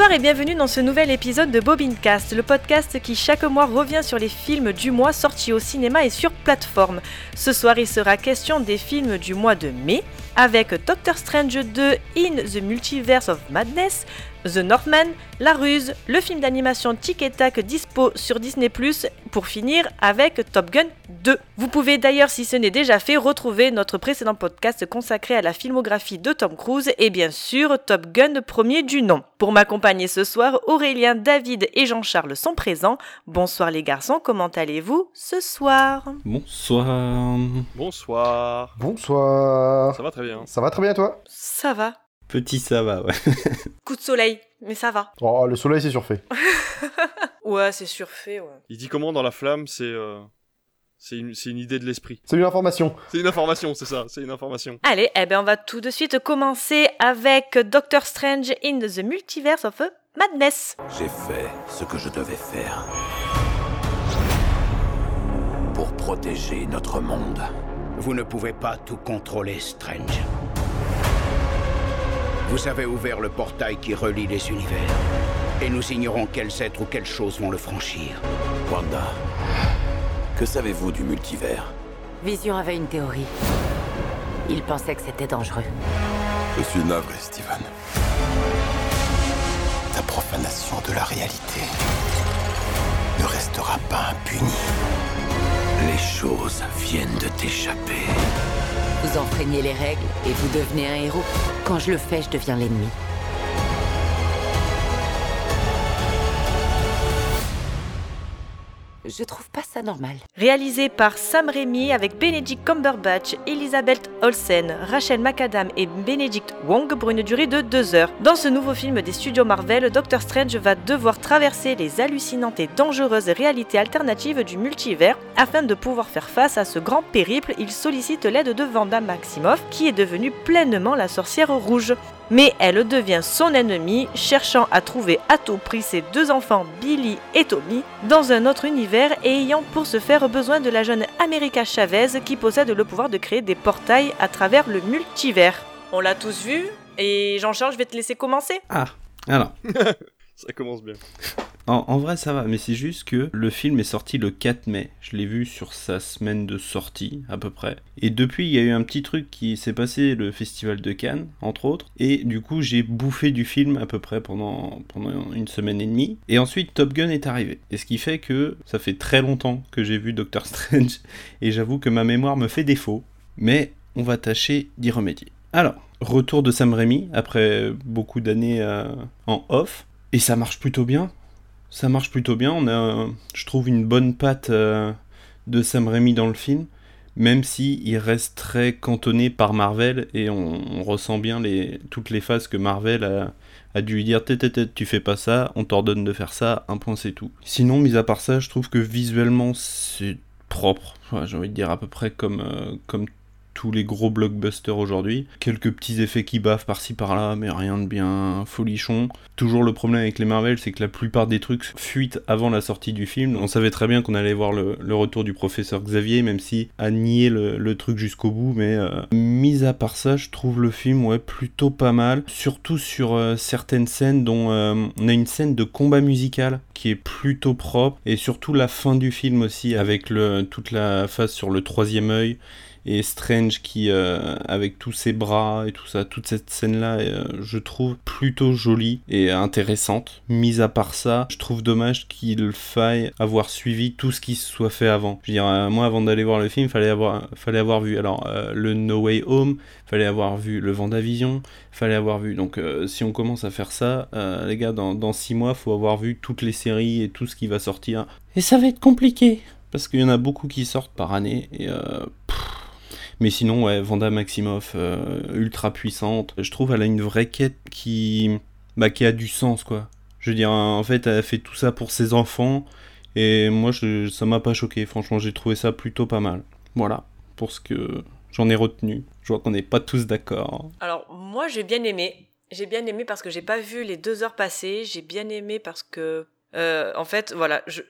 Bonsoir et bienvenue dans ce nouvel épisode de Bobincast, le podcast qui chaque mois revient sur les films du mois sortis au cinéma et sur plateforme. Ce soir, il sera question des films du mois de mai, avec Doctor Strange 2 In the Multiverse of Madness, The Northman, La Ruse, le film d'animation Tic et Tac dispo sur Disney+, pour finir avec Top Gun 2. Vous pouvez d'ailleurs, si ce n'est déjà fait, retrouver notre précédent podcast consacré à la filmographie de Tom Cruise et bien sûr Top Gun premier du nom. Pour m'accompagner ce soir, Aurélien, David et Jean-Charles sont présents. Bonsoir les garçons, comment allez-vous ce soir? Bonsoir. Bonsoir. Bonsoir. Ça va très bien. Ça va très bien toi? Ça va. Petit ça va, ouais. Coup de soleil, mais ça va. Oh, le soleil c'est surfait. Ouais, c'est surfait, ouais. Il dit comment dans la flamme, c'est euh, c'est une, c'est une idée de l'esprit. C'est une information. C'est une information, c'est ça, c'est une information. Allez, eh ben on va tout de suite commencer avec Doctor Strange in the Multiverse of Madness. J'ai fait ce que je devais faire. Pour protéger notre monde. Vous ne pouvez pas tout contrôler, Strange. Vous avez ouvert le portail qui relie les univers. Et nous ignorons quels êtres ou quelles choses vont le franchir. Wanda, que savez-vous du multivers? Vision avait une théorie. Il pensait que c'était dangereux. Je suis navré, Steven. Ta profanation de la réalité ne restera pas impunie. Les choses viennent de t'échapper. Vous enfreignez les règles et vous devenez un héros. Quand je le fais, je deviens l'ennemi. Je trouve pas ça normal. Réalisé par Sam Raimi avec Benedict Cumberbatch, Elizabeth Olsen, Rachel McAdam et Benedict Wong pour une durée de 2 heures. Dans ce nouveau film des studios Marvel, Doctor Strange va devoir traverser les hallucinantes et dangereuses réalités alternatives du multivers. Afin de pouvoir faire face à ce grand périple, il sollicite l'aide de Vanda Maximoff, qui est devenue pleinement la sorcière rouge mais elle devient son ennemie, cherchant à trouver à tout prix ses deux enfants Billy et Tommy dans un autre univers et ayant pour ce faire besoin de la jeune America Chavez qui possède le pouvoir de créer des portails à travers le multivers. On l'a tous vu et Jean-Charles, je vais te laisser commencer. Ah, alors, Ça commence bien. En, vrai ça va, mais c'est juste que le film est sorti le 4 mai. Je l'ai vu sur sa semaine de sortie, à peu près. Et depuis, il y a eu un petit truc qui s'est passé, le festival de Cannes, entre autres. Et du coup, j'ai bouffé du film à peu près pendant, pendant une semaine et demie. Et ensuite, Top Gun est arrivé. Et ce qui fait que ça fait très longtemps que j'ai vu Doctor Strange. Et j'avoue que ma mémoire me fait défaut. Mais on va tâcher d'y remédier. Alors, retour de Sam Raimi, après beaucoup d'années euh, en off. Et ça marche plutôt bien. Ça marche plutôt bien. On a, je trouve, une bonne patte euh, de Sam Raimi dans le film, même si il reste très cantonné par Marvel et on, ressent bien les, toutes les phases que Marvel a, dû lui dire tête tête tête, tu fais pas ça, on t'ordonne de faire ça, un point c'est tout. Sinon, mis à part ça, je trouve que visuellement c'est propre. J'ai envie de dire à peu près comme, euh, comme tous les gros blockbusters aujourd'hui. Quelques petits effets qui baffent par-ci par-là, mais rien de bien folichon. Toujours le problème avec les Marvel, c'est que la plupart des trucs fuitent avant la sortie du film. On savait très bien qu'on allait voir le, retour du professeur Xavier, même si a nié le, truc jusqu'au bout. Mais euh, mis à part ça, je trouve le film ouais plutôt pas mal. Surtout sur euh, certaines scènes dont euh, on a une scène de combat musical qui est plutôt propre et surtout la fin du film aussi avec toute la phase sur le troisième œil et Strange qui euh, avec tous ses bras et tout ça toute cette scène là je trouve plutôt jolie et intéressante. Mis à part ça je trouve dommage qu'il faille avoir suivi tout ce qui se soit fait avant. Je veux dire euh, moi avant d'aller voir le film fallait avoir fallait avoir vu alors euh, le No Way Home fallait avoir vu le Vendavision fallait avoir vu donc euh, si on commence à faire ça euh, les gars dans, dans six mois faut avoir vu toutes les séries et tout ce qui va sortir. Et ça va être compliqué parce qu'il y en a beaucoup qui sortent par année et euh, pff, mais sinon, ouais, Vanda Maximoff, euh, ultra puissante. Je trouve elle a une vraie quête qui, bah, qui a du sens, quoi. Je veux dire, en fait, elle a fait tout ça pour ses enfants. Et moi, ça m'a pas choqué. Franchement, j'ai trouvé ça plutôt pas mal. Voilà, pour ce que j'en ai retenu. Je vois qu'on n'est pas tous d'accord. Alors moi j'ai bien aimé. J'ai bien aimé parce que j'ai pas vu les deux heures passer. J'ai bien aimé parce que euh, en fait voilà, je,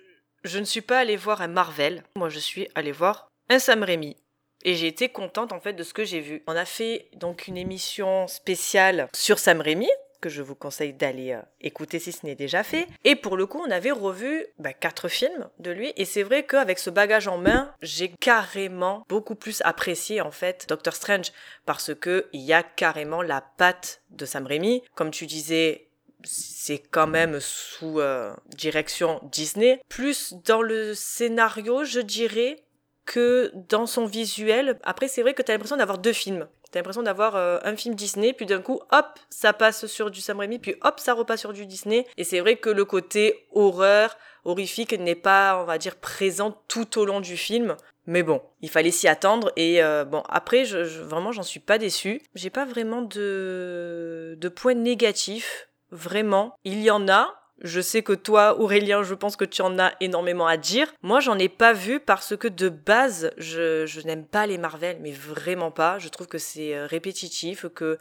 je ne suis pas allée voir un Marvel. Moi je suis allée voir un Sam Raimi. Et j'ai été contente en fait de ce que j'ai vu. On a fait donc une émission spéciale sur Sam Raimi que je vous conseille d'aller euh, écouter si ce n'est déjà fait. Et pour le coup, on avait revu bah, quatre films de lui. Et c'est vrai qu'avec ce bagage en main, j'ai carrément beaucoup plus apprécié en fait Doctor Strange parce que il y a carrément la patte de Sam Raimi. Comme tu disais, c'est quand même sous euh, direction Disney. Plus dans le scénario, je dirais, que dans son visuel. Après, c'est vrai que tu as l'impression d'avoir deux films. T'as l'impression d'avoir euh, un film Disney, puis d'un coup, hop, ça passe sur du Sam Raimi, puis hop, ça repasse sur du Disney. Et c'est vrai que le côté horreur, horrifique n'est pas, on va dire, présent tout au long du film. Mais bon, il fallait s'y attendre et euh, bon après je, vraiment j'en suis pas déçue. J'ai pas vraiment de points négatifs vraiment. Il y en a, je sais que toi, Aurélien, je pense que tu en as énormément à dire. Moi, j'en ai pas vu parce que de base, je, n'aime pas les Marvel, mais vraiment pas. Je trouve que c'est euh, répétitif, que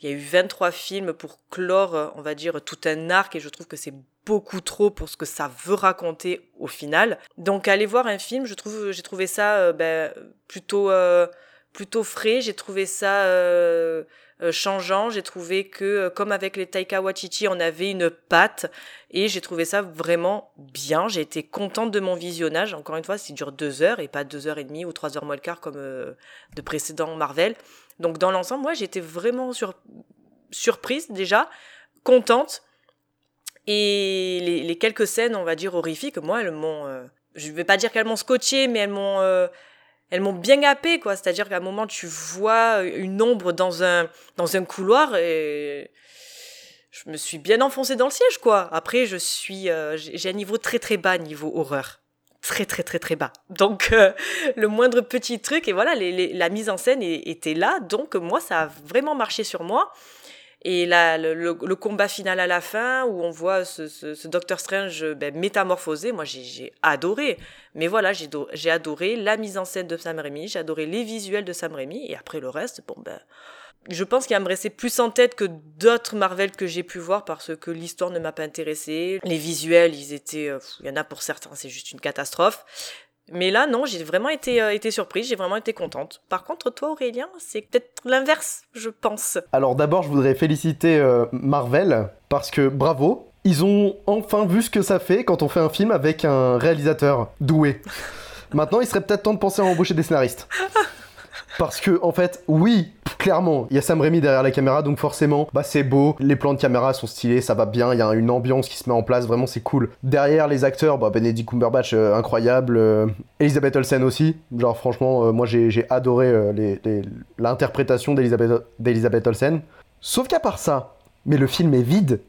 il y a eu 23 films pour clore, euh, on va dire, tout un arc, et je trouve que c'est beaucoup trop pour ce que ça veut raconter au final. Donc, aller voir un film, je trouve, j'ai trouvé ça euh, ben, plutôt, plutôt frais. J'ai trouvé ça euh, changeant. J'ai trouvé que, euh, comme avec les Taika Waititi, on avait une patte et j'ai trouvé ça vraiment bien. J'ai été contente de mon visionnage. Encore une fois, ça dure deux heures et pas deux heures et demie ou trois heures moins le quart comme euh, de précédents Marvel. Donc dans l'ensemble, moi, j'étais vraiment sur... surprise déjà, contente. Et les, quelques scènes, on va dire, horrifiques, moi, elles m'ont... je vais pas dire qu'elles m'ont scotché, mais elles m'ont elles m'ont bien happé quoi. C'est à dire qu'à un moment tu vois une ombre dans un dans un couloir et je me suis bien enfoncé dans le siège quoi. Après je suis euh, j'ai un niveau très très bas niveau horreur. Très très très très bas. Donc euh, le moindre petit truc et voilà les, la mise en scène était là. Donc moi ça a vraiment marché sur moi et là, le, combat final à la fin, où on voit ce, ce, Doctor Strange ben, métamorphosé, moi j'ai adoré. Mais voilà, j'ai adoré la mise en scène de Sam Raimi, j'ai adoré les visuels de Sam Raimi, et après le reste, bon ben... Je pense qu'il va me rester plus en tête que d'autres Marvel que j'ai pu voir parce que l'histoire ne m'a pas intéressé. Les visuels, ils étaient, euh, il y en a pour certains, c'est juste une catastrophe. Mais là, non, j'ai vraiment été, euh, été surprise, j'ai vraiment été contente. Par contre, toi, Aurélien, c'est peut-être l'inverse, je pense. Alors d'abord, je voudrais féliciter euh, Marvel, parce que bravo, ils ont enfin vu ce que ça fait quand on fait un film avec un réalisateur doué. Maintenant, il serait peut-être temps de penser à embaucher des scénaristes. Parce que, en fait, oui, clairement, il y a Sam Raimi derrière la caméra, donc forcément, bah c'est beau, les plans de caméra sont stylés, ça va bien, il y a une ambiance qui se met en place, vraiment c'est cool. Derrière les acteurs, bah Benedict Cumberbatch, euh, incroyable, euh, Elizabeth Olsen aussi, genre franchement, euh, moi j'ai adoré l'interprétation d'Elizabeth Olsen. Sauf qu'à part ça, mais le film est vide,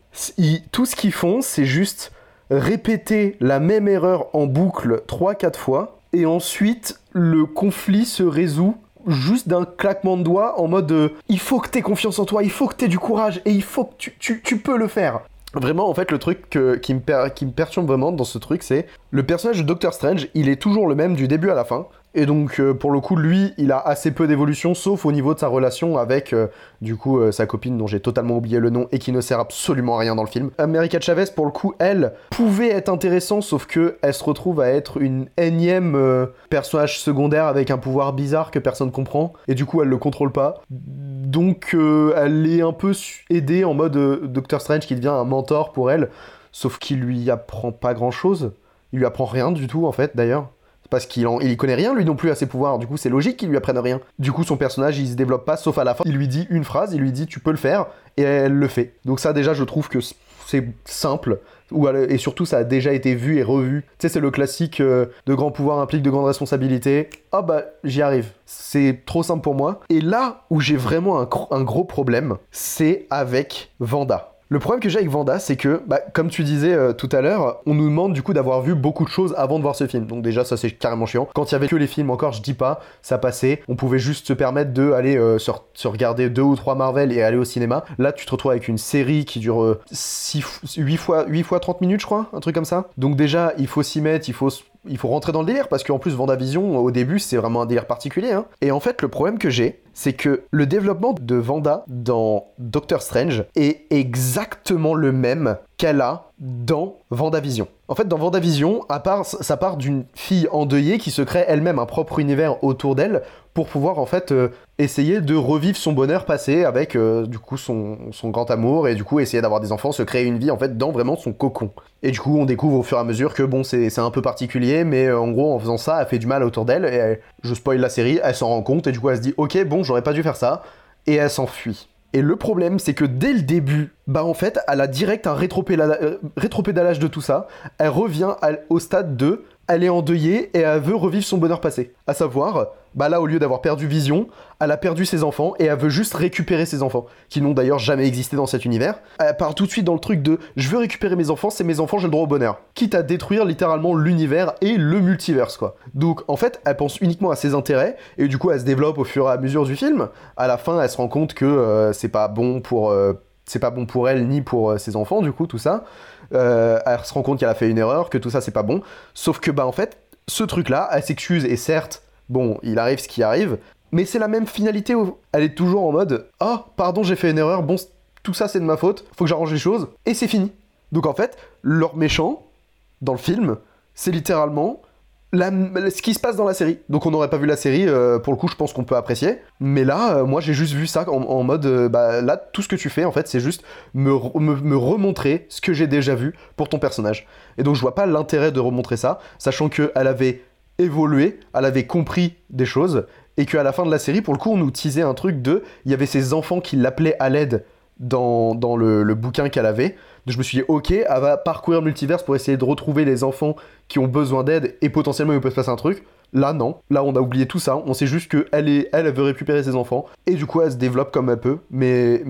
tout ce qu'ils font, c'est juste répéter la même erreur en boucle 3-4 fois, et ensuite le conflit se résout juste d'un claquement de doigts en mode euh, il faut que t'aies confiance en toi, il faut que t'aies du courage et il faut que tu, tu, peux le faire. Vraiment, en fait, le truc qui, me qui me perturbe vraiment dans ce truc, c'est le personnage de Doctor Strange, il est toujours le même du début à la fin. Et donc, euh, pour le coup, lui, il a assez peu d'évolution, sauf au niveau de sa relation avec, euh, du coup, euh, sa copine dont j'ai totalement oublié le nom et qui ne sert absolument à rien dans le film. America Chavez, pour le coup, elle pouvait être intéressante, sauf que elle se retrouve à être une énième personnage secondaire avec un pouvoir bizarre que personne comprend, et du coup, elle le contrôle pas. Donc, elle est un peu aidée en mode Doctor Strange qui devient un mentor pour elle, sauf qu'il lui apprend pas grand chose. Il lui apprend rien du tout, en fait, d'ailleurs parce qu'il il connaît rien lui non plus à ses pouvoirs. Du coup, c'est logique qu'il lui apprenne rien. Du coup, son personnage, il se développe pas, sauf à la fin. Il lui dit une phrase, il lui dit tu peux le faire, et elle le fait. Donc ça, déjà, je trouve que c'est simple. Et surtout, ça a déjà été vu et revu. Tu sais, c'est le classique euh, de grand pouvoir implique de grandes responsabilités. Ah bah, j'y arrive. C'est trop simple pour moi. Et là où j'ai vraiment un gros problème, c'est avec Vanda. Le problème que j'ai avec Vanda, c'est que, bah, comme tu disais euh, tout à l'heure, on nous demande du coup d'avoir vu beaucoup de choses avant de voir ce film. Donc déjà, ça c'est carrément chiant. Quand il y avait que les films, encore, je dis pas, ça passait. On pouvait juste se permettre de aller euh, se, regarder deux ou trois Marvel et aller au cinéma. Là, tu te retrouves avec une série qui dure 6, euh, 8 fois, 8 fois 30 minutes, je crois, un truc comme ça. Donc déjà, il faut s'y mettre, il faut il faut rentrer dans le délire parce qu'en plus Vendavision au début c'est vraiment un délire particulier hein. et en fait le problème que j'ai c'est que le développement de Vanda dans Doctor Strange est exactement le même qu'elle a dans Vendavision. En fait, dans Vendavision, à part, ça part d'une fille endeuillée qui se crée elle-même un propre univers autour d'elle pour pouvoir en fait euh, essayer de revivre son bonheur passé avec euh, du coup son, grand amour et du coup essayer d'avoir des enfants, se créer une vie en fait dans vraiment son cocon. Et du coup on découvre au fur et à mesure que bon c'est un peu particulier mais euh, en gros en faisant ça elle fait du mal autour d'elle et je spoil la série, elle s'en rend compte et du coup elle se dit ok bon j'aurais pas dû faire ça et elle s'enfuit. Et le problème, c'est que dès le début, bah en fait, elle a direct un rétropédala- rétropédalage de tout ça. Elle revient au stade de, elle est endeuillée et elle veut revivre son bonheur passé. À savoir, bah là, au lieu d'avoir perdu Vision, elle a perdu ses enfants et elle veut juste récupérer ses enfants, qui n'ont d'ailleurs jamais existé dans cet univers. Elle part tout de suite dans le truc de, je veux récupérer mes enfants, c'est mes enfants, j'ai le droit au bonheur. Quitte à détruire littéralement l'univers et le multiverse, quoi. Donc, en fait, elle pense uniquement à ses intérêts et du coup, elle se développe au fur et à mesure du film. À la fin, elle se rend compte que euh, c'est pas bon pour. euh, c'est pas bon pour elle ni pour euh, ses enfants, du coup, tout ça. Euh, elle se rend compte qu'elle a fait une erreur, que tout ça c'est pas bon. Sauf que, bah, en fait, ce truc-là, elle s'excuse et certes, bon, il arrive ce qui arrive, mais c'est la même finalité. Elle est toujours en mode Ah, pardon, j'ai fait une erreur, bon, tout ça c'est de ma faute, faut que j'arrange les choses, et c'est fini. Donc en fait, leur méchant, dans le film, c'est littéralement ce qui se passe dans la série. Donc on n'aurait pas vu la série, euh, pour le coup, je pense qu'on peut apprécier. Mais là, euh, moi, j'ai juste vu ça en, mode, euh, bah là, tout ce que tu fais, en fait, c'est juste me, me, remontrer ce que j'ai déjà vu pour ton personnage. Et donc je vois pas l'intérêt de remontrer ça, sachant que elle avait évolué, elle avait compris des choses, et qu'à la fin de la série, pour le coup, on nous teasait un truc de, il y avait ses enfants qui l'appelaient à l'aide dans, dans le bouquin qu'elle avait. Je me suis dit, ok, elle va parcourir le multiverse pour essayer de retrouver les enfants qui ont besoin d'aide et potentiellement il peut se passer un truc. Là, non. Là, on a oublié tout ça. On sait juste qu'elle est, elle, veut récupérer ses enfants. Et du coup, elle se développe comme elle peut. Mais,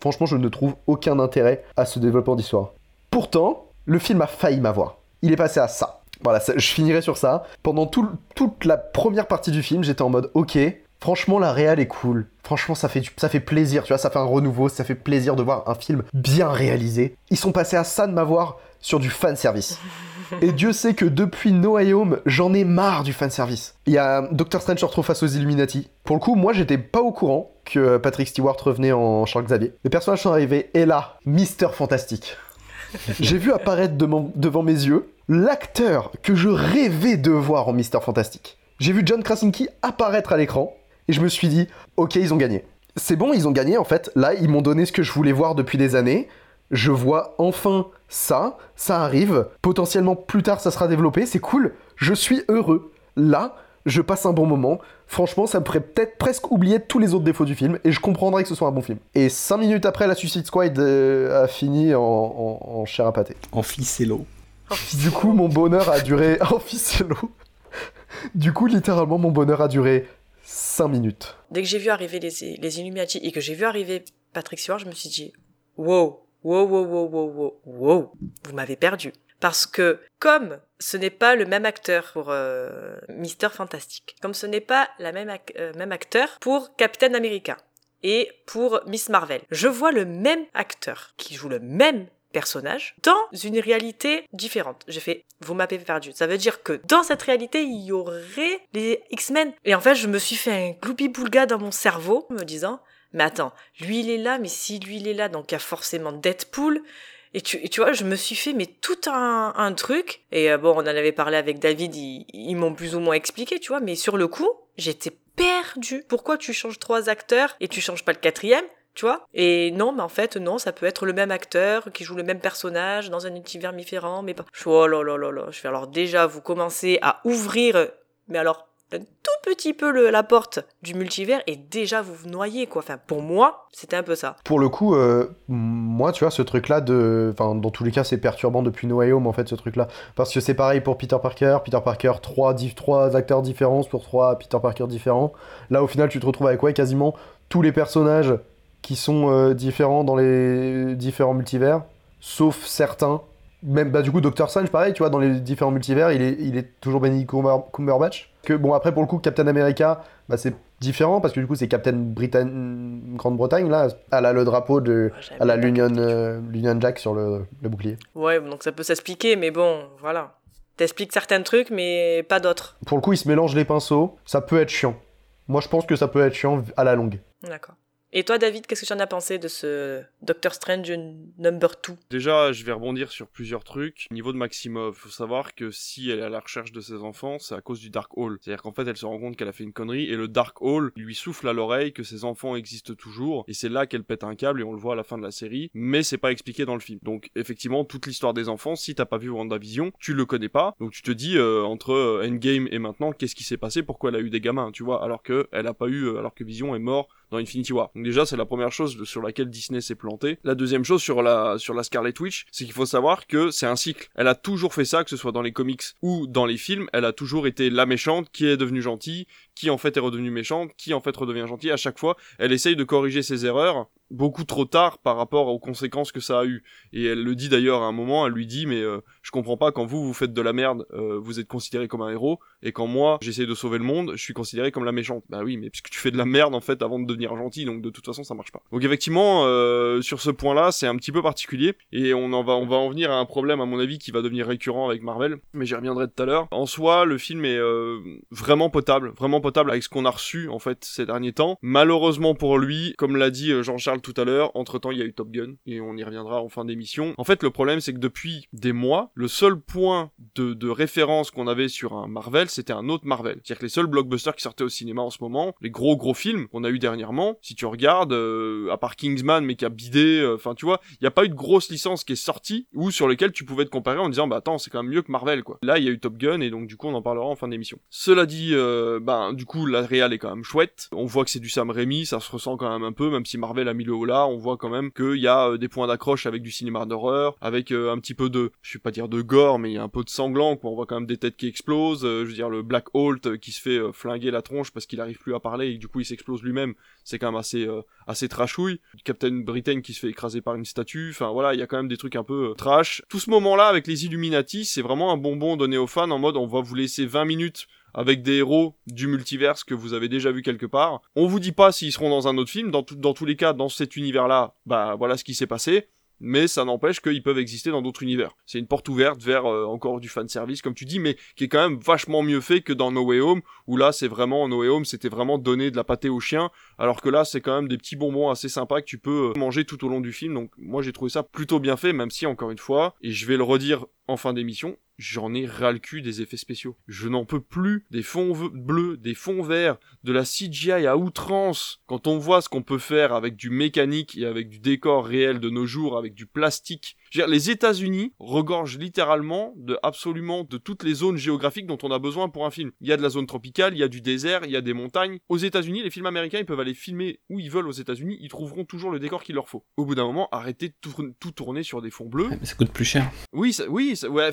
franchement, je ne trouve aucun intérêt à ce développement d'histoire. Pourtant, le film a failli m'avoir. Il est passé à ça. Voilà, je finirai sur ça. Pendant tout- toute la première partie du film, j'étais en mode, ok, franchement, la réal est cool. Franchement, ça fait, ça fait plaisir, tu vois, ça fait un renouveau, ça fait plaisir de voir un film bien réalisé. Ils sont passés à ça de m'avoir sur du fan service. Et Dieu sait que depuis No Way Home, j'en ai marre du fanservice. Il y a Doctor Strange se retrouve face aux Illuminati. Pour le coup, moi, j'étais pas au courant que Patrick Stewart revenait en Charles Xavier. Les personnages sont arrivés, et là, Mister Fantastique. J'ai vu apparaître de mon- devant mes yeux l'acteur que je rêvais de voir en Mister Fantastique. J'ai vu John Krasinski apparaître à l'écran, et je me suis dit, ok, ils ont gagné. C'est bon, ils ont gagné en fait. Là, ils m'ont donné ce que je voulais voir depuis des années. Je vois enfin ça, ça arrive. Potentiellement plus tard, ça sera développé. C'est cool. Je suis heureux. Là, je passe un bon moment. Franchement, ça me ferait peut-être presque oublier tous les autres défauts du film et je comprendrais que ce soit un bon film. Et 5 minutes après, la Suicide Squad euh, a fini en, en, en chair à pâté. En ficello. Du coup, mon bonheur a duré. Oh, ficello. Du coup, littéralement, mon bonheur a duré 5 minutes. Dès que j'ai vu arriver les, les Illuminati et que j'ai vu arriver Patrick Stewart, je me suis dit, wow, wow, wow, wow, wow, wow, wow, vous m'avez perdu. Parce que comme ce n'est pas le même acteur pour euh, Mister Fantastic, comme ce n'est pas la même, euh, même acteur pour Captain America et pour Miss Marvel, je vois le même acteur qui joue le même personnage dans une réalité différente. J'ai fait, vous m'avez perdu. Ça veut dire que dans cette réalité, il y aurait les X-Men. Et en fait, je me suis fait un gloubi-boulga dans mon cerveau, me disant, mais attends, lui il est là, mais si lui il est là, donc il y a forcément Deadpool. Et tu, et tu vois, je me suis fait mais tout un, truc. Et euh, bon, on en avait parlé avec David, ils, ils m'ont plus ou moins expliqué, tu vois. Mais sur le coup, j'étais perdu. Pourquoi tu changes trois acteurs et tu changes pas le quatrième? Et non, mais en fait, non, ça peut être le même acteur qui joue le même personnage dans un univers différent, mais pas. Oh là là là là. Je fais alors déjà, vous commencez à ouvrir, mais alors un tout petit peu la porte du multivers et déjà vous noyez quoi. Enfin, pour moi, c'était un peu ça. Pour le coup, euh, moi, tu vois, ce truc-là, de... enfin, dans tous les cas, c'est perturbant depuis No en fait, ce truc-là. Parce que c'est pareil pour Peter Parker. Peter Parker, trois, di- trois acteurs différents pour trois Peter Parker différents. Là, au final, tu te retrouves avec, ouais, quasiment tous les personnages qui sont euh, différents dans les différents multivers, sauf certains. Même, bah, du coup, Doctor Strange, pareil, tu vois, dans les différents multivers, il est, il est toujours Cumber- Cumberbatch. Que, bon, après, pour le coup, Captain America, bah, c'est différent, parce que du coup, c'est Captain Britain... Grande-Bretagne, là. Elle a le drapeau de... Ouais, Elle a l'Union euh, l'Union Jack sur le, le bouclier. Ouais, donc ça peut s'expliquer, mais bon, voilà. T'expliques certains trucs, mais pas d'autres. Pour le coup, il se mélange les pinceaux. Ça peut être chiant. Moi, je pense que ça peut être chiant à la longue. D'accord. Et toi, David, qu'est-ce que tu en as pensé de ce Doctor Strange number 2 Déjà, je vais rebondir sur plusieurs trucs. Au niveau de Maximov, faut savoir que si elle est à la recherche de ses enfants, c'est à cause du Dark Hall. C'est-à-dire qu'en fait, elle se rend compte qu'elle a fait une connerie et le Dark Hall lui souffle à l'oreille que ses enfants existent toujours et c'est là qu'elle pète un câble et on le voit à la fin de la série, mais c'est pas expliqué dans le film. Donc effectivement, toute l'histoire des enfants, si t'as pas vu WandaVision, tu le connais pas. Donc tu te dis euh, entre euh, Endgame et maintenant, qu'est-ce qui s'est passé? Pourquoi elle a eu des gamins, tu vois? Alors que elle a pas eu, euh, alors que Vision est mort dans Infinity War. Donc déjà, c'est la première chose sur laquelle Disney s'est planté. La deuxième chose sur la sur la Scarlet Witch, c'est qu'il faut savoir que c'est un cycle. Elle a toujours fait ça, que ce soit dans les comics ou dans les films. Elle a toujours été la méchante qui est devenue gentille, qui en fait est redevenue méchante, qui en fait redevient gentille. À chaque fois, elle essaye de corriger ses erreurs beaucoup trop tard par rapport aux conséquences que ça a eu. Et elle le dit d'ailleurs à un moment, elle lui dit mais euh, je comprends pas quand vous vous faites de la merde, euh, vous êtes considéré comme un héros et quand moi j'essaie de sauver le monde, je suis considéré comme la méchante. Bah oui, mais puisque tu fais de la merde en fait avant de devenir gentil, donc de toute façon ça marche pas. Donc effectivement euh, sur ce point-là, c'est un petit peu particulier et on en va on va en venir à un problème à mon avis qui va devenir récurrent avec Marvel, mais j'y reviendrai tout à l'heure. En soi, le film est vraiment potable, vraiment potable avec ce qu'on a reçu en fait ces derniers temps. Malheureusement pour lui, comme l'a dit Jean-Charles tout à l'heure. Entre temps, il y a eu Top Gun et on y reviendra en fin d'émission. En fait, le problème, c'est que depuis des mois, le seul point de, référence qu'on avait sur un Marvel, c'était un autre Marvel. C'est-à-dire que les seuls blockbusters qui sortaient au cinéma en ce moment, les gros gros films qu'on a eu dernièrement, si tu regardes, euh, à part Kingsman, mais qui a bidé, euh, enfin, tu vois, il n'y a pas eu de grosse licence qui est sortie ou sur lesquelles tu pouvais te comparer en disant, bah attends, c'est quand même mieux que Marvel, quoi. Là, il y a eu Top Gun et donc du coup, on en parlera en fin d'émission. Cela dit, euh, ben, du coup, la réal est quand même chouette. On voit que c'est du Sam Raimi, ça se ressent quand même un peu, même si Marvel a mis le haut là, on voit quand même qu'il y a euh, des points d'accroche avec du cinéma d'horreur, avec un petit peu de, je vais pas dire de gore, mais il y a un peu de sanglant, quoi. On voit quand même des têtes qui explosent. Le Black Holt qui se fait flinguer la tronche parce qu'il arrive plus à parler et du coup il s'explose lui-même. C'est quand même assez, assez trashouille. Captain Britain qui se fait écraser par une statue. Enfin voilà, il y a quand même des trucs un peu trash. Tout ce moment-là avec les Illuminati, c'est vraiment un bonbon donné aux fans en mode on va vous laisser 20 minutes avec des héros du multiverse que vous avez déjà vu quelque part. On vous dit pas s'ils seront dans un autre film, dans, dans tous les cas, dans cet univers-là, bah voilà ce qui s'est passé mais ça n'empêche qu'ils peuvent exister dans d'autres univers. C'est une porte ouverte vers euh, encore du fan service, comme tu dis, mais qui est quand même vachement mieux fait que dans No Way Home, où là c'est vraiment No Way Home, c'était vraiment donner de la pâtée aux chiens, alors que là c'est quand même des petits bonbons assez sympas que tu peux euh, manger tout au long du film. Donc moi j'ai trouvé ça plutôt bien fait, même si encore une fois, et je vais le redire en fin d'émission, j'en ai ras le cul des effets spéciaux. Je n'en peux plus des fonds bleus, des fonds verts, de la CGI à outrance. Quand on voit ce qu'on peut faire avec du mécanique et avec du décor réel de nos jours, avec du plastique. Je veux dire, les États-Unis regorgent littéralement de absolument de toutes les zones géographiques dont on a besoin pour un film. Il y a de la zone tropicale, il y a du désert, il y a des montagnes. Aux États-Unis, les films américains, ils peuvent aller filmer où ils veulent aux États-Unis, ils trouveront toujours le décor qu'il leur faut. Au bout d'un moment, arrêtez de tout, tourner sur des fonds bleus. mais ça coûte plus cher. Oui, ça, oui, ça, ouais.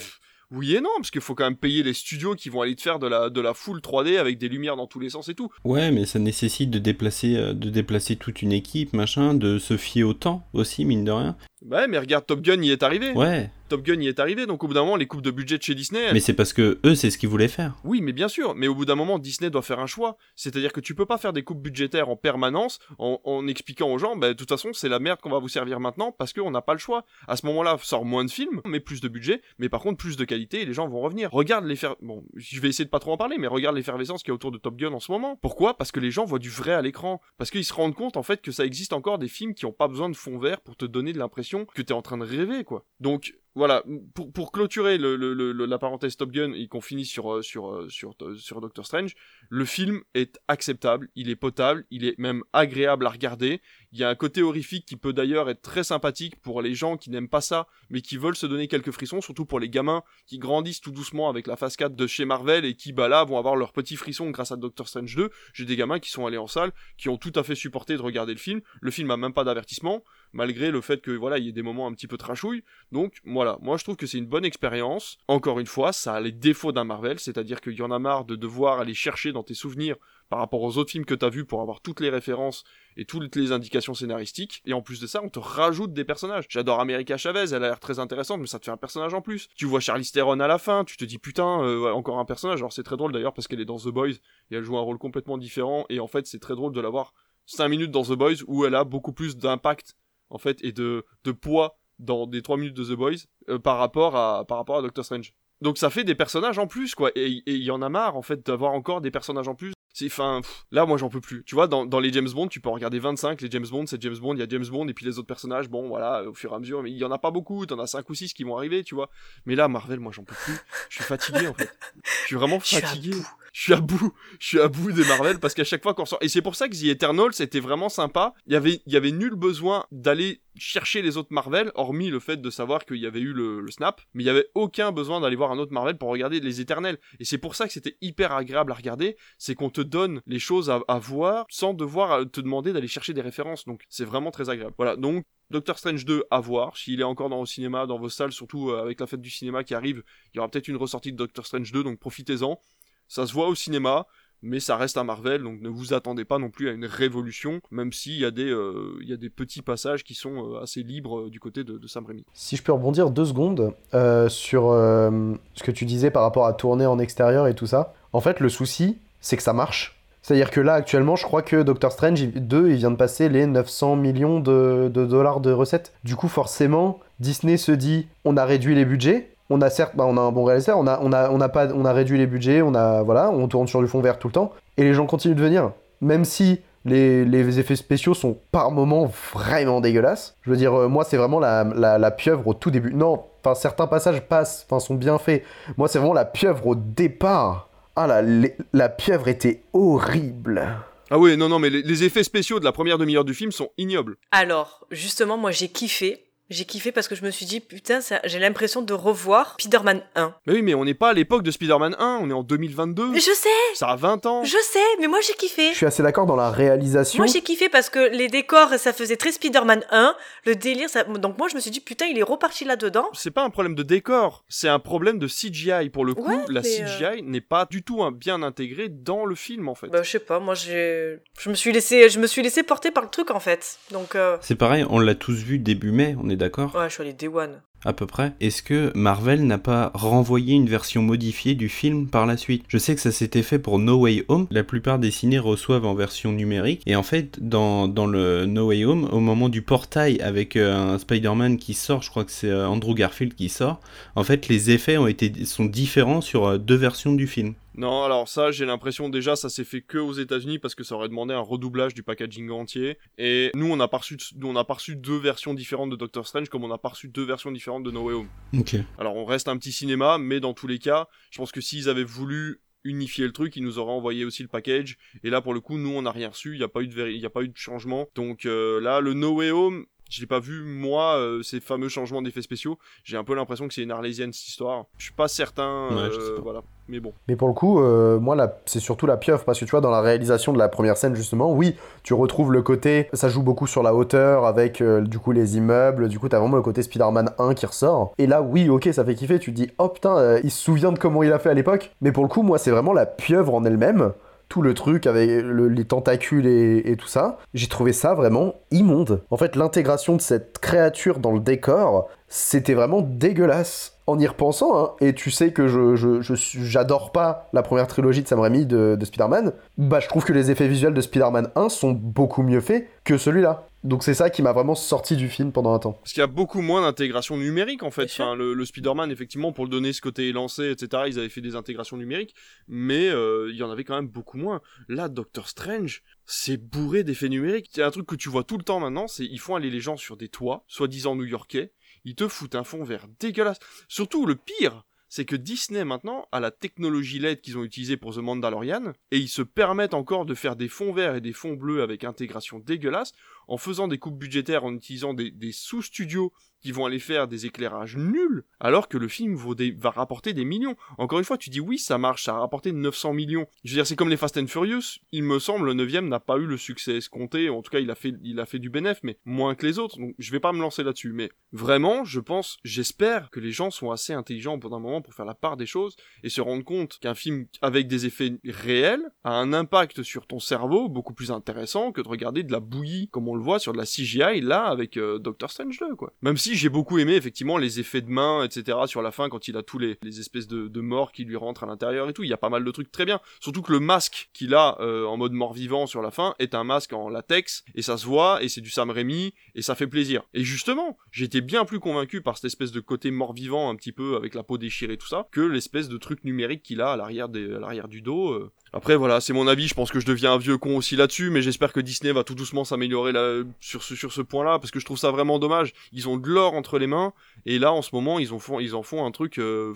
Oui et non, parce qu'il faut quand même payer les studios qui vont aller te faire de la, de la full 3D avec des lumières dans tous les sens et tout. Ouais, mais ça nécessite de déplacer, euh, de déplacer toute une équipe, machin, de se fier au temps aussi, mine de rien. Ouais, mais regarde, Top Gun y est arrivé. Ouais. Top Gun y est arrivé, donc au bout d'un moment, les coupes de budget de chez Disney. Mais c'est parce que eux, c'est ce qu'ils voulaient faire. Oui, mais bien sûr, mais au bout d'un moment, Disney doit faire un choix. C'est-à-dire que tu peux pas faire des coupes budgétaires en permanence en, expliquant aux gens, bah, de toute façon, c'est la merde qu'on va vous servir maintenant parce qu'on n'a pas le choix. À ce moment-là, sort moins de films, mais plus de budget, mais par contre, plus de qualité et les gens vont revenir. Regarde les faire. Bon, je vais essayer de pas trop en parler, mais regarde l'effervescence qui est autour de Top Gun en ce moment. Pourquoi? Parce que les gens voient du vrai à l'écran. Parce qu'ils se rendent compte, en fait, que ça existe encore des films qui ont pas besoin de fond vert pour te donner de l'impression que t'es en train de rêver, quoi. Donc, voilà, pour, pour clôturer la parenthèse Top Gun et qu'on finisse sur, euh, sur, euh, sur, euh, sur, Doctor Strange, le film est acceptable, il est potable, il est même agréable à regarder. Il y a un côté horrifique qui peut d'ailleurs être très sympathique pour les gens qui n'aiment pas ça, mais qui veulent se donner quelques frissons, surtout pour les gamins qui grandissent tout doucement avec la phase 4 de chez Marvel et qui, bah là, vont avoir leurs petits frissons grâce à Doctor Strange 2. J'ai des gamins qui sont allés en salle, qui ont tout à fait supporté de regarder le film. Le film a même pas d'avertissement, malgré le fait que, voilà, il y ait des moments un petit peu trashouilles. Donc, voilà, moi je trouve que c'est une bonne expérience. Encore une fois, ça a les défauts d'un Marvel, c'est-à-dire qu'il y en a marre de devoir aller chercher dans tes souvenirs par rapport aux autres films que t'as vus pour avoir toutes les références et toutes les indications scénaristiques. Et en plus de ça, on te rajoute des personnages. J'adore America Chavez, elle a l'air très intéressante, mais ça te fait un personnage en plus. Tu vois Charlize Theron à la fin, tu te dis putain, euh, encore un personnage. Alors c'est très drôle d'ailleurs parce qu'elle est dans The Boys et elle joue un rôle complètement différent. Et en fait, c'est très drôle de l'avoir 5 minutes dans The Boys où elle a beaucoup plus d'impact en fait et de, de poids dans des 3 minutes de The Boys euh, par rapport à par rapport à Doctor Strange. Donc ça fait des personnages en plus quoi et il y en a marre en fait d'avoir encore des personnages en plus C'est, enfin, pff, là, moi, j'en peux plus. Tu vois, dans, dans les James Bond, tu peux en regarder 25. Les James Bond, c'est James Bond, il y a James Bond, et puis les autres personnages, bon, voilà, au fur et à mesure, mais il y en a pas beaucoup. T'en as 5 ou 6 qui vont arriver, tu vois. Mais là, Marvel, moi, j'en peux plus. Je suis fatigué, en fait. Je suis vraiment fatigué. Je suis à bout. Je suis à bout des Marvel parce qu'à chaque fois qu'on sort. Et c'est pour ça que The Eternal, c'était vraiment sympa. Il y avait, il y avait nul besoin d'aller chercher les autres Marvel, hormis le fait de savoir qu'il y avait eu le, snap. Mais il y avait aucun besoin d'aller voir un autre Marvel pour regarder les Éternels. Et c'est pour ça que c'était hyper agréable à regarder. C'est qu'on te donne les choses à, voir sans devoir euh, te demander d'aller chercher des références. Donc c'est vraiment très agréable. Voilà. Donc Doctor Strange 2 à voir, s'il est encore dans le cinéma, dans vos salles, surtout euh, avec la fête du cinéma qui arrive, il y aura peut-être une ressortie de Doctor Strange 2, donc profitez-en. Ça se voit au cinéma, mais ça reste un Marvel, donc ne vous attendez pas non plus à une révolution, même s'il y, a des, euh, y a des petits passages qui sont euh, assez libres euh, du côté de, de Sam Raimi. Si je peux rebondir deux secondes euh, sur ce que tu disais par rapport à tourner en extérieur et tout ça. En fait, le souci, c'est que ça marche. C'est-à-dire que là, actuellement, je crois que Doctor Strange 2, il vient de passer les 900 millions de dollars de recettes. Du coup, forcément, Disney se dit, on a réduit les budgets. On a certes, bah, on a un bon réalisateur, on a, on a, on a pas, on a réduit les budgets, on a, voilà, on tourne sur du fond vert tout le temps, et les gens continuent de venir, même si les, les effets spéciaux sont par moments vraiment dégueulasses. Je veux dire, euh, moi, c'est vraiment la, la, la pieuvre au tout début. Non, enfin, certains passages passent, enfin, sont bien faits. Moi, c'est vraiment la pieuvre au départ. Ah, la, les- la pieuvre était horrible. Ah oui, non, non, mais les, les effets spéciaux de la première demi-heure du film sont ignobles. Alors, justement, moi j'ai kiffé. J'ai kiffé parce que je me suis dit, putain, ça- j'ai l'impression de revoir Spider-Man 1. Mais oui, mais on n'est pas à l'époque de Spider-Man 1, on est en 2022. Je sais, Ça a 20 ans. je sais, mais moi j'ai kiffé. Je suis assez d'accord dans la réalisation. Moi j'ai kiffé parce que les décors, ça faisait très Spider-Man 1, le délire, ça... donc moi je me suis dit, putain, il est reparti là-dedans. C'est pas un problème de décor, c'est un problème de CGI. Pour le coup, Ouais, la mais, euh, CGI n'est pas du tout hein, bien intégrée dans le film en fait. Bah je sais pas, moi j'ai... Je me suis laissé, je me suis laissé porter par le truc en fait. Donc, euh... C'est pareil, on l'a tous vu début mai, on est d'accord? Ouais, je suis allé Day One. À peu près. Est-ce que Marvel n'a pas renvoyé une version modifiée du film par la suite? Je sais que ça s'était fait pour No Way Home. La plupart des ciné reçoivent en version numérique. Et en fait, dans, dans le No Way Home, au moment du portail avec euh, un Spider-Man qui sort, je crois que c'est euh, Andrew Garfield qui sort, en fait, les effets ont été, sont différents sur euh, deux versions du film. Non, alors ça, j'ai l'impression déjà, ça s'est fait que aux États-Unis parce que ça aurait demandé un redoublage du packaging entier. Et nous, on a pas reçu, nous, on a pas reçu deux versions différentes de Doctor Strange comme on a pas reçu deux versions différentes de No Way Home. Ok. Alors, on reste un petit cinéma, mais dans tous les cas, je pense que s'ils avaient voulu unifier le truc, ils nous auraient envoyé aussi le package. Et là, pour le coup, nous, on n'a rien reçu. Il n'y a pas eu de y a pas eu de changement. Donc euh, là, le No Way Home. Je l'ai pas vu moi euh, ces fameux changements d'effets spéciaux. J'ai un peu l'impression que c'est une arlésienne cette histoire. Je suis pas certain. Ouais, je euh, sais pas. voilà. Mais bon. Mais pour le coup, euh, moi, là, c'est surtout la pieuvre, parce que tu vois, dans la réalisation de la première scène, justement, oui, tu retrouves le côté, ça joue beaucoup sur la hauteur, avec, euh, du coup, les immeubles, du coup, t'as vraiment le côté Spider-Man 1 qui ressort. Et là, oui, ok, ça fait kiffer, tu te dis, oh putain, euh, il se souvient de comment il a fait à l'époque. Mais pour le coup, moi, c'est vraiment la pieuvre en elle-même, tout le truc avec le- les tentacules et tout ça, j'ai trouvé ça vraiment immonde. En fait, l'intégration de cette créature dans le décor, c'était vraiment dégueulasse. En y repensant, hein, et tu sais que je, je, je suis- j'adore pas la première trilogie de Sam Raimi de, de Spider-Man, bah je trouve que les effets visuels de Spider-Man 1 sont beaucoup mieux faits que celui-là. Donc c'est ça qui m'a vraiment sorti du film pendant un temps. Parce qu'il y a beaucoup moins d'intégration numérique en fait. Enfin, le Spider-Man, effectivement, pour le donner ce côté élancé, etc., ils avaient fait des intégrations numériques, mais euh, il y en avait quand même beaucoup moins. Là, Doctor Strange, c'est bourré d'effets numériques. Il y a un truc que tu vois tout le temps maintenant, c'est ils font aller les gens sur des toits, soi-disant new-yorkais, ils te foutent un fond vert dégueulasse. Surtout, le pire, c'est que Disney maintenant a la technologie LED qu'ils ont utilisée pour The Mandalorian, et ils se permettent encore de faire des fonds verts et des fonds bleus avec intégration dégueulasse, en faisant des coupes budgétaires, en utilisant des, sous-studios qui vont aller faire des éclairages nuls, alors que le film va rapporter des millions. Encore une fois, tu dis oui, ça marche, ça a rapporté 900 millions. Je veux dire, c'est comme les Fast and Furious. Il me semble, le 9 n'a pas eu le succès escompté. En tout cas, il a fait, il a fait du bénéf, mais moins que les autres. Donc, je vais pas me lancer là-dessus. Mais vraiment, je pense, j'espère que les gens sont assez intelligents bout d'un moment pour faire la part des choses et se rendre compte qu'un film avec des effets réels a un impact sur ton cerveau beaucoup plus intéressant que de regarder de la bouillie, comme on le voit sur de la CGI là avec euh, Doctor Strange 2 quoi. Même si j'ai beaucoup aimé effectivement les effets de main etc sur la fin quand il a tous les, les espèces de, de morts qui lui rentrent à l'intérieur et tout, il y a pas mal de trucs très bien. Surtout que le masque qu'il a euh, en mode mort-vivant sur la fin est un masque en latex et ça se voit et c'est du Sam Raimi et ça fait plaisir. Et justement, j'étais bien plus convaincu par cette espèce de côté mort-vivant un petit peu avec la peau déchirée et tout ça que l'espèce de truc numérique qu'il a à l'arrière l'arrière du dos. euh. Après voilà, c'est mon avis, je pense que je deviens un vieux con aussi là-dessus, mais j'espère que Disney va tout doucement s'améliorer là sur ce sur ce point-là parce que je trouve ça vraiment dommage. Ils ont de l'or entre les mains et là en ce moment ils en font ils en font un truc euh,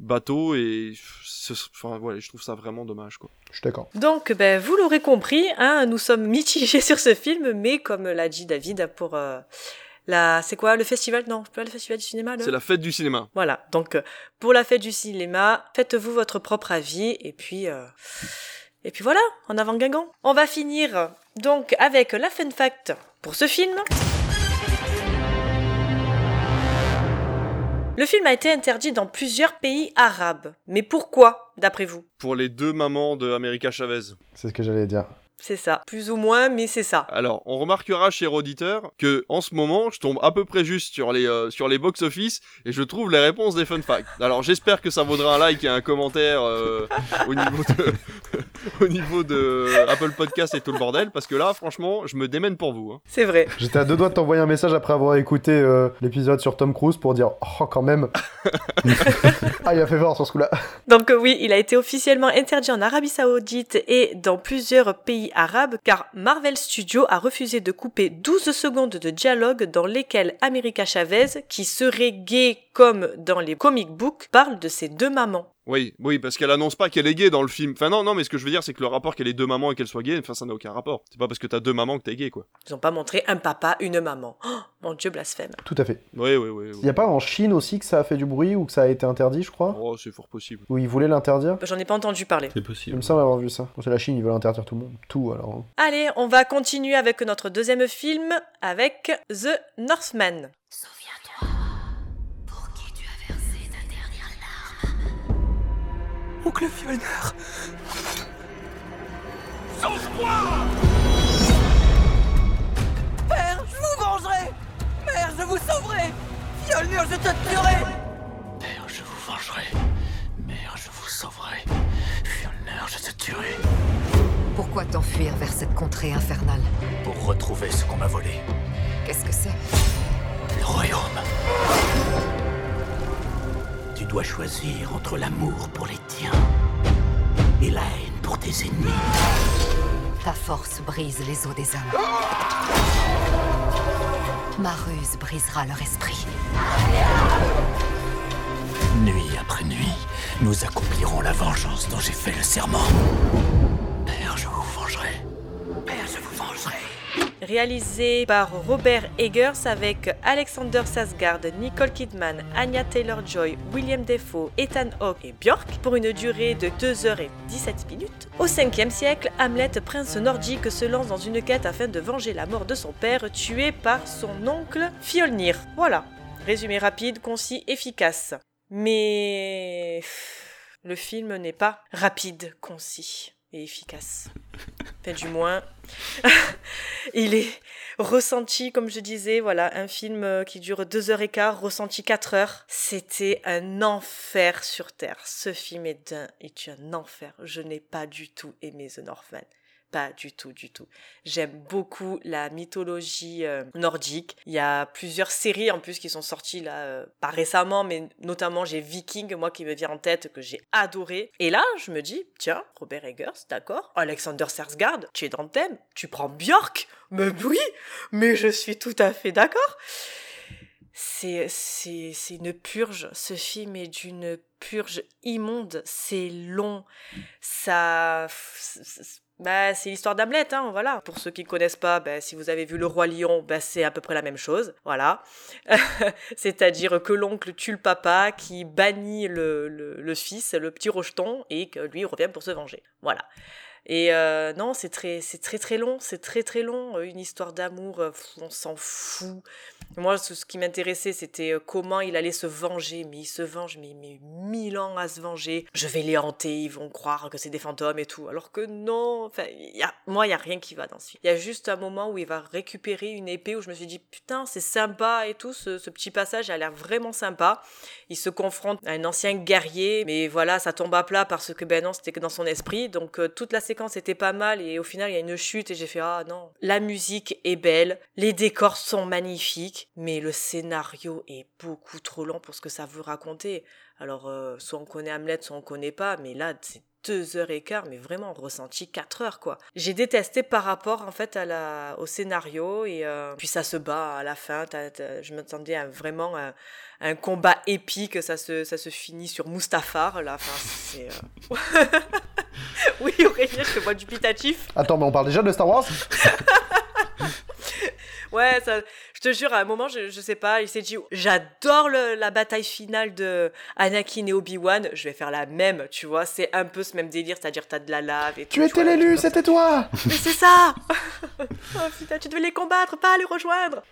bateau et enfin voilà, je trouve ça vraiment dommage quoi. Je suis d'accord. Donc, ben, vous l'aurez compris, hein, nous sommes mitigés sur ce film, mais comme l'a dit David, pour euh, la, c'est quoi le festival? Non, pas le festival du cinéma. Le... C'est la fête du cinéma. Voilà. Donc, euh, pour la fête du cinéma, faites-vous votre propre avis, et puis, euh, et puis voilà, en avant Guingamp. On va finir donc avec la fun fact pour ce film. Le film a été interdit dans plusieurs pays arabes. Mais pourquoi, d'après vous? Pour les deux mamans de America Chavez. C'est ce que j'allais dire. C'est ça. Plus ou moins, mais c'est ça. Alors, on remarquera, cher auditeur, que en ce moment, je tombe à peu près juste sur les euh, sur les box office et je trouve les réponses des fun facts. Alors, j'espère que ça vaudra un like et un commentaire euh, au niveau de au niveau de Apple Podcast et tout le bordel, parce que là, franchement, je me démène pour vous. hein. C'est vrai. J'étais à deux doigts de t'envoyer un message après avoir écouté euh, l'épisode sur Tom Cruise pour dire Oh, quand même Ah, il a fait fort sur ce coup-là. Donc euh, oui, il a été officiellement interdit en Arabie Saoudite et dans plusieurs pays car Marvel Studios a refusé de couper 12 secondes de dialogue dans lesquelles America Chavez, qui serait gay comme dans les comic books, parle de ses deux mamans. Oui, oui, parce qu'elle annonce pas qu'elle est gay dans le film. Enfin non, non, mais ce que je veux dire, c'est que le rapport qu'elle ait deux mamans et qu'elle soit gay, enfin ça n'a aucun rapport. C'est pas parce que t'as deux mamans que t'es gay, quoi. Ils ont pas montré un papa, une maman. Oh, mon dieu, blasphème. Tout à fait. Oui, oui, oui. Il y a pas en Chine aussi que ça a fait du bruit ou que ça a été interdit, je crois Oh, c'est fort possible. Ou ils voulaient l'interdire J'en ai pas entendu parler. C'est Il possible. me semble avoir vu ça. Bon, c'est la Chine, ils veulent interdire tout le monde. Tout alors. hein. Allez, on va continuer avec notre deuxième film avec The Northman. Oncle Fjolnir Père, je vous vengerai Mère, je vous sauverai Fjolnir, je te tuerai Père, je vous vengerai. Mère, je vous sauverai. Fjolnir, je te tuerai. Pourquoi t'enfuir vers cette contrée infernale? Pour retrouver ce qu'on m'a volé. Qu'est-ce que c'est? Le royaume. Tu dois choisir entre l'amour pour les tiens et la haine pour tes ennemis. Ta force brise les os des hommes. Ma ruse brisera leur esprit. Nuit après nuit, nous accomplirons la vengeance dont j'ai fait le serment. Père, je vous vengerai. Père, je vous vengerai. Réalisé par Robert Eggers avec Alexander Sasgard, Nicole Kidman, Anya Taylor-Joy, William Defoe, Ethan Hawke et Björk pour une durée de 2h17 minutes. Au 5e siècle, Hamlet, prince nordique, se lance dans une quête afin de venger la mort de son père tué par son oncle Fjolnir. Voilà. Résumé rapide, concis, efficace. Mais le film n'est pas rapide, concis et efficace. Enfin, du moins, il est ressenti, comme je disais, voilà, un film euh, qui dure deux heures et quart, ressenti quatre heures. C'était un enfer sur Terre. Ce film est un, est un enfer. Je n'ai pas du tout aimé The Northman. Pas du tout, du tout. J'aime beaucoup la mythologie euh, nordique. Il y a plusieurs séries en plus qui sont sorties là, euh, pas récemment, mais notamment j'ai Viking, moi qui me vient en tête, que j'ai adoré. Et là, je me dis, tiens, Robert Eggers, d'accord. Alexander Sarsgaard, tu es dans le thème. Tu prends Björk Mais oui, mais je suis tout à fait d'accord. C'est une purge. Ce film est d'une purge immonde. C'est long. Ça. Bah, c'est l'histoire d'Hamlet, hein, voilà. Pour ceux qui ne connaissent pas, bah, si vous avez vu Le Roi Lion, bah, c'est à peu près la même chose, voilà. C'est-à-dire que l'oncle tue le papa, qui bannit le, fils, le petit rejeton, et que lui revient pour se venger. Voilà. Et euh, non, c'est très, c'est très très long, c'est très très long. Euh, Une histoire d'amour, euh, on s'en fout. Moi, ce, qui m'intéressait, c'était comment il allait se venger. Mais il se venge, mais il met mille ans à se venger. Je vais les hanter, ils vont croire que c'est des fantômes et tout. Alors que non, enfin, moi, il y a rien qui va dans ce film. Il y a juste un moment où il va récupérer une épée où je me suis dit, putain, c'est sympa et tout. Ce, petit passage a l'air vraiment sympa. Il se confronte à un ancien guerrier, mais voilà, ça tombe à plat parce que ben non, c'était que dans son esprit. Donc toute la séquence était pas mal et au final il y a une chute et j'ai fait ah non. La musique est belle, les décors sont magnifiques, mais le scénario est beaucoup trop long pour ce que ça veut raconter. Alors euh, soit on connaît Hamlet, soit on connaît pas, mais là c'est deux heures et quart, mais vraiment ressenti quatre heures quoi. J'ai détesté par rapport en fait à la, au scénario et euh, puis ça se bat à la fin. je m'attendais à vraiment un, un combat épique, ça se, ça se finit sur Mustafar là. Enfin, c'est. euh, oui Aurélien, je te vois dubitatif. Attends, mais on parle déjà de Star Wars? Ouais, ça, je te jure, à un moment, je, je sais pas, il s'est dit, j'adore la bataille finale de Anakin et Obi-Wan, je vais faire la même, tu vois, c'est un peu ce même délire, c'est-à-dire t'as de la lave et tout. Tu étais l'élu, c'était toi Mais c'est ça Oh putain, tu devais les combattre, pas les rejoindre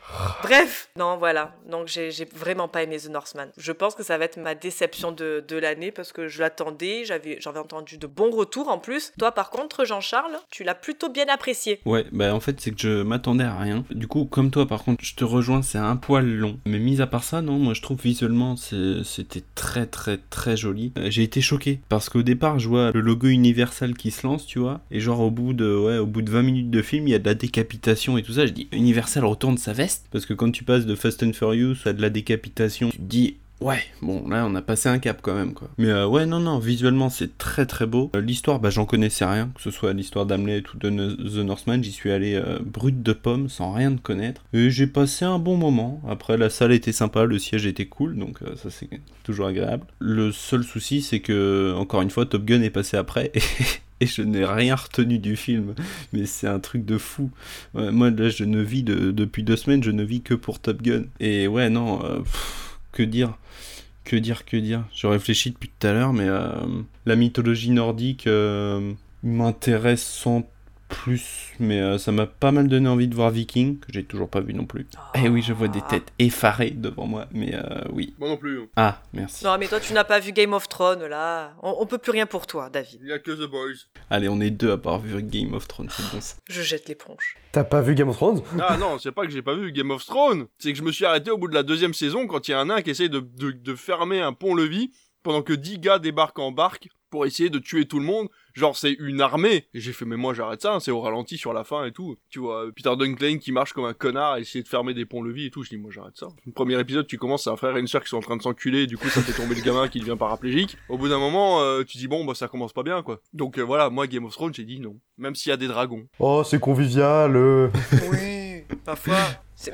Bref, non, voilà, donc j'ai vraiment pas aimé The Northman. Je pense que ça va être ma déception de, de l'année, parce que je l'attendais, j'avais j'avais entendu de bons retours en plus. Toi, par contre, Jean-Charles, tu l'as plutôt bien apprécié. Ouais, bah en fait, c'est que je m'attendais à rien. Du coup, comme toi, par contre, je te rejoins, c'est un poil long. Mais mis à part ça, non, moi je trouve visuellement, c'était très très très joli. Euh, J'ai été choqué parce qu'au départ, je vois le logo Universal qui se lance, tu vois, et genre au bout de au bout de 20 minutes de film, il y a de la décapitation et tout ça. Je dis Universal retourne sa veste parce que quand tu passes de Fast and Furious à de la décapitation, tu te dis Ouais, bon, là on a passé un cap quand même quoi. Mais euh, ouais, non, non, visuellement c'est très très beau. Euh, l'histoire, bah j'en connaissais rien, que ce soit l'histoire d'Hamlet ou de The Northman, j'y suis allé euh, brut de pomme, sans rien de connaître. Et j'ai passé un bon moment. Après, la salle était sympa, le siège était cool, donc euh, ça c'est toujours agréable. Le seul souci, c'est que, encore une fois, Top Gun est passé après. Et... Je n'ai rien retenu du film, mais c'est un truc de fou. Moi, là, je ne vis de- depuis deux semaines, je ne vis que pour Top Gun. Et ouais, non, que dire que dire, que dire. Je réfléchis depuis tout à l'heure, mais euh, la mythologie nordique euh, m'intéresse sans plus, mais euh, ça m'a pas mal donné envie de voir Viking, que j'ai toujours pas vu non plus. Eh oui, je vois des têtes effarées devant moi, mais euh, oui. Moi non plus. hein. Ah, merci. Non, mais toi, tu n'as pas vu Game of Thrones, là. On, on peut plus rien pour toi, David. Il y a que The Boys. Allez, on est deux à avoir vu Game of Thrones, c'est bon ça. Je jette l'éponge. T'as pas vu Game of Thrones? Ah non, c'est pas que j'ai pas vu Game of Thrones. C'est que je me suis arrêté au bout de la deuxième saison quand il y a un nain qui essaye de, de, de fermer un pont-levis pendant que 10 gars débarquent en barque pour essayer de tuer tout le monde. Genre, c'est une armée. Et j'ai fait, mais moi j'arrête ça, hein, c'est au ralenti sur la fin et tout. Tu vois, Peter Dunklane qui marche comme un connard à essayer de fermer des ponts-levis et tout. Je dis, moi j'arrête ça. Le premier épisode, tu commences, c'est un frère et une sœur qui sont en train de s'enculer, du coup ça fait tomber le gamin qui devient paraplégique. Au bout d'un moment, euh, tu dis, bon, bah ça commence pas bien quoi. Donc euh, voilà, moi Game of Thrones, j'ai dit non. Même s'il y a des dragons. Oh, c'est convivial. euh. Oui, parfois.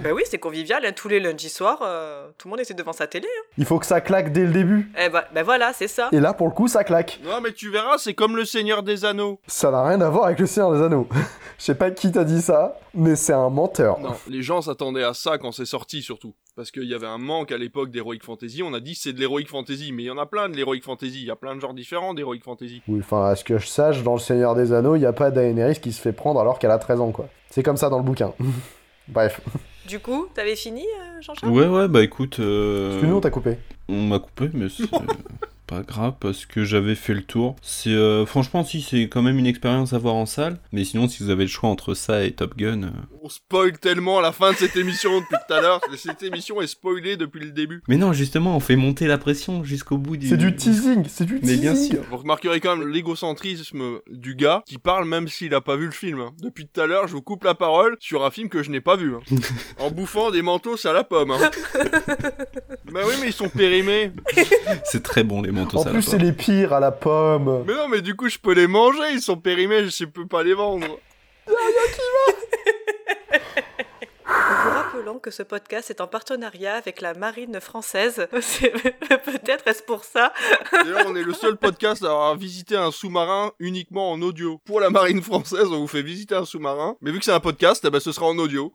Bah oui, c'est convivial, hein, tous les lundis soirs, euh, tout le monde était devant sa télé. Hein. Il faut que ça claque dès le début. Eh bah, bah voilà, c'est ça. Et là, pour le coup, ça claque. Non, mais tu verras, c'est comme le Seigneur des Anneaux. Ça n'a rien à voir avec le Seigneur des Anneaux. Je sais pas qui t'a dit ça, mais c'est un menteur. Non, les gens s'attendaient à ça quand c'est sorti surtout. Parce qu'il y avait un manque à l'époque d'Heroic Fantasy. On a dit c'est de l'Heroic Fantasy, mais il y en a plein de l'Heroic Fantasy. Il y a plein de genres différents d'Heroic Fantasy. Oui, enfin, à ce que je sache, dans le Seigneur des Anneaux, il n'y a pas Daenerys qui se fait prendre alors qu'elle a 13 ans, quoi. C'est comme ça dans le bouquin. Bref. Du coup, t'avais fini, euh, Jean-Charles? Ouais, ouais, bah écoute. euh, Parce que nous, on t'a coupé. On m'a coupé, mais c'est pas grave parce que j'avais fait le tour. C'est euh, franchement si c'est quand même une expérience à voir en salle. Mais sinon, si vous avez le choix entre ça et Top Gun, euh, On spoil tellement la fin de cette émission depuis tout à l'heure. Cette émission est spoilée depuis le début. mais non, justement, on fait monter la pression jusqu'au bout du. C'est du teasing, c'est du Mais teasing. bien sûr. Vous remarquerez quand même l'égocentrisme du gars qui parle même s'il a pas vu le film. Depuis tout à l'heure, je vous coupe la parole sur un film que je n'ai pas vu. hein. en bouffant des mentos à la pomme. Hein. bah oui, mais ils sont périmés. C'est très bon les manteaux. En ça, plus, c'est les pires à la pomme. Mais non, mais du coup, je peux les manger. Ils sont périmés, je peux pas les vendre. Nous vous rappelons que ce podcast est en partenariat avec la marine française. Peut-être est-ce pour ça. D'ailleurs, on est le seul podcast à avoir visité un sous-marin uniquement en audio. Pour la marine française, on vous fait visiter un sous-marin. Mais vu que c'est un podcast, eh ben, ce sera en audio.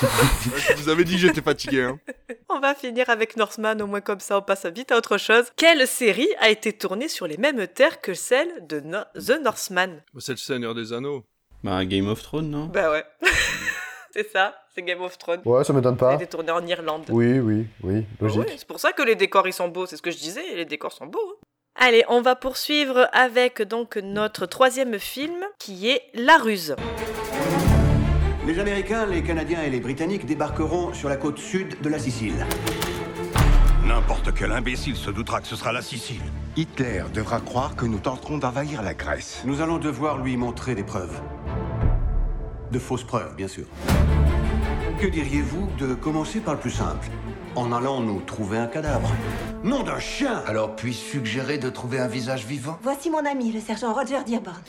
Je vous avais dit que j'étais fatigué. Hein. On va finir avec Northman, au moins comme ça on passe vite à autre chose. Quelle série a été tournée sur les mêmes terres que celle de No- The Northman? Bah, C'est le Seigneur des Anneaux. Bah, Game of Thrones, non? Bah ouais. c'est ça, c'est Game of Thrones. Ouais, ça m'étonne Ça a pas. été tourné en Irlande. Oui, oui, oui, logique. ouais, c'est pour ça que les décors ils sont beaux, c'est ce que je disais, les décors sont beaux. hein. Allez, on va poursuivre avec donc notre troisième film qui est La Ruse. Les Américains, les Canadiens et les Britanniques débarqueront sur la côte sud de la Sicile. N'importe quel imbécile se doutera que ce sera la Sicile. Hitler devra croire que nous tenterons d'envahir la Grèce. Nous allons devoir lui montrer des preuves. De fausses preuves, bien sûr. Que diriez-vous de commencer par le plus simple? En allant nous trouver un cadavre Nom d'un chien Alors puis-je suggérer de trouver un visage vivant? Voici mon ami, le sergent Roger Dearborn.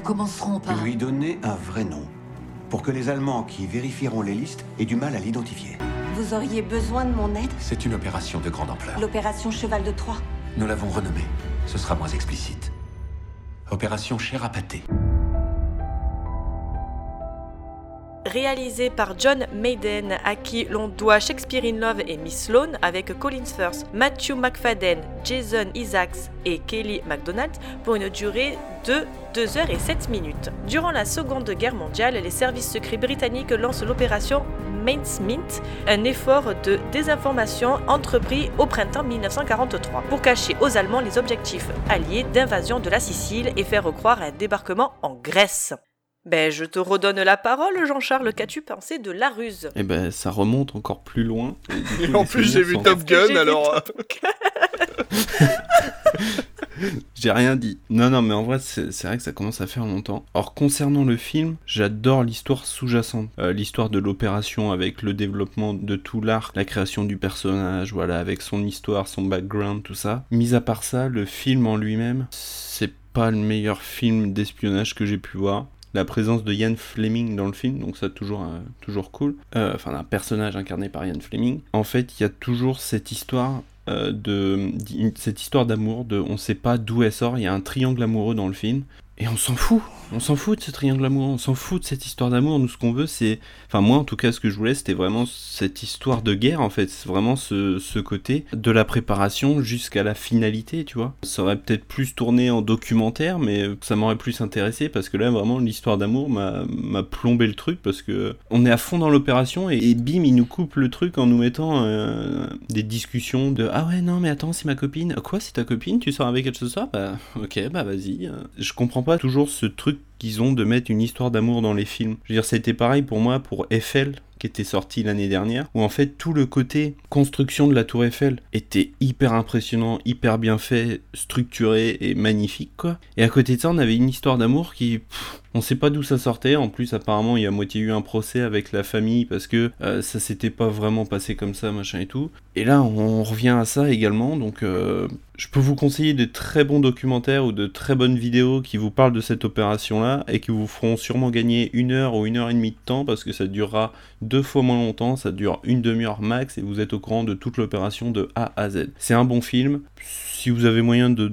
Nous commencerons par... Lui donner un vrai nom. Pour que les Allemands qui vérifieront les listes aient du mal à l'identifier. Vous auriez besoin de mon aide? C'est une opération de grande ampleur. L'opération Cheval de Troie. Nous l'avons renommée. Ce sera moins explicite. Opération chair à pâté. Réalisé par John Maiden, à qui l'on doit Shakespeare in Love et Miss Sloane, avec Colin Firth, Matthew McFadden, Jason Isaacs et Kelly MacDonald, pour une durée de 2 heures et 7 minutes. Durant la Seconde Guerre mondiale, les services secrets britanniques lancent l'opération Mincemeat, un effort de désinformation entrepris au printemps 1943 pour cacher aux Allemands les objectifs alliés d'invasion de la Sicile et faire croire un débarquement en Grèce. Ben, je te redonne la parole, Jean-Charles. Qu'as-tu pensé de la ruse? Et ben, ça remonte encore plus loin. Et, Et en plus, j'ai vu Top Gun, alors. Top J'ai rien dit. Non, non, mais en vrai, c'est c'est vrai que ça commence à faire longtemps. Or, concernant le film, j'adore l'histoire sous-jacente. Euh, l'histoire de l'opération avec le développement de tout l'arc, la création du personnage, voilà, avec son histoire, son background, tout ça. Mis à part ça, le film en lui-même, c'est pas le meilleur film d'espionnage que j'ai pu voir. La présence de Ian Fleming dans le film, donc ça toujours, euh, toujours cool. Euh, Enfin, un personnage incarné par Ian Fleming. En fait, il y a toujours cette histoire euh, de cette histoire d'amour de on sait pas d'où elle sort il y a un triangle amoureux dans le film et on s'en fout on s'en fout de ce triangle amoureux on s'en fout de cette histoire d'amour. Nous ce qu'on veut c'est enfin moi en tout cas ce que je voulais c'était vraiment cette histoire de guerre en fait. C'est vraiment ce, ce côté de la préparation jusqu'à la finalité tu vois. Ça aurait peut-être plus tourné en documentaire mais ça m'aurait plus intéressé parce que là vraiment l'histoire d'amour m'a plombé le truc parce que on est à fond dans l'opération et, bim il nous coupe le truc en nous mettant euh, des discussions de ah ouais non mais attends c'est ma copine quoi c'est ta copine? Tu sors avec elle ce soir? Bah ok bah vas-y. Je comprends pas toujours ce truc qu'ils ont de mettre une histoire d'amour dans les films je veux dire été pareil pour moi pour Eiffel qui était sorti l'année dernière, où en fait tout le côté construction de la tour Eiffel était hyper impressionnant, hyper bien fait, structuré et magnifique quoi. Et à côté de ça on avait une histoire d'amour qui... on sait pas d'où ça sortait, en plus apparemment il y a moitié eu un procès avec la famille parce que euh, ça s'était pas vraiment passé comme ça, machin et tout. Et là on revient à ça également, donc euh, je peux vous conseiller de très bons documentaires ou de très bonnes vidéos qui vous parlent de cette opération là et qui vous feront sûrement gagner une heure ou une heure et demie de temps parce que ça durera deux fois moins longtemps, ça dure une demi-heure max et vous êtes au courant de toute l'opération de A à Z. C'est un bon film, si vous avez moyen de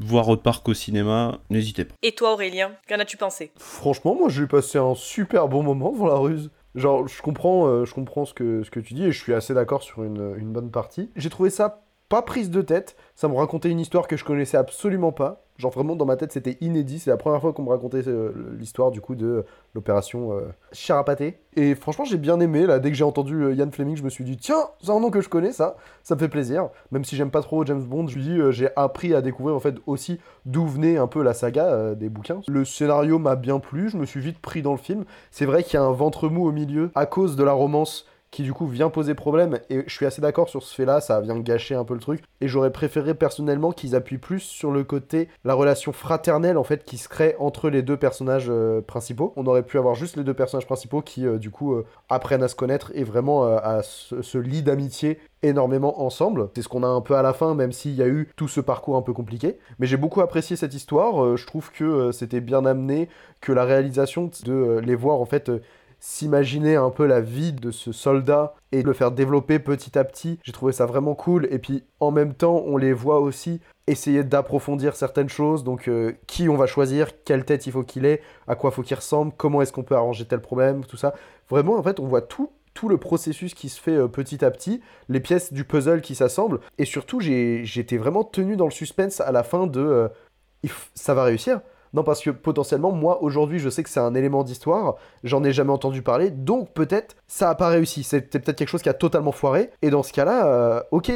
voir Autre Park au cinéma, n'hésitez pas. Et toi, Aurélien, qu'en as-tu pensé? Franchement, moi j'ai passé un super bon moment devant la ruse. Genre, je comprends, euh, je comprends ce que, ce que tu dis et je suis assez d'accord sur une, une bonne partie. J'ai trouvé ça pas prise de tête, ça me racontait une histoire que je connaissais absolument pas. Genre vraiment dans ma tête c'était inédit, c'est la première fois qu'on me racontait euh, l'histoire du coup de l'opération euh, pâté. Et franchement j'ai bien aimé, là dès que j'ai entendu euh, Ian Fleming je me suis dit tiens c'est un nom que je connais ça, ça me fait plaisir. Même si j'aime pas trop James Bond, je dis euh, j'ai appris à découvrir en fait aussi d'où venait un peu la saga des bouquins. Le scénario m'a bien plu, je me suis vite pris dans le film. C'est vrai qu'il y a un ventre mou au milieu à cause de la romance qui du coup vient poser problème et je suis assez d'accord sur ce fait là ça vient gâcher un peu le truc et j'aurais préféré personnellement qu'ils appuient plus sur le côté la relation fraternelle en fait qui se crée entre les deux personnages euh, principaux on aurait pu avoir juste les deux personnages principaux qui euh, du coup euh, apprennent à se connaître et vraiment à se, se lient d'amitié énormément ensemble. C'est ce qu'on a un peu à la fin, même s'il y a eu tout ce parcours un peu compliqué. Mais j'ai beaucoup apprécié cette histoire. Je trouve que c'était bien amené, que la réalisation de les voir en fait. S'imaginer un peu la vie de ce soldat et le faire développer petit à petit. J'ai trouvé ça vraiment cool. Et puis en même temps, on les voit aussi essayer d'approfondir certaines choses. Donc euh, qui on va choisir, quelle tête il faut qu'il ait, à quoi faut qu'il ressemble, comment est-ce qu'on peut arranger tel problème, tout ça. Vraiment, en fait, on voit tout tout le processus qui se fait euh, petit à petit, les pièces du puzzle qui s'assemblent, et surtout j'étais vraiment tenu dans le suspense à la fin de euh, ça va réussir. Non, parce que potentiellement, moi, aujourd'hui, je sais que c'est un élément d'histoire, j'en ai jamais entendu parler, donc peut-être ça a pas réussi. C'était peut-être quelque chose qui a totalement foiré, et dans ce cas-là, euh, ok,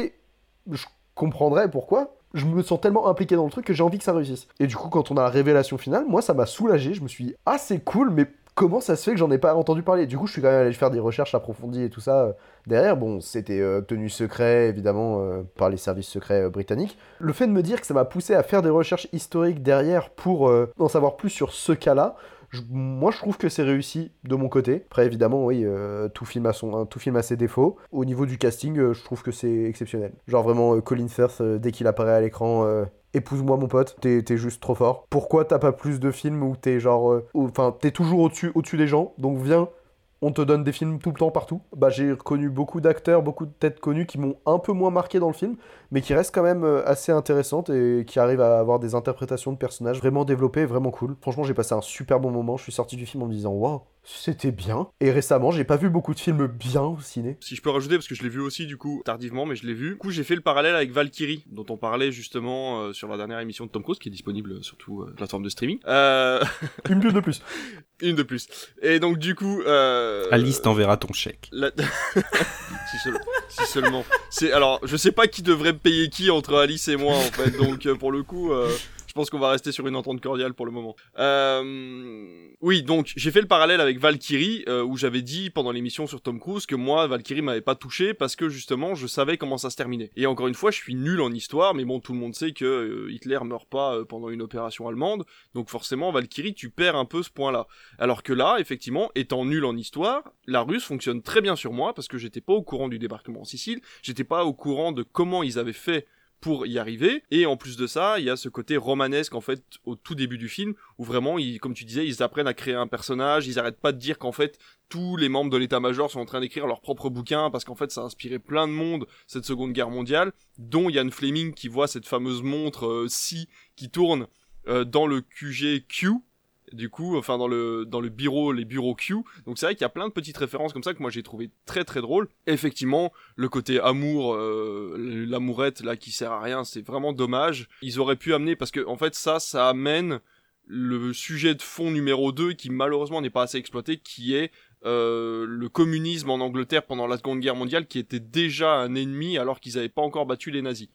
je comprendrais pourquoi. Je me sens tellement impliqué dans le truc que j'ai envie que ça réussisse. Et du coup, quand on a la révélation finale, moi, ça m'a soulagé. Je me suis dit, ah, c'est cool, mais comment ça se fait que j'en ai pas entendu parler? Du coup, je suis quand même allé faire des recherches approfondies et tout ça euh, derrière. Bon, c'était euh, tenu secret, évidemment, euh, par les services secrets britanniques. Le fait de me dire que ça m'a poussé à faire des recherches historiques derrière pour en savoir plus sur ce cas-là, moi, je trouve que c'est réussi de mon côté. Après, évidemment, oui, tout, film a son, tout film a ses défauts. Au niveau du casting, je trouve que c'est exceptionnel. Genre vraiment, Colin Firth, dès qu'il apparaît à l'écran, épouse-moi mon pote, t'es juste trop fort. Pourquoi t'as pas plus de films où t'es genre... Euh, enfin, t'es toujours au-dessus au des gens, donc viens, on te donne des films tout le temps partout. Bah j'ai reconnu beaucoup d'acteurs, beaucoup de têtes connues qui m'ont un peu moins marqué dans le film, mais qui restent quand même euh, assez intéressantes et qui arrivent à avoir des interprétations de personnages vraiment développées, vraiment cool. Franchement, j'ai passé un super bon moment. Je suis sorti du film en me disant waouh, c'était bien. Et récemment, j'ai pas vu beaucoup de films bien au ciné. Si je peux rajouter, parce que je l'ai vu aussi du coup tardivement, mais je l'ai vu. Du coup, j'ai fait le parallèle avec Valkyrie, dont on parlait justement euh, sur la dernière émission de Tom Cruise, qui est disponible sur toute euh, plateforme de streaming. Euh... Une de plus. Une de plus. Et donc du coup... Euh... Alice t'enverra ton chèque. si, seulement. C'est alors, je sais pas qui devrait payer qui entre Alice et moi en fait. Donc euh, pour le coup, euh, je pense qu'on va rester sur une entente cordiale pour le moment. Euh... Oui, donc j'ai fait le parallèle avec Valkyrie euh, où j'avais dit pendant l'émission sur Tom Cruise que moi Valkyrie m'avait pas touché parce que justement je savais comment ça se terminait. Et encore une fois, je suis nul en histoire, mais bon, tout le monde sait que euh, Hitler meurt pas euh, pendant une opération allemande, donc forcément Valkyrie, tu perds un peu ce point-là. Alors que là, effectivement, étant nul en histoire, la Russe fonctionne très bien sur moi parce que j'étais pas au courant du débarquement en Sicile, j'étais pas au courant de comment ils avaient fait pour y arriver. Et en plus de ça, il y a ce côté romanesque en fait au tout début du film où vraiment, ils, comme tu disais, ils apprennent à créer un personnage. Ils arrêtent pas de dire qu'en fait tous les membres de l'état-major sont en train d'écrire leur propre bouquin parce qu'en fait ça a inspiré plein de monde cette Seconde Guerre mondiale, dont Ian Fleming qui voit cette fameuse montre euh, Si qui tourne euh, dans le QG Q du coup, enfin dans le dans le bureau, les bureaux Q. Donc c'est vrai qu'il y a plein de petites références comme ça que moi j'ai trouvé très très drôle. Effectivement, le côté amour, euh, l'amourette là qui sert à rien, c'est vraiment dommage. Ils auraient pu amener parce que en fait ça, ça amène le sujet de fond numéro 2 qui malheureusement n'est pas assez exploité, qui est euh, le communisme en Angleterre pendant la Seconde Guerre mondiale, qui était déjà un ennemi alors qu'ils n'avaient pas encore battu les nazis.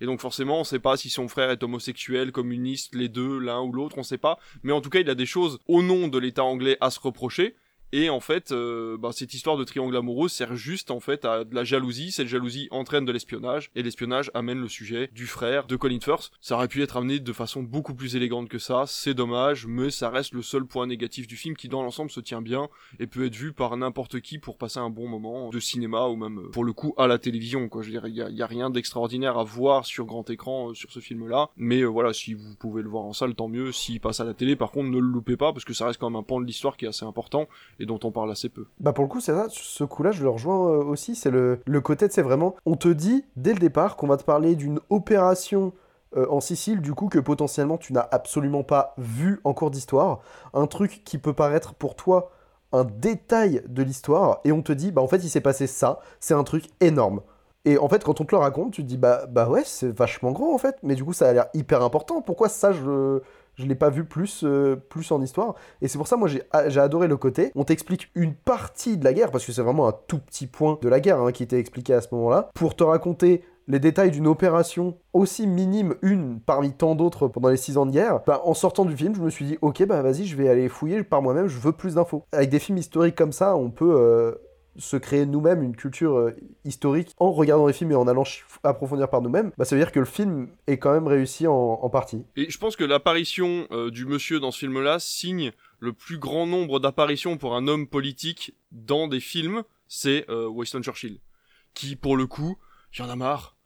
Et donc forcément, on sait pas si son frère est homosexuel, communiste, les deux, l'un ou l'autre, on sait pas. Mais en tout cas, il a des choses au nom de l'État anglais à se reprocher. Et en fait, euh, bah, cette histoire de triangle amoureux sert juste en fait à de la jalousie. Cette jalousie entraîne de l'espionnage et l'espionnage amène le sujet du frère de Colin Firth. Ça aurait pu être amené de façon beaucoup plus élégante que ça. C'est dommage, mais ça reste le seul point négatif du film qui dans l'ensemble se tient bien et peut être vu par n'importe qui pour passer un bon moment de cinéma ou même pour le coup à la télévision. Quoi, je veux dire, il y, a, rien d'extraordinaire à voir sur grand écran euh, sur ce film-là. Mais euh, voilà, si vous pouvez le voir en salle, tant mieux. S'il passe à la télé, par contre, ne le loupez pas parce que ça reste quand même un pan de l'histoire qui est assez important et dont on parle assez peu. Bah pour le coup, c'est ça, ce coup-là, je le rejoins euh, aussi, c'est le, le côté, c'est vraiment, on te dit dès le départ qu'on va te parler d'une opération euh, en Sicile, du coup, que potentiellement tu n'as absolument pas vu en cours d'histoire, un truc qui peut paraître pour toi un détail de l'histoire, et on te dit, bah en fait, il s'est passé ça, c'est un truc énorme. Et en fait, quand on te le raconte, tu te dis, bah, bah ouais, c'est vachement gros en fait, mais du coup, ça a l'air hyper important. Pourquoi ça, je, je l'ai pas vu plus, euh, plus en histoire. Et c'est pour ça, moi, ah, j'ai adoré le côté. On t'explique une partie de la guerre, parce que c'est vraiment un tout petit point de la guerre hein, qui était expliqué à ce moment-là, pour te raconter les détails d'une opération aussi minime, une parmi tant d'autres pendant les six ans de guerre, bah, en sortant du film, je me suis dit, ok, bah vas-y, je vais aller fouiller par moi-même, je veux plus d'infos. Avec des films historiques comme ça, on peut euh, se créer nous-mêmes une culture euh, historique en regardant les films et en allant approfondir par nous-mêmes, bah, ça veut dire que le film est quand même réussi en, partie. Et je pense que l'apparition euh, du monsieur dans ce film-là signe le plus grand nombre d'apparitions pour un homme politique dans des films, c'est euh, Winston Churchill. Qui, pour le coup, j'en ai marre.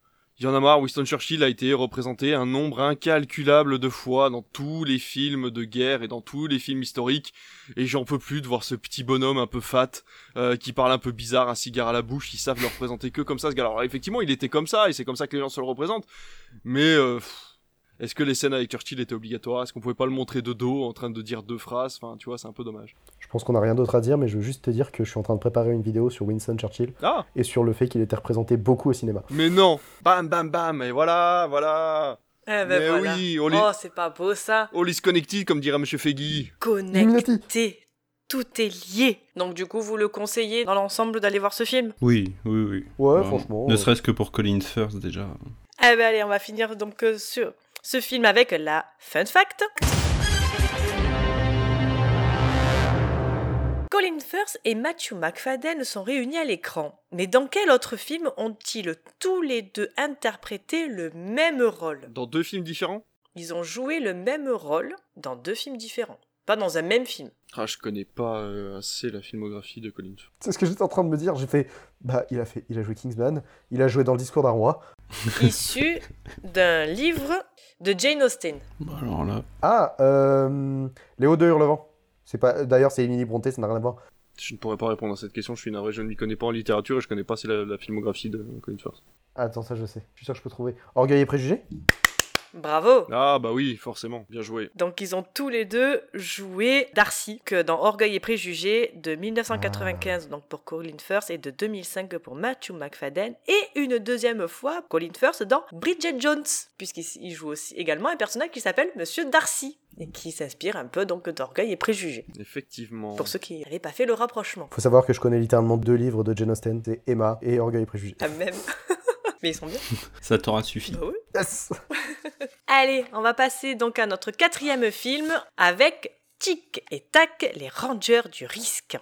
Il y en a marre, Winston Churchill a été représenté un nombre incalculable de fois dans tous les films de guerre et dans tous les films historiques, et j'en peux plus de voir ce petit bonhomme un peu fat, euh, qui parle un peu bizarre, un cigare à la bouche, ils savent le représenter que comme ça. Alors effectivement, il était comme ça, et c'est comme ça que les gens se le représentent, mais... Euh, est-ce que les scènes avec Churchill étaient obligatoires? Est-ce qu'on pouvait pas le montrer de dos en train de dire deux phrases? Enfin, tu vois, c'est un peu dommage. Je pense qu'on a rien d'autre à dire, mais je veux juste te dire que je suis en train de préparer une vidéo sur Winston Churchill Ah et sur le fait qu'il était représenté beaucoup au cinéma. Mais non Bam, bam, bam Et voilà, voilà Eh ben Mais voilà. oui, on les- Oh, c'est pas beau ça. All is connected, comme dirait Monsieur Feggy. Connecté. Tout est lié. Donc du coup, vous le conseillez dans l'ensemble d'aller voir ce film? Oui, oui, oui. Ouais, franchement, Ne serait-ce que pour Colin Firth déjà. Eh ben allez, on va finir donc euh, sur ce film avec la fun fact. Colin Firth et Matthew McFadden sont réunis à l'écran. Mais dans quel autre film ont-ils tous les deux interprété le même rôle? Dans deux films différents? Ils ont joué le même rôle dans deux films différents. Pas dans un même film. Ah, je connais pas euh, assez la filmographie de Colin Firth. C'est ce que j'étais en train de me dire. J'ai fait, bah, il a fait, il a joué Kingsman, il a joué dans le discours d'un roi. Issu d'un livre de Jane Austen. Alors là. Ah, euh, Léo de Hurlevent. C'est pas, d'ailleurs, c'est Émilie Bronté, ça n'a rien à voir. Je ne pourrais pas répondre à cette question, je suis navré, je ne m'y connais pas en littérature et je connais pas assez la, la filmographie de Colin Firth. Attends, ça je sais. Je suis sûr que je peux trouver. Orgueil et préjugés? Bravo Ah bah oui, forcément, bien joué. Donc ils ont tous les deux joué Darcy que dans Orgueil et Préjugés de 1995 donc pour Colin Firth et de 2005 pour Matthew McFadden et une deuxième fois Colin Firth dans Bridget Jones puisqu'il il joue aussi également un personnage qui s'appelle Monsieur Darcy et qui s'inspire un peu donc d'Orgueil et Préjugés. Effectivement. Pour ceux qui n'avaient pas fait le rapprochement. Faut savoir que je connais littéralement deux livres de Jane Austen, c'est Emma et Orgueil et préjugés. Ah, même. Mais ils sont bien. Ça t'aura suffi. Bah oui. Yes Allez, on va passer donc à notre quatrième film avec Tic et Tac, les rangers du risque.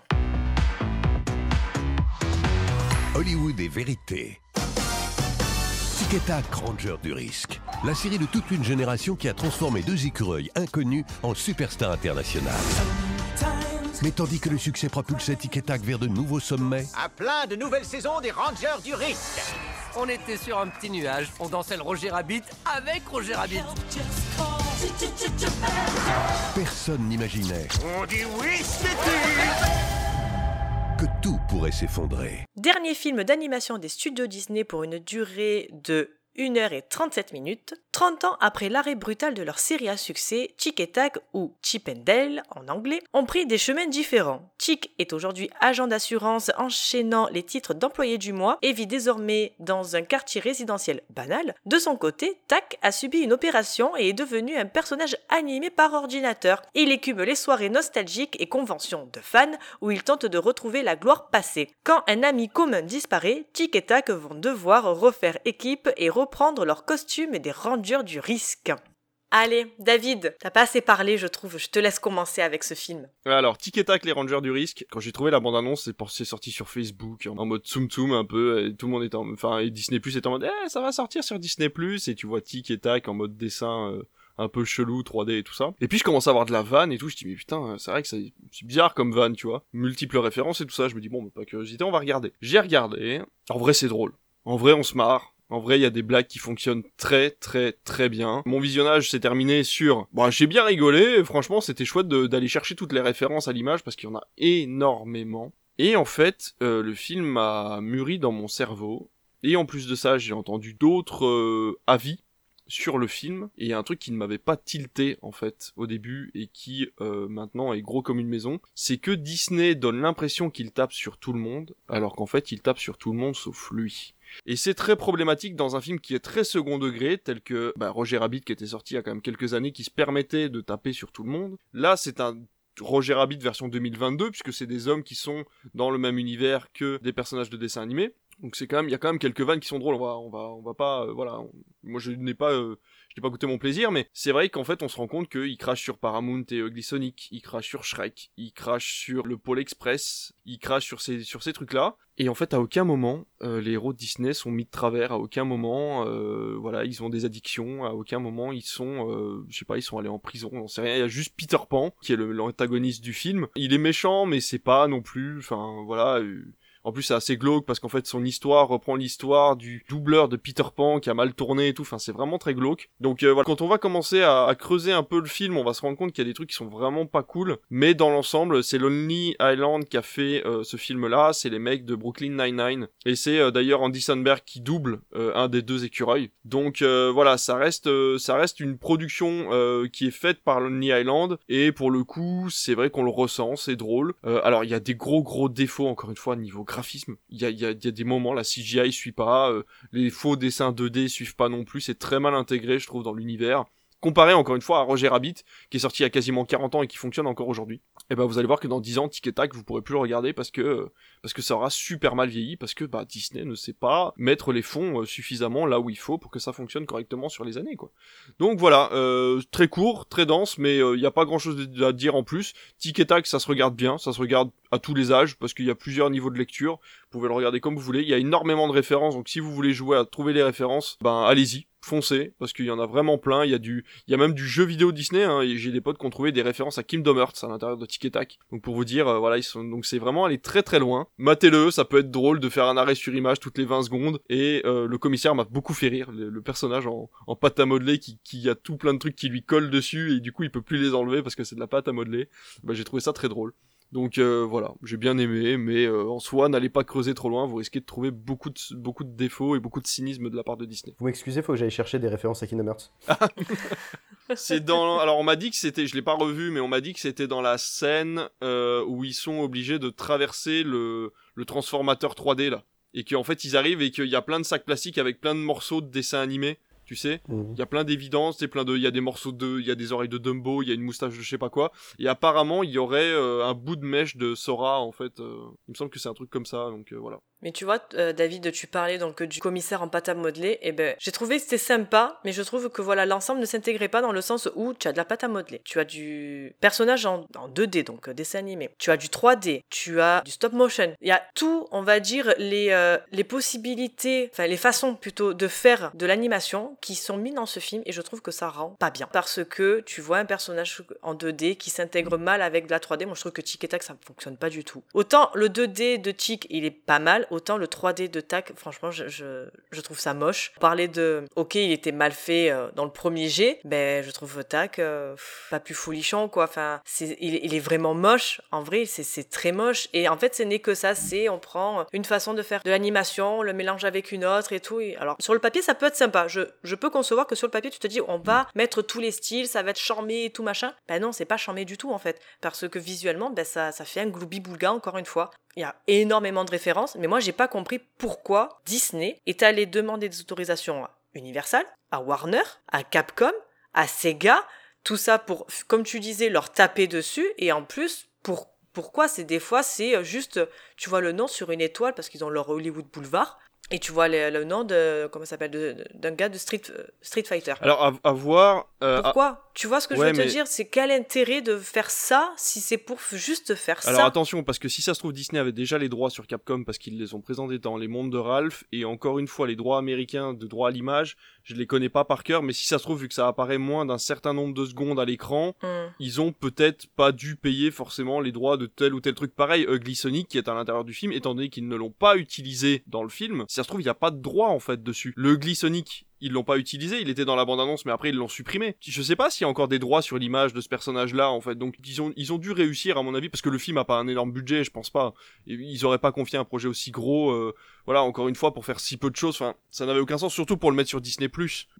Hollywood et vérité. Tic et Tac, Ranger du risque. La série de toute une génération qui a transformé deux écureuils inconnus en superstars internationales. Mais tandis que le succès propulsait Tic et Tac vers de nouveaux sommets, À plein de nouvelles saisons des Rangers du risque. On était sur un petit nuage, on dansait le Roger Rabbit avec Roger Rabbit. personne n'imaginait On dit oui, que tout pourrait s'effondrer. Dernier film d'animation des studios Disney pour une durée de 1h37 minutes, 30 ans après l'arrêt brutal de leur série à succès, Chick et Tack ou Chip en anglais, ont pris des chemins différents. Chick est aujourd'hui agent d'assurance enchaînant les titres d'employé du mois et vit désormais dans un quartier résidentiel banal. De son côté, Tack a subi une opération et est devenu un personnage animé par ordinateur. Il écume les soirées nostalgiques et conventions de fans où il tente de retrouver la gloire passée. Quand un ami commun disparaît, Chick et Tack vont devoir refaire équipe et reprendre leurs costumes des rangers du risque. Allez, David, t'as pas assez parlé, je trouve. Je te laisse commencer avec ce film. Alors, Tic et Tac, les Rangers du risque. Quand j'ai trouvé la bande-annonce, c'est sorti sur Facebook, en mode Tsum Tsum un peu, et tout le monde était en, enfin, et Disney Plus était en mode, eh, ça va sortir sur Disney Plus, et tu vois Tic et Tac en mode dessin, euh, un peu chelou, 3D et tout ça. Et puis je commence à avoir de la vanne et tout, je dis mais putain, c'est vrai que c'est c'est bizarre comme vanne, tu vois. Multiples références et tout ça, je me dis bon, bah, pas curiosité, on va regarder. J'ai regardé, en vrai c'est drôle. En vrai on se marre. En vrai, il y a des blagues qui fonctionnent très très très bien. Mon visionnage s'est terminé sur... Bon, j'ai bien rigolé, franchement c'était chouette d'aller chercher toutes les références à l'image parce qu'il y en a énormément. Et en fait, euh, le film m'a mûri dans mon cerveau. Et en plus de ça, j'ai entendu d'autres euh, avis sur le film et un truc qui ne m'avait pas tilté en fait au début et qui euh, maintenant est gros comme une maison, c'est que Disney donne l'impression qu'il tape sur tout le monde alors qu'en fait il tape sur tout le monde sauf lui. Et c'est très problématique dans un film qui est très second degré, tel que bah, Roger Rabbit qui était sorti il y a quand même quelques années, qui se permettait de taper sur tout le monde. Là, c'est un Roger Rabbit version 2022, puisque c'est des hommes qui sont dans le même univers que des personnages de dessin animé. Donc c'est quand même, il y a quand même quelques vannes qui sont drôles. On va, on va, on va pas, euh, voilà. moi, je n'ai pas, euh, je n'ai pas goûté mon plaisir, mais c'est vrai qu'en fait, on se rend compte qu'il crache sur Paramount et Ugly Sonic, il crache sur Shrek, il crache sur le Pôle Express, il crache sur ces, sur ces trucs-là. Et en fait, à aucun moment, euh, les héros de Disney sont mis de travers. À aucun moment, euh, voilà, ils ont des addictions. À aucun moment, ils sont, euh, je sais pas, ils sont allés en prison. On sait rien. Il y a juste Peter Pan qui est l'antagoniste du film. Il est méchant, mais c'est pas non plus. Enfin, voilà. Euh, En plus, c'est assez glauque parce qu'en fait, son histoire reprend l'histoire du doubleur de Peter Pan qui a mal tourné et tout. Enfin, c'est vraiment très glauque. Donc euh, voilà, quand on va commencer à, à, creuser un peu le film, on va se rendre compte qu'il y a des trucs qui sont vraiment pas cool. Mais dans l'ensemble, c'est Lonely Island qui a fait euh, ce film-là. C'est les mecs de Brooklyn Nine-Nine. Et c'est euh, d'ailleurs Andy Samberg qui double euh, un des deux écureuils. Donc voilà, ça reste, ça reste une production qui est faite par Lonely Island. Et pour le coup, c'est vrai qu'on le ressent, c'est drôle. alors il y a des gros gros défauts encore une fois niveau graphisme. Il y a, des moments, la CGI suit pas, euh, les faux dessins 2D suivent pas non plus, c'est très mal intégré, je trouve, dans l'univers. Comparé encore une fois à Roger Rabbit, qui est sorti il y a quasiment 40 ans et qui fonctionne encore aujourd'hui, et ben vous allez voir que dans 10 ans, Tic et Tac, vous pourrez plus le regarder parce que parce que ça aura super mal vieilli, parce que bah, Disney ne sait pas mettre les fonds euh, suffisamment là où il faut pour que ça fonctionne correctement sur les années, quoi. Donc voilà, euh, très court, très dense, mais il euh, n'y a pas grand chose à dire en plus. Tic et Tac, ça se regarde bien, ça se regarde à tous les âges, parce qu'il y a plusieurs niveaux de lecture, vous pouvez le regarder comme vous voulez, il y a énormément de références, donc si vous voulez jouer à trouver les références, ben allez-y, foncez parce qu'il y en a vraiment plein. Il y a du il y a même du jeu vidéo Disney hein, et j'ai des potes qui ont trouvé des références à Kingdom Hearts à l'intérieur de Tic donc pour vous dire euh, voilà donc c'est vraiment aller très très loin. Matez-le ça peut être drôle de faire un arrêt sur image toutes les 20 secondes. Et euh, le commissaire m'a beaucoup fait rire le, personnage en, pâte à modeler qui, qui a tout plein de trucs qui lui collent dessus et du coup il peut plus les enlever parce que c'est de la pâte à modeler. Bah, j'ai trouvé ça très drôle donc euh, voilà, j'ai bien aimé, mais euh, en soi, n'allez pas creuser trop loin, vous risquez de trouver beaucoup de, beaucoup de défauts et beaucoup de cynisme de la part de Disney. Vous m'excusez, faut que j'aille chercher des références à Kingdom Hearts. c'est dans. Alors on m'a dit que c'était, je l'ai pas revu, mais on m'a dit que c'était dans la scène euh, où ils sont obligés de traverser le, le transformateur 3D là, et qu'en fait ils arrivent et qu'il y a plein de sacs plastiques avec plein de morceaux de dessins animés tu sais. Il mmh. y a plein d'évidences, plein de, il y a des morceaux de, il y a des oreilles de Dumbo, il y a une moustache de je sais pas quoi. Et apparemment, il y aurait euh, un bout de mèche de Sora en fait. Euh, il me semble que c'est un truc comme ça, donc euh, voilà. Mais tu vois, euh, David, tu parlais donc du commissaire en pâte à modeler. Et ben, j'ai trouvé que c'était sympa, mais je trouve que voilà, l'ensemble ne s'intégrait pas dans le sens où tu as de la pâte à modeler. Tu as du personnage en, en 2D, donc euh, dessin animé. Tu as du 3D. Tu as du stop motion. Il y a tout, on va dire, les, euh, les possibilités, enfin, les façons plutôt de faire de l'animation qui sont mises dans ce film. Et je trouve que ça rend pas bien. Parce que tu vois un personnage en 2D qui s'intègre mal avec de la 3D. Moi, je trouve que Tic et Tac, ça ne fonctionne pas du tout. Autant le 2D de Tic, il est pas mal autant le 3D de Tac, franchement, je, trouve ça moche. Parler de, ok, il était mal fait euh, dans le premier G, ben je trouve Tac euh, pas plus folichon, quoi. Enfin, il, est vraiment moche. En vrai, c'est, très moche. Et en fait, ce n'est que ça. C'est, on prend une façon de faire de l'animation, on le mélange avec une autre et tout. Alors, sur le papier, ça peut être sympa. Je, peux concevoir que sur le papier, tu te dis, on va mettre tous les styles, ça va être charmé et tout machin. Ben non, c'est pas charmé du tout, en fait. Parce que visuellement, ben ça, ça fait un gloubi-boulga, encore une fois. Il y a énormément de références, mais moi j'ai pas compris pourquoi Disney est allé demander des autorisations à Universal, à Warner, à Capcom, à Sega, tout ça pour, comme tu disais, leur taper dessus, et en plus, pour, pourquoi c'est des fois, c'est juste, tu vois le nom sur une étoile parce qu'ils ont leur Hollywood Boulevard, et tu vois le, le nom de comment s'appelle d'un gars de Street Street Fighter. Alors à, à voir. Euh, Pourquoi? À... Tu vois ce que ouais, je veux te dire? C'est quel intérêt de faire ça si c'est pour juste faire Alors, ça? Alors attention parce que si ça se trouve Disney avait déjà les droits sur Capcom parce qu'ils les ont présentés dans les mondes de Ralph et encore une fois les droits américains de droit à l'image je les connais pas par cœur mais si ça se trouve vu que ça apparaît moins d'un certain nombre de secondes à l'écran mm. ils ont peut-être pas dû payer forcément les droits de tel ou tel truc pareil Ugly Sonic qui est à l'intérieur du film étant donné qu'ils ne l'ont pas utilisé dans le film si ça se trouve il y a pas de droit en fait dessus le Ugly Sonic ils l'ont pas utilisé, il était dans la bande-annonce, mais après ils l'ont supprimé. Je sais pas s'il y a encore des droits sur l'image de ce personnage-là, en fait. Donc ils ont, ils ont dû réussir, à mon avis, parce que le film a pas un énorme budget, je pense pas. Ils auraient pas confié un projet aussi gros, euh, voilà, encore une fois, pour faire si peu de choses. Enfin, ça n'avait aucun sens, surtout pour le mettre sur Disney+.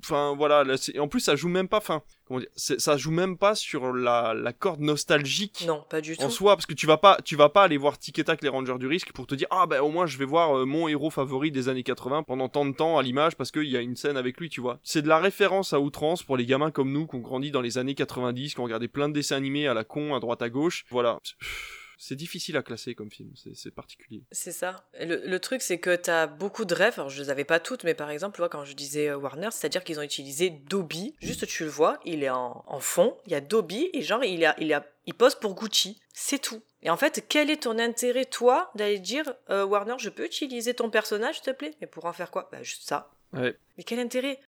Enfin, voilà, là, en plus ça joue même pas, enfin, comment dire, ça joue même pas sur la, la corde nostalgique. Non, pas du tout. En soi, parce que tu vas pas, tu vas pas aller voir Tic et Tac les Rangers du risque pour te dire, ah ben au moins je vais voir euh, mon héros favori des années 80 pendant tant de temps à l'image parce qu'il y a une scène avec lui, tu vois. C'est de la référence à outrance pour les gamins comme nous qui ont grandi dans les années 90, qui ont regardé plein de dessins animés à la con, à droite à gauche. Voilà. C'est difficile à classer comme film, c'est particulier. C'est ça. Le, le truc, c'est que tu as beaucoup de rêves. Alors, je les avais pas toutes, mais par exemple, quand je disais Warner, c'est-à-dire qu'ils ont utilisé Dobby. Juste, tu le vois, il est en, en fond, il y a Dobby, et genre, il, a, il, a, il pose pour Gucci. C'est tout. Et en fait, quel est ton intérêt, toi, d'aller dire euh, Warner, je peux utiliser ton personnage, s'il te plaît? Mais pour en faire quoi? Bah, juste ça. Ouais. Mais quel intérêt?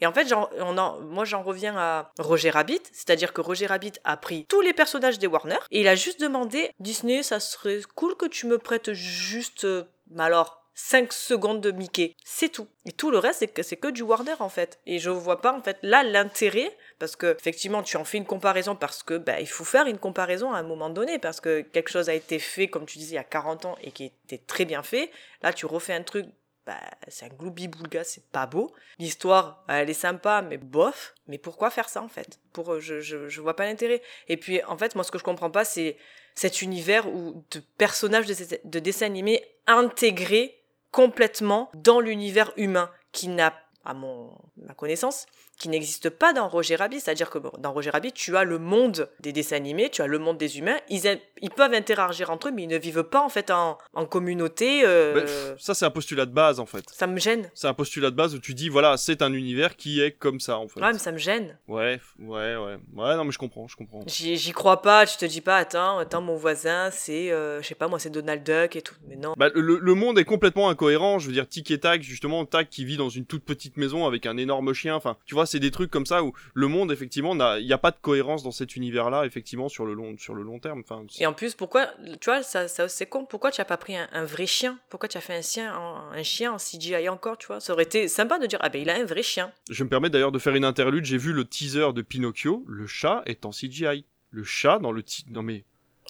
Et en fait, on en- moi j'en reviens à Roger Rabbit, c'est-à-dire que Roger Rabbit a pris tous les personnages des Warner et il a juste demandé Disney, ça serait cool que tu me prêtes juste, euh, alors 5 secondes de Mickey, c'est tout. Et tout le reste, c'est que, c'est que du Warner en fait. Et je vois pas en fait là l'intérêt, parce que effectivement tu en fais une comparaison parce que bah, il faut faire une comparaison à un moment donné, parce que quelque chose a été fait, comme tu disais, il y a 40 ans et qui était très bien fait. Là, tu refais un truc bah, c'est un gloubi-boulga, c'est pas beau. L'histoire, elle est sympa, mais bof. Mais pourquoi faire ça en fait? Pour, euh, je, je, je vois pas l'intérêt. Et puis en fait, moi, ce que je comprends pas, c'est cet univers où de personnages de, de dessins animés intégrés complètement dans l'univers humain, qui n'a, à mon ma connaissance, qui n'existe pas dans Roger Rabbit. C'est-à-dire que dans Roger Rabbit, tu as le monde des dessins animés, tu as le monde des humains. Ils, ils peuvent interagir entre eux, mais ils ne vivent pas en fait en, en communauté. euh, pff, ça, c'est un postulat de base, en fait. ça me gêne. C'est un postulat de base où tu dis, voilà, c'est un univers qui est comme ça, en fait. Ouais, mais ça me gêne. Ouais, ouais, ouais. Ouais, non, mais je comprends, je comprends. J'y j'y crois pas, tu te dis pas, attends, attends, mon voisin, c'est, euh, je sais pas, moi, c'est Donald Duck et tout. Mais non. Bah, le, le monde est complètement incohérent. Je veux dire, Tic et Tac, justement, Tac qui vit dans une toute petite maison avec un énorme chien. Enfin, tu vois, c'est des trucs comme ça où le monde, effectivement, il n'y a pas de cohérence dans cet univers-là, effectivement, sur le long, sur le long terme. Enfin, Et en plus, pourquoi, tu vois, ça, ça c'est con, pourquoi tu as pas pris un, un vrai chien? Pourquoi tu as fait un chien, en, un chien en CGI encore, tu vois? Ça aurait été sympa de dire, ah ben il a un vrai chien. Je me permets d'ailleurs de faire une interlude. J'ai vu le teaser de Pinocchio. Le chat est en CGI. Le chat dans le ti- Non mais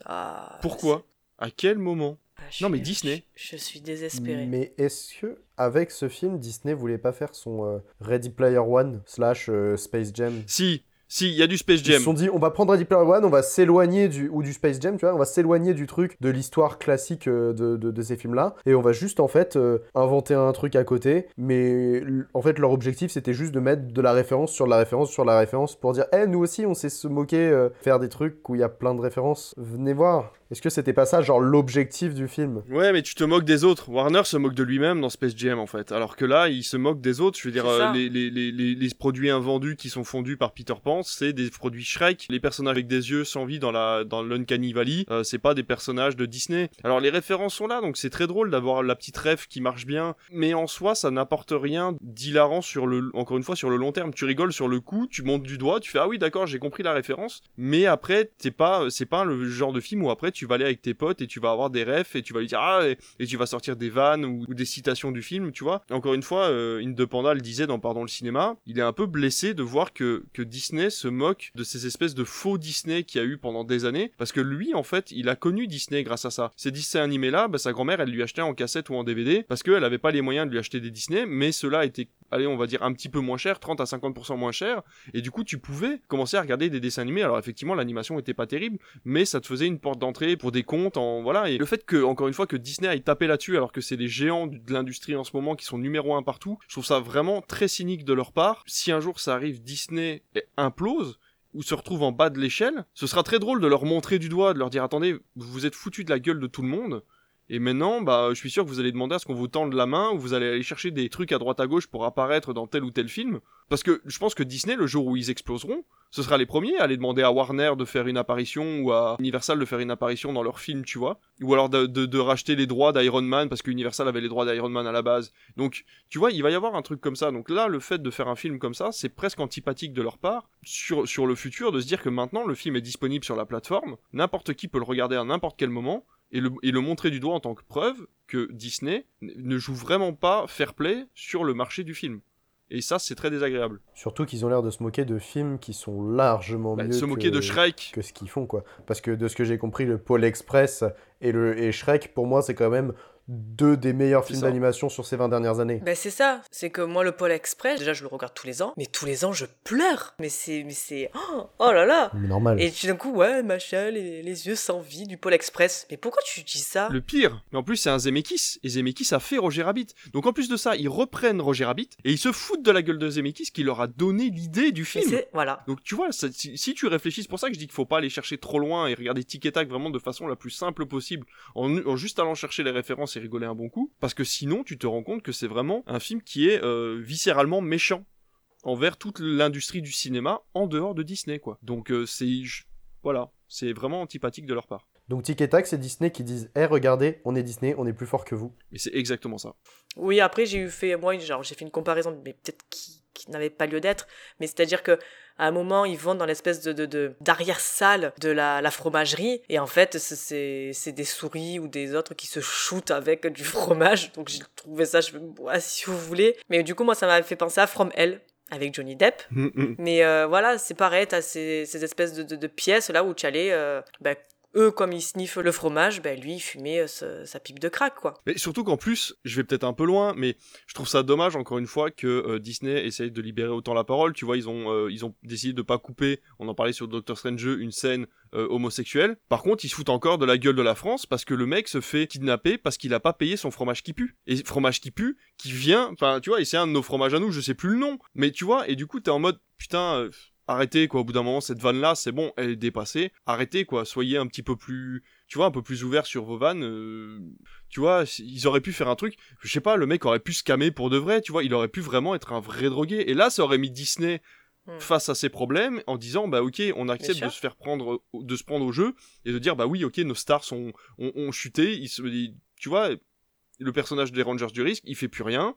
Ah, pourquoi? À quel moment? Ah, je Non mais suis- Disney. Je, je suis désespérée. Mais est-ce que avec ce film, Disney voulait pas faire son euh, Ready Player One slash euh, Space Jam? Si, si, il y a du Space Ils se Jam. sont dit, on va prendre Ready Player One, on va s'éloigner du ou du Space Jam, tu vois, on va s'éloigner du truc de l'histoire classique euh, de, de, de ces films-là, et on va juste en fait euh, inventer un truc à côté. Mais en fait, leur objectif, c'était juste de mettre de la référence sur la référence sur la référence pour dire, eh, nous aussi, on sait se moquer, euh, faire des trucs où il y a plein de références. Venez voir. Est-ce que c'était pas ça, genre l'objectif du film? Ouais, mais tu te moques des autres. Warner se moque de lui-même dans Space Jam, en fait. Alors que là, il se moque des autres. Je veux dire, euh, les, les, les, les, les produits invendus qui sont fondus par Peter Pan, c'est des produits Shrek. Les personnages avec des yeux sans vie dans la dans l'Uncanny Valley, euh, c'est pas des personnages de Disney. Alors les références sont là, donc c'est très drôle d'avoir la petite rêve qui marche bien. Mais en soi, ça n'apporte rien d'hilarant sur le, encore une fois, sur le long terme. Tu rigoles sur le coup, tu montes du doigt, tu fais ah oui d'accord, j'ai compris la référence. Mais après, t'es pas, c'est pas le genre de film où après tu vas aller avec tes potes et tu vas avoir des refs et tu vas lui dire ah et, tu vas sortir des vannes ou, des citations du film, tu vois. Encore une fois, euh, le disait dans Pardon le cinéma, il est un peu blessé de voir que, que Disney se moque de ces espèces de faux Disney qu'il y a eu pendant des années, parce que lui en fait, il a connu Disney grâce à ça. Ces dessins animés là, bah, sa grand-mère elle lui achetait en cassette ou en DVD parce qu'elle avait pas les moyens de lui acheter des Disney, mais cela était, allez on va dire un petit peu moins cher, 30 à 50% moins cher, et du coup tu pouvais commencer à regarder des dessins animés. Alors effectivement l'animation était pas terrible, mais ça te faisait une porte d'entrée pour des comptes en voilà et le fait que encore une fois que Disney aille taper là-dessus alors que c'est les géants de l'industrie en ce moment qui sont numéro un partout je trouve ça vraiment très cynique de leur part. Si un jour ça arrive Disney implose ou se retrouve en bas de l'échelle ce sera très drôle de leur montrer du doigt de leur dire attendez vous vous êtes foutu de la gueule de tout le monde et maintenant, bah, je suis sûr que vous allez demander à ce qu'on vous tende la main, ou vous allez aller chercher des trucs à droite à gauche pour apparaître dans tel ou tel film. Parce que je pense que Disney, le jour où ils exploseront, ce sera les premiers à aller demander à Warner de faire une apparition, ou à Universal de faire une apparition dans leur film, tu vois. Ou alors de, racheter les droits d'Iron Man, parce que Universal avait les droits d'Iron Man à la base. Donc, tu vois, il va y avoir un truc comme ça. Donc là, le fait de faire un film comme ça, c'est presque antipathique de leur part, sur, sur le futur, de se dire que maintenant, le film est disponible sur la plateforme, n'importe qui peut le regarder à n'importe quel moment, et le, et le montrer du doigt en tant que preuve que Disney ne joue vraiment pas fair play sur le marché du film. Et ça, c'est très désagréable. Surtout qu'ils ont l'air de se moquer de films qui sont largement Bah, mieux se que, moquer de Shrek. que ce qu'ils font, quoi. Parce que de ce que j'ai compris, le Pôle Express et, le, et Shrek, pour moi, c'est quand même deux des meilleurs films d'animation sur ces 20 dernières années. Ben c'est ça, c'est que moi le Pôle Express, déjà je le regarde tous les ans, mais tous les ans je pleure. Mais c'est mais c'est oh, oh là là. Mais normal. Et tout d'un coup ouais, machin, les, les yeux sans vie du Pôle Express. Mais pourquoi tu dis ça? Le pire, mais en plus c'est un Zemeckis, et Zemeckis a fait Roger Rabbit. Donc en plus de ça, ils reprennent Roger Rabbit, et ils se foutent de la gueule de Zemeckis qui leur a donné l'idée du film. c'est voilà. Donc tu vois, ça- si, si tu réfléchis, c'est pour ça que je dis qu'il faut pas aller chercher trop loin et regarder Tic et Tac vraiment de façon la plus simple possible, en, en juste allant chercher les références et rigoler un bon coup, parce que sinon tu te rends compte que c'est vraiment un film qui est euh, viscéralement méchant envers toute l'industrie du cinéma en dehors de Disney, quoi. Donc euh, c'est... je- Voilà, c'est vraiment antipathique de leur part. Donc Tic et Tac, c'est Disney qui disent Eh, regardez, on est Disney, on est plus fort que vous. Et c'est exactement ça. Oui, après j'ai eu fait moi genre j'ai fait une comparaison mais peut-être qui qui n'avait pas lieu d'être. Mais c'est-à-dire que à un moment, ils vont dans l'espèce de, de, d'arrière-salle de la, la, fromagerie, et en fait, c'est, c'est des souris ou des autres qui se shootent avec du fromage. Donc j'ai trouvé ça, je si vous voulez. Mais du coup, moi, ça m'a fait penser à From Hell, avec Johnny Depp. Mm, mm. Mais euh, voilà, c'est pareil, t'as ces, ces espèces de, de, de, pièces là où tu allais, euh, bah, eux, comme ils sniffent le fromage, ben lui, il fumait euh, sa, pipe de crack, quoi. Mais surtout qu'en plus, je vais peut-être un peu loin, mais je trouve ça dommage, encore une fois, que euh, Disney essaye de libérer autant la parole. Tu vois, ils ont, euh, ils ont décidé de pas couper, on en parlait sur Doctor Strange, une scène homosexuelle. Par contre, ils se foutent encore de la gueule de la France parce que le mec se fait kidnapper parce qu'il a pas payé son fromage qui pue. Et fromage qui pue, qui vient, enfin, tu vois, et c'est un de nos fromages à nous, je sais plus le nom. Mais tu vois, et du coup, t'es en mode, putain arrêtez quoi. Au bout d'un moment cette vanne là c'est bon elle est dépassée. Arrêtez quoi. Soyez un petit peu plus tu vois un peu plus ouvert sur vos vannes euh... tu vois ils auraient pu faire un truc je sais pas le mec aurait pu se calmer pour de vrai tu vois. Il aurait pu vraiment être un vrai drogué. Et là ça aurait mis Disney Hmm. face à ces problèmes en disant bah ok on accepte de se faire prendre de se prendre au jeu et de dire bah oui ok nos stars sont ont, ont chuté ils se ils, tu vois le personnage des Rangers du risque il fait plus rien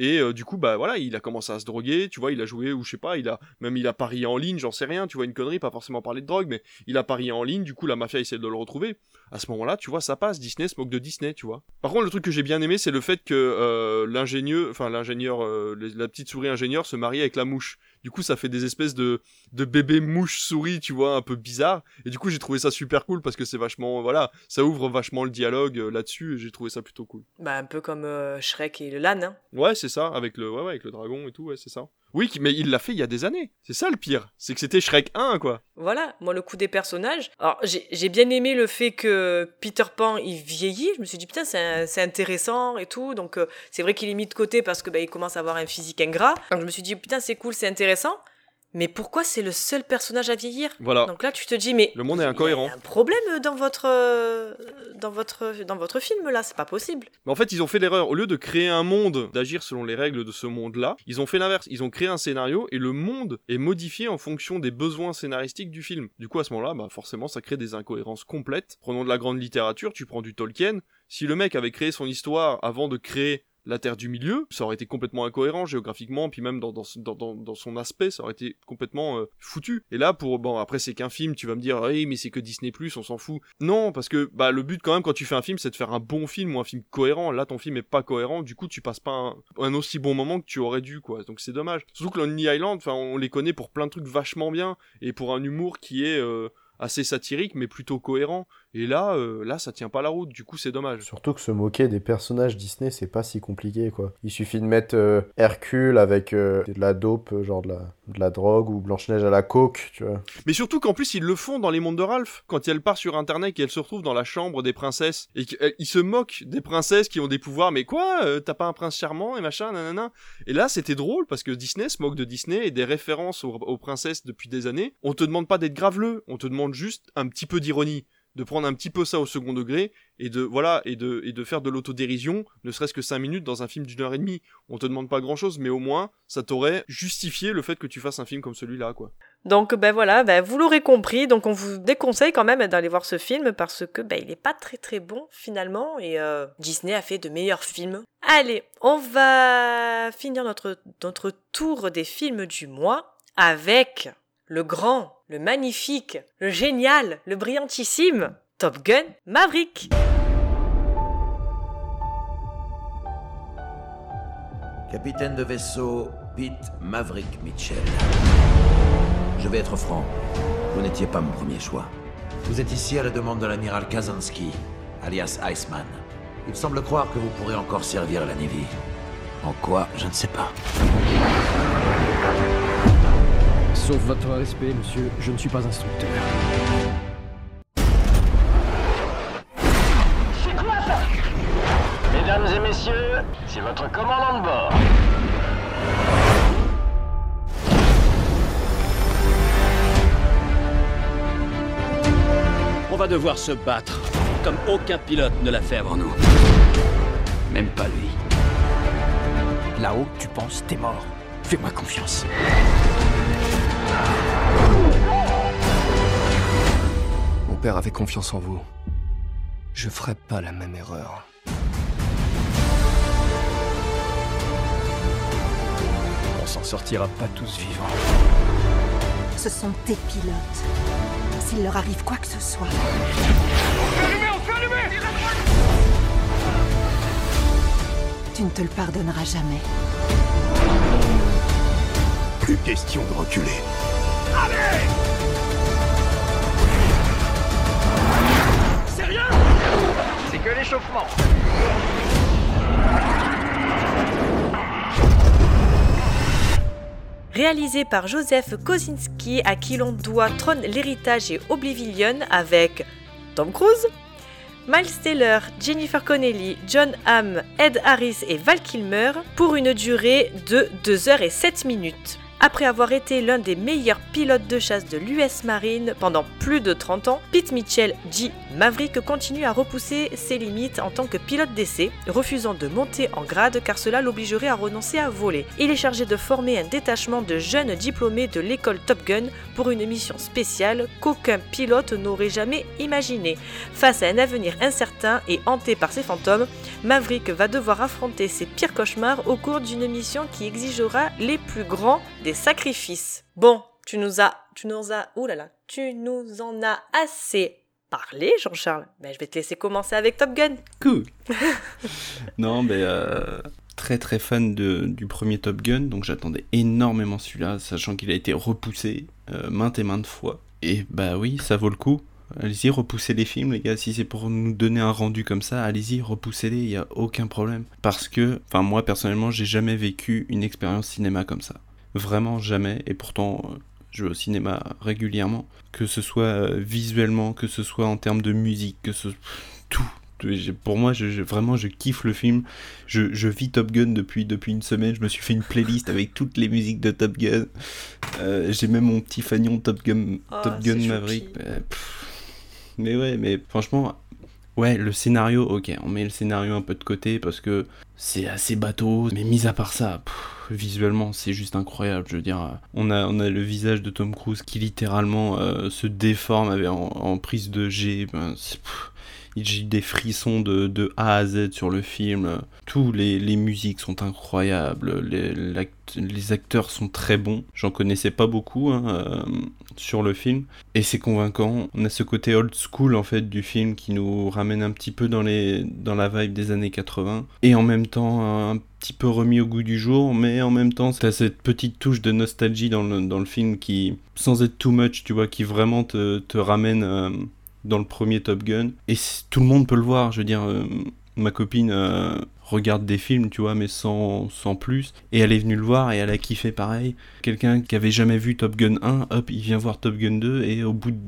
et euh, du coup, bah voilà, il a commencé à se droguer, tu vois, il a joué, ou je sais pas, il a même il a parié en ligne, j'en sais rien, tu vois, une connerie, pas forcément parler de drogue, mais il a parié en ligne, du coup la mafia essaie de le retrouver. À ce moment-là, tu vois, ça passe, Disney se moque de Disney, tu vois. Par contre, le truc que j'ai bien aimé, c'est le fait que euh, l'ingénieur, enfin l'ingénieur, euh, la petite souris ingénieur se marie avec la mouche. Du coup, ça fait des espèces de, de bébés mouches souris, tu vois, un peu bizarre. Et du coup, j'ai trouvé ça super cool parce que c'est vachement, voilà, ça ouvre vachement le dialogue euh, là-dessus et j'ai trouvé ça plutôt cool. Bah, un peu comme euh, Shrek et le LAN, hein. Ouais, c'est ça, avec le, ouais, ouais, avec le dragon et tout, ouais, c'est ça. Oui, mais il l'a fait il y a des années. C'est ça le pire. C'est que c'était Shrek 1, quoi. Voilà, moi, le coup des personnages. Alors, j'ai bien aimé le fait que Peter Pan, il vieillit. Je me suis dit, putain, c'est intéressant et tout. Donc, euh, c'est vrai qu'il est mis de côté parce que bah, commence à avoir un physique ingrat. Donc, je me suis dit, putain, c'est cool, c'est intéressant. Mais pourquoi c'est le seul personnage à vieillir? Voilà. Donc là, tu te dis, mais le monde est incohérent. Il y a un problème dans votre dans votre dans votre film là, c'est pas possible. Mais en fait, ils ont fait l'erreur. Au lieu de créer un monde, d'agir selon les règles de ce monde-là, ils ont fait l'inverse. Ils ont créé un scénario et le monde est modifié en fonction des besoins scénaristiques du film. Du coup, à ce moment-là, bah forcément, ça crée des incohérences complètes. Prenons de la grande littérature, tu prends du Tolkien. Si le mec avait créé son histoire avant de créer la Terre du Milieu, ça aurait été complètement incohérent géographiquement, puis même dans, son aspect, ça aurait été complètement euh, foutu. Et là, pour bon, après c'est qu'un film, tu vas me dire, oui, mais c'est que Disney on s'en fout. Non, parce que bah le but quand même quand tu fais un film, c'est de faire un bon film ou un film cohérent. Là, ton film est pas cohérent, du coup, tu passes pas un, un aussi bon moment que tu aurais dû, quoi. Donc c'est dommage. Surtout que Lonely Island, enfin, on les connaît pour plein de trucs vachement bien et pour un humour qui est euh, assez satirique mais plutôt cohérent. Et là, euh, là, ça tient pas la route. Du coup, c'est dommage. Surtout que se moquer des personnages Disney, c'est pas si compliqué, quoi. Il suffit de mettre euh, Hercule avec euh, de la dope, genre de la, de la drogue, ou Blanche-Neige à la coke, tu vois. Mais surtout qu'en plus, ils le font dans les mondes de Ralph. Quand elle part sur Internet et elle se retrouve dans la chambre des princesses, et qu'ils se moquent des princesses qui ont des pouvoirs. Mais quoi T'as pas un prince charmant et machin, nanana. Et là, c'était drôle parce que Disney se moque de Disney et des références aux, aux princesses depuis des années. On te demande pas d'être graveleux, on te demande juste un petit peu d'ironie de prendre un petit peu ça au second degré et de voilà et de de faire de l'autodérision ne serait-ce que 5 minutes dans un film d'une heure et demie. On te demande pas grand chose mais au moins ça t'aurait justifié le fait que tu fasses un film comme celui-là quoi. Donc ben voilà ben vous l'aurez compris. Donc on vous déconseille quand même d'aller voir ce film parce que ben il est pas très très bon finalement. Et euh, Disney a fait de meilleurs films. Allez on va finir notre tour des films du mois avec le grand, le magnifique, le génial, le brillantissime Top Gun Maverick. Capitaine de vaisseau Pete Maverick Mitchell. Je vais être franc, vous n'étiez pas mon premier choix. Vous êtes ici à la demande de l'amiral Kazansky, alias Iceman. Il semble croire que vous pourrez encore servir la Navy. En quoi, je ne sais pas. Sauf votre respect, monsieur, je ne suis pas instructeur. C'est quoi ça Mesdames et messieurs, c'est votre commandant de bord. On va devoir se battre, comme aucun pilote ne l'a fait avant nous. Même pas lui. Là-haut, tu penses, t'es mort. Fais-moi confiance. Mon père avait confiance en vous. Je ferai pas la même erreur. s'en sortira pas tous vivants. Ce sont tes pilotes. S'il leur arrive quoi que ce soit. Tu ne te le pardonneras jamais. Plus question de reculer. Sérieux C'est que l'échauffement. Réalisé par Joseph Kosinski, à qui l'on doit Tron l'héritage et Oblivion avec Tom Cruise, Miles Taylor, Jennifer Connelly, John Hamm, Ed Harris et Val Kilmer pour une durée de 2 h et 7 minutes. Après avoir été l'un des meilleurs pilotes de chasse de l'US Marine pendant plus de 30 ans, Pete Mitchell, G. Maverick, continue à repousser ses limites en tant que pilote d'essai, refusant de monter en grade car cela l'obligerait à renoncer à voler. Il est chargé de former un détachement de jeunes diplômés de l'école Top Gun pour une mission spéciale qu'aucun pilote n'aurait jamais imaginée. Face à un avenir incertain et hanté par ses fantômes, Maverick va devoir affronter ses pires cauchemars au cours d'une mission qui exigera les plus grands des sacrifices. Bon, tu nous as, tu nous as, oh là là, tu nous en as assez parlé, Jean-Charles. Mais je vais te laisser commencer avec Top Gun. Cool. non, mais euh, très très fan de, du premier Top Gun, donc j'attendais énormément celui-là, sachant qu'il a été repoussé euh, maintes et maintes fois. Et bah oui, ça vaut le coup. Allez-y, repoussez les films, les gars. Si c'est pour nous donner un rendu comme ça, allez-y, repoussez-les, il n'y a aucun problème. Parce que, enfin, moi personnellement, j'ai jamais vécu une expérience cinéma comme ça. Vraiment jamais. Et pourtant, euh, je vais au cinéma régulièrement. Que ce soit euh, visuellement, que ce soit en termes de musique, que ce. Tout. J'ai- Pour moi, je, vraiment, je kiffe le film. Je, je vis Top Gun depuis, depuis une semaine. Je me suis fait une playlist avec toutes les musiques de Top Gun. Euh, J'ai même mon petit fanion Top Gun, Ah, Top Gun. Maverick. Mais ouais, mais franchement, ouais, le scénario, ok, on met le scénario un peu de côté parce que c'est assez bateau. Mais mis à part ça, pff, visuellement, c'est juste incroyable. Je veux dire, euh, on a, on a le visage de Tom Cruise qui littéralement euh, se déforme avec, en, prise de G. Ben, j'ai des frissons de, de A à Z sur le film. Tous les, les musiques sont incroyables. Les, les acteurs sont très bons. J'en connaissais pas beaucoup hein, euh, sur le film. Et c'est convaincant. On a ce côté old school en fait du film qui nous ramène un petit peu dans, les, dans la vibe des années 80. Et en même temps un petit peu remis au goût du jour. Mais en même temps, t'as cette petite touche de nostalgie dans le, dans le film qui, sans être too much, tu vois, qui vraiment te, te ramène... euh, dans le premier Top Gun. Et tout le monde peut le voir. Je veux dire, euh, ma copine euh, regarde des films, tu vois, mais sans, sans plus. Et elle est venue le voir et elle a kiffé pareil. Quelqu'un qui avait jamais vu Top Gun 1, hop, il vient voir Top Gun 2 et au bout de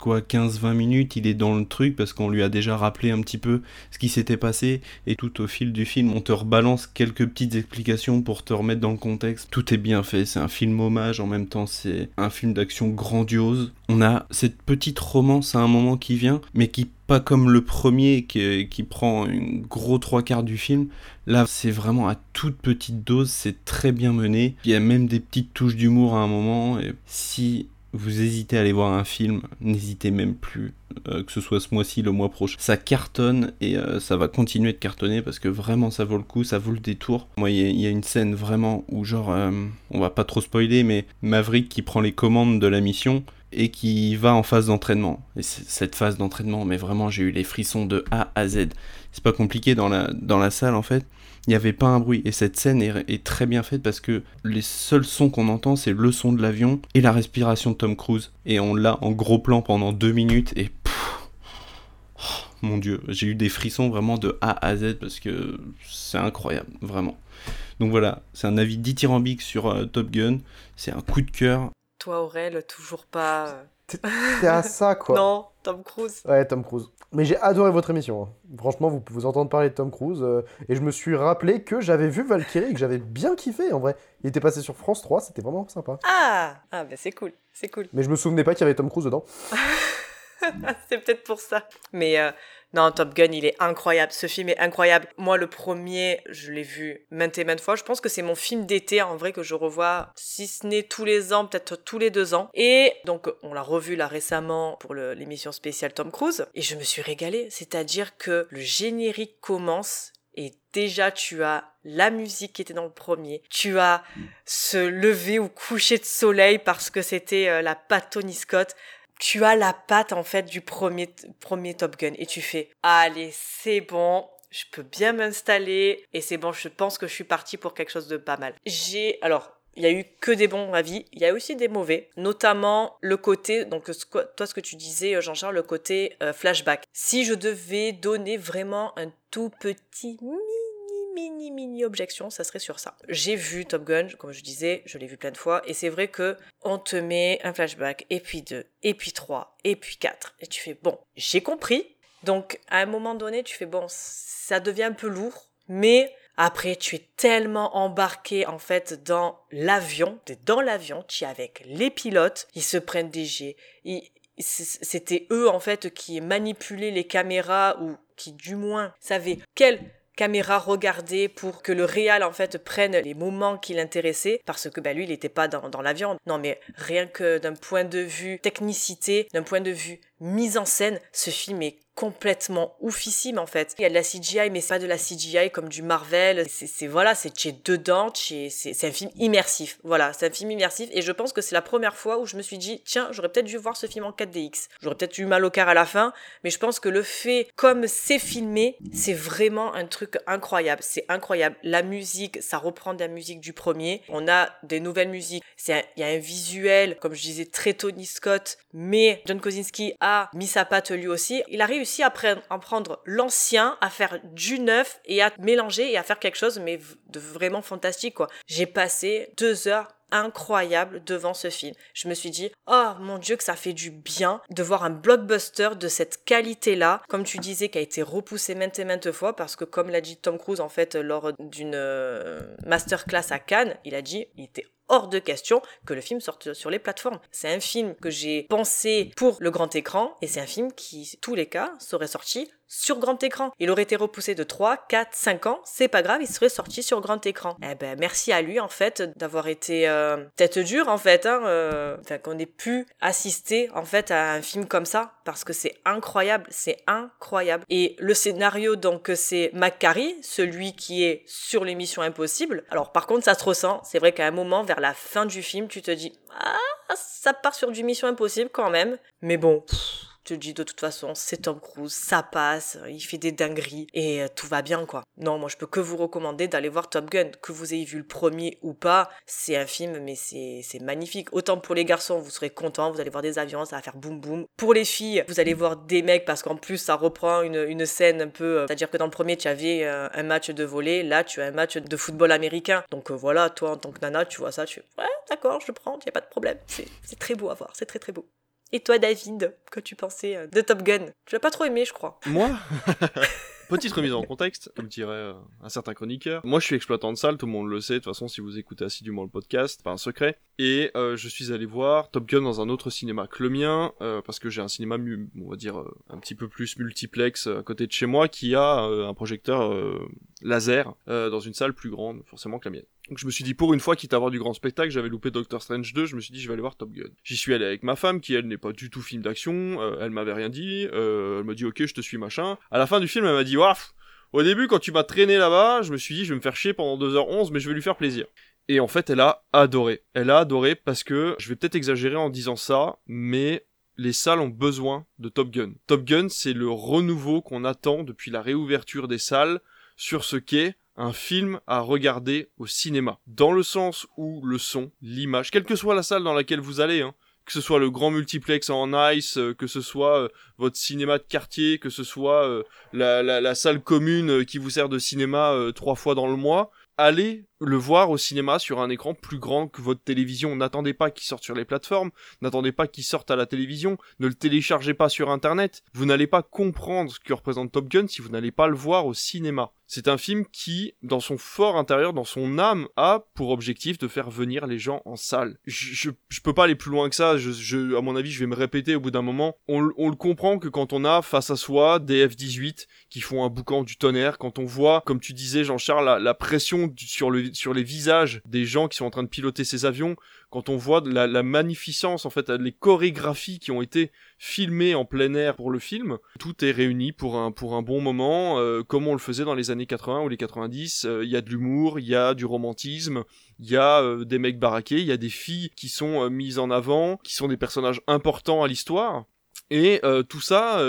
quoi 15-20 minutes, il est dans le truc parce qu'on lui a déjà rappelé un petit peu ce qui s'était passé et tout au fil du film, on te rebalance quelques petites explications pour te remettre dans le contexte. Tout est bien fait, c'est un film hommage, en même temps c'est un film d'action grandiose. On a cette petite romance à un moment qui vient, mais qui pas comme le premier qui, qui prend une gros trois quarts du film. Là, c'est vraiment à toute petite dose, c'est très bien mené. Il y a même des petites touches d'humour à un moment. Et si vous hésitez à aller voir un film, n'hésitez même plus, euh, que ce soit ce mois-ci, le mois prochain. Ça cartonne et euh, ça va continuer de cartonner parce que vraiment ça vaut le coup, ça vaut le détour. Moi, il y, a- une scène vraiment où, genre, euh, on va pas trop spoiler, mais Maverick qui prend les commandes de la mission et qui va en phase d'entraînement. Et cette phase d'entraînement, mais vraiment, j'ai eu les frissons de A à Z. C'est pas compliqué dans la, dans la salle en fait. Il n'y avait pas un bruit. Et cette scène est, est très bien faite parce que les seuls sons qu'on entend, c'est le son de l'avion et la respiration de Tom Cruise. Et on l'a en gros plan pendant deux minutes et pff, oh, mon dieu, j'ai eu des frissons vraiment de A à Z parce que c'est incroyable, vraiment. Donc voilà, c'est un avis dithyrambique sur euh, Top Gun. C'est un coup de cœur. Toi, Aurel, toujours pas. euh, T'es à ça, quoi. Non, Tom Cruise. Ouais, Tom Cruise. Mais j'ai adoré votre émission. hein. Franchement, vous pouvez entendre parler de Tom Cruise. euh, et je me suis rappelé que j'avais vu Valkyrie et que j'avais bien kiffé, en vrai. Il était passé sur France 3, c'était vraiment sympa. Ah Ah, ben c'est cool, c'est cool. Mais je me souvenais pas qu'il y avait Tom Cruise dedans. c'est peut-être pour ça. Mais euh, non, Top Gun, il est incroyable. Ce film est incroyable. Moi, le premier, je l'ai vu maintes et maintes fois. Je pense que c'est mon film d'été, en vrai, que je revois, si ce n'est tous les ans, peut-être tous les deux ans. Et donc, on l'a revu là récemment pour l'émission spéciale Tom Cruise. Et je me suis régalée. C'est-à-dire que le générique commence Et déjà, tu as la musique qui était dans le premier. Tu as ce lever ou coucher de soleil parce que c'était euh, la patte Tony Scott. Tu as la patte, en fait, du premier, premier Top Gun. Et tu fais, allez, c'est bon. Je peux bien m'installer. Et c'est bon, je pense que je suis parti pour quelque chose de pas mal. J'ai, alors, il y a eu que des bons avis, il y a aussi des mauvais, notamment le côté, donc toi ce que tu disais Jean-Charles, le côté euh, flashback. Si je devais donner vraiment un tout petit mini mini objection, ça serait sur ça. J'ai vu Top Gun, comme je disais, je l'ai vu plein de fois, et c'est vrai que on te met un flashback, et puis deux, et puis trois, et puis quatre, et tu fais bon, j'ai compris. Donc à un moment donné, tu fais bon, ça devient un peu lourd, mais après, tu es tellement embarqué en fait dans l'avion, dans l'avion, tu es avec les pilotes, ils se prennent des jets, c'était eux en fait qui manipulaient les caméras ou qui du moins savaient quelle caméra regarder pour que le réal en fait prenne les moments qui l'intéressaient parce que bah, lui il n'était pas dans, dans l'avion non mais rien que d'un point de vue technicité d'un point de vue mise en scène ce film est complètement oufissime en fait. Il y a de la CGI mais c'est pas de la CGI comme du Marvel. C'est voilà, c'est chez dedans, c'est un film immersif. Voilà, c'est un film immersif et je pense que c'est la première fois où je me suis dit tiens, j'aurais peut-être dû voir ce film en 4DX. J'aurais peut-être eu mal au cœur à la fin, mais je pense que le fait comme c'est filmé, c'est vraiment un truc incroyable. C'est incroyable. La musique, ça reprend de la musique du premier. On a des nouvelles musiques. Il y a un visuel, comme je disais, très Tony Scott, mais John Kosinski a mis sa patte lui aussi. Il a réussi à, prendre l'ancien, à faire du neuf et à mélanger et à faire quelque chose, mais de vraiment fantastique, quoi. J'ai passé deux heures incroyables devant ce film. Je me suis dit, oh mon dieu que ça fait du bien de voir un blockbuster de cette qualité-là, comme tu disais, qui a été repoussé maintes et maintes fois, parce que comme l'a dit Tom Cruise en fait lors d'une euh, masterclass à Cannes, il a dit, il était hors de question que le film sorte sur les plateformes. C'est un film que j'ai pensé pour le grand écran et c'est un film qui, tous les cas, serait sorti sur grand écran. Il aurait été repoussé de 3, 4, 5 ans, c'est pas grave, il serait sorti sur grand écran. Eh ben merci à lui en fait d'avoir été euh, tête dure en fait, hein, euh, qu'on ait pu assister en fait à un film comme ça parce que c'est incroyable, c'est incroyable. Et le scénario donc c'est McCarry, celui qui est sur l'émission Impossible. Alors par contre ça se ressent, c'est vrai qu'à un moment vers la fin du film tu te dis ah ça part sur du Mission Impossible quand même, mais bon te dis de toute façon, c'est Tom Cruise, ça passe, il fait des dingueries et euh, tout va bien quoi. Non, moi je peux que vous recommander d'aller voir Top Gun, que vous ayez vu le premier ou pas, c'est un film mais c'est magnifique. Autant pour les garçons, vous serez contents, vous allez voir des avions, ça va faire boum boum. Pour les filles, vous allez voir des mecs parce qu'en plus ça reprend une, une scène un peu, euh, c'est-à-dire que dans le premier tu avais euh, un match de volley, là tu as un match de football américain. Donc voilà, toi en tant que nana, tu vois ça, tu ouais d'accord, je prends, y a pas de problème. C'est très beau à voir, c'est très très beau. Et toi, David, que tu pensais euh, de Top Gun? Tu l'as pas trop aimé, je crois. Moi? Petite remise en contexte, comme dirait euh, un certain chroniqueur. Moi, je suis exploitant de salle, tout le monde le sait. De toute façon, si vous écoutez assidûment le podcast, pas un secret. Et euh, je suis allé voir Top Gun dans un autre cinéma que le mien, parce que j'ai un cinéma, on va dire, un petit peu plus multiplex à côté de chez moi, qui a un projecteur laser dans une salle plus grande, forcément que la mienne. Donc je me suis dit, pour une fois, quitte à avoir du grand spectacle, j'avais loupé Doctor Strange 2, je me suis dit, je vais aller voir Top Gun. J'y suis allé avec ma femme, qui elle n'est pas du tout film d'action, euh, elle m'avait rien dit, euh, elle m'a dit, ok, je te suis, machin. À la fin du film, elle m'a dit, waf, au début, quand tu m'as traîné là-bas, je me suis dit, je vais me faire chier pendant 2h11, mais je vais lui faire plaisir. Et en fait, elle a adoré. Elle a adoré parce que, je vais peut-être exagérer en disant ça, mais les salles ont besoin de Top Gun. Top Gun, c'est le renouveau qu'on attend depuis la réouverture des salles sur ce qu'est un film à regarder au cinéma. Dans le sens où le son, l'image, quelle que soit la salle dans laquelle vous allez, hein, que ce soit le grand multiplex en ice, euh, que ce soit euh, votre cinéma de quartier, que ce soit euh, la, la, salle commune qui vous sert de cinéma trois fois dans le mois, allez le voir au cinéma sur un écran plus grand que votre télévision. N'attendez pas qu'il sorte sur les plateformes, n'attendez pas qu'il sorte à la télévision, ne le téléchargez pas sur internet. Vous n'allez pas comprendre ce que représente Top Gun si vous n'allez pas le voir au cinéma. C'est un film qui, dans son fort intérieur, dans son âme, a pour objectif de faire venir les gens en salle. Je, peux pas aller plus loin que ça, à mon avis, je vais me répéter au bout d'un moment. On, le comprend que quand on a face à soi des F-18 qui font un boucan du tonnerre, quand on voit, comme tu disais Jean-Charles, la, pression sur le, sur les visages des gens qui sont en train de piloter ces avions, quand on voit la, magnificence, en fait, les chorégraphies qui ont été filmées en plein air pour le film, tout est réuni pour un, pour un bon moment, euh, comme on le faisait dans les années 80 ou les 90. Euh, il y a de l'humour, il y a du romantisme, il y a euh, des mecs baraqués, il y a des filles qui sont mises en avant, qui sont des personnages importants à l'histoire. Et tout ça,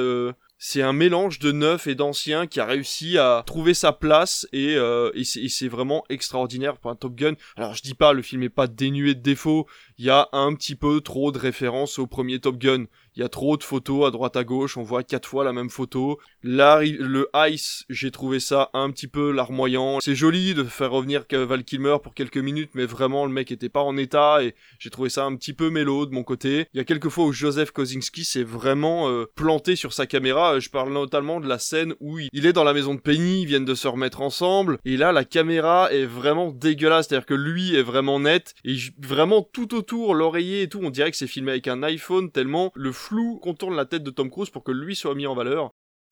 c'est un mélange de neuf et d'ancien qui a réussi à trouver sa place et, euh, et c'est vraiment extraordinaire pour un Top Gun. Alors je dis pas, le film est pas dénué de défauts, il y a un petit peu trop de références au premier Top Gun. Il y a trop de photos à droite à gauche, on voit quatre fois la même photo. Là, le Ice, j'ai trouvé ça un petit peu larmoyant. C'est joli de faire revenir Val Kilmer pour quelques minutes, mais vraiment le mec était pas en état et j'ai trouvé ça un petit peu mélo de mon côté. Il y a quelques fois où Joseph Kosinski s'est vraiment euh, planté sur sa caméra. Je parle notamment de la scène où il est dans la maison de Penny, ils viennent de se remettre ensemble et là la caméra est vraiment dégueulasse, c'est-à-dire que lui est vraiment net et vraiment tout autour, l'oreiller et tout, on dirait que c'est filmé avec un iPhone tellement le flou contourne la tête de Tom Cruise pour que lui soit mis en valeur.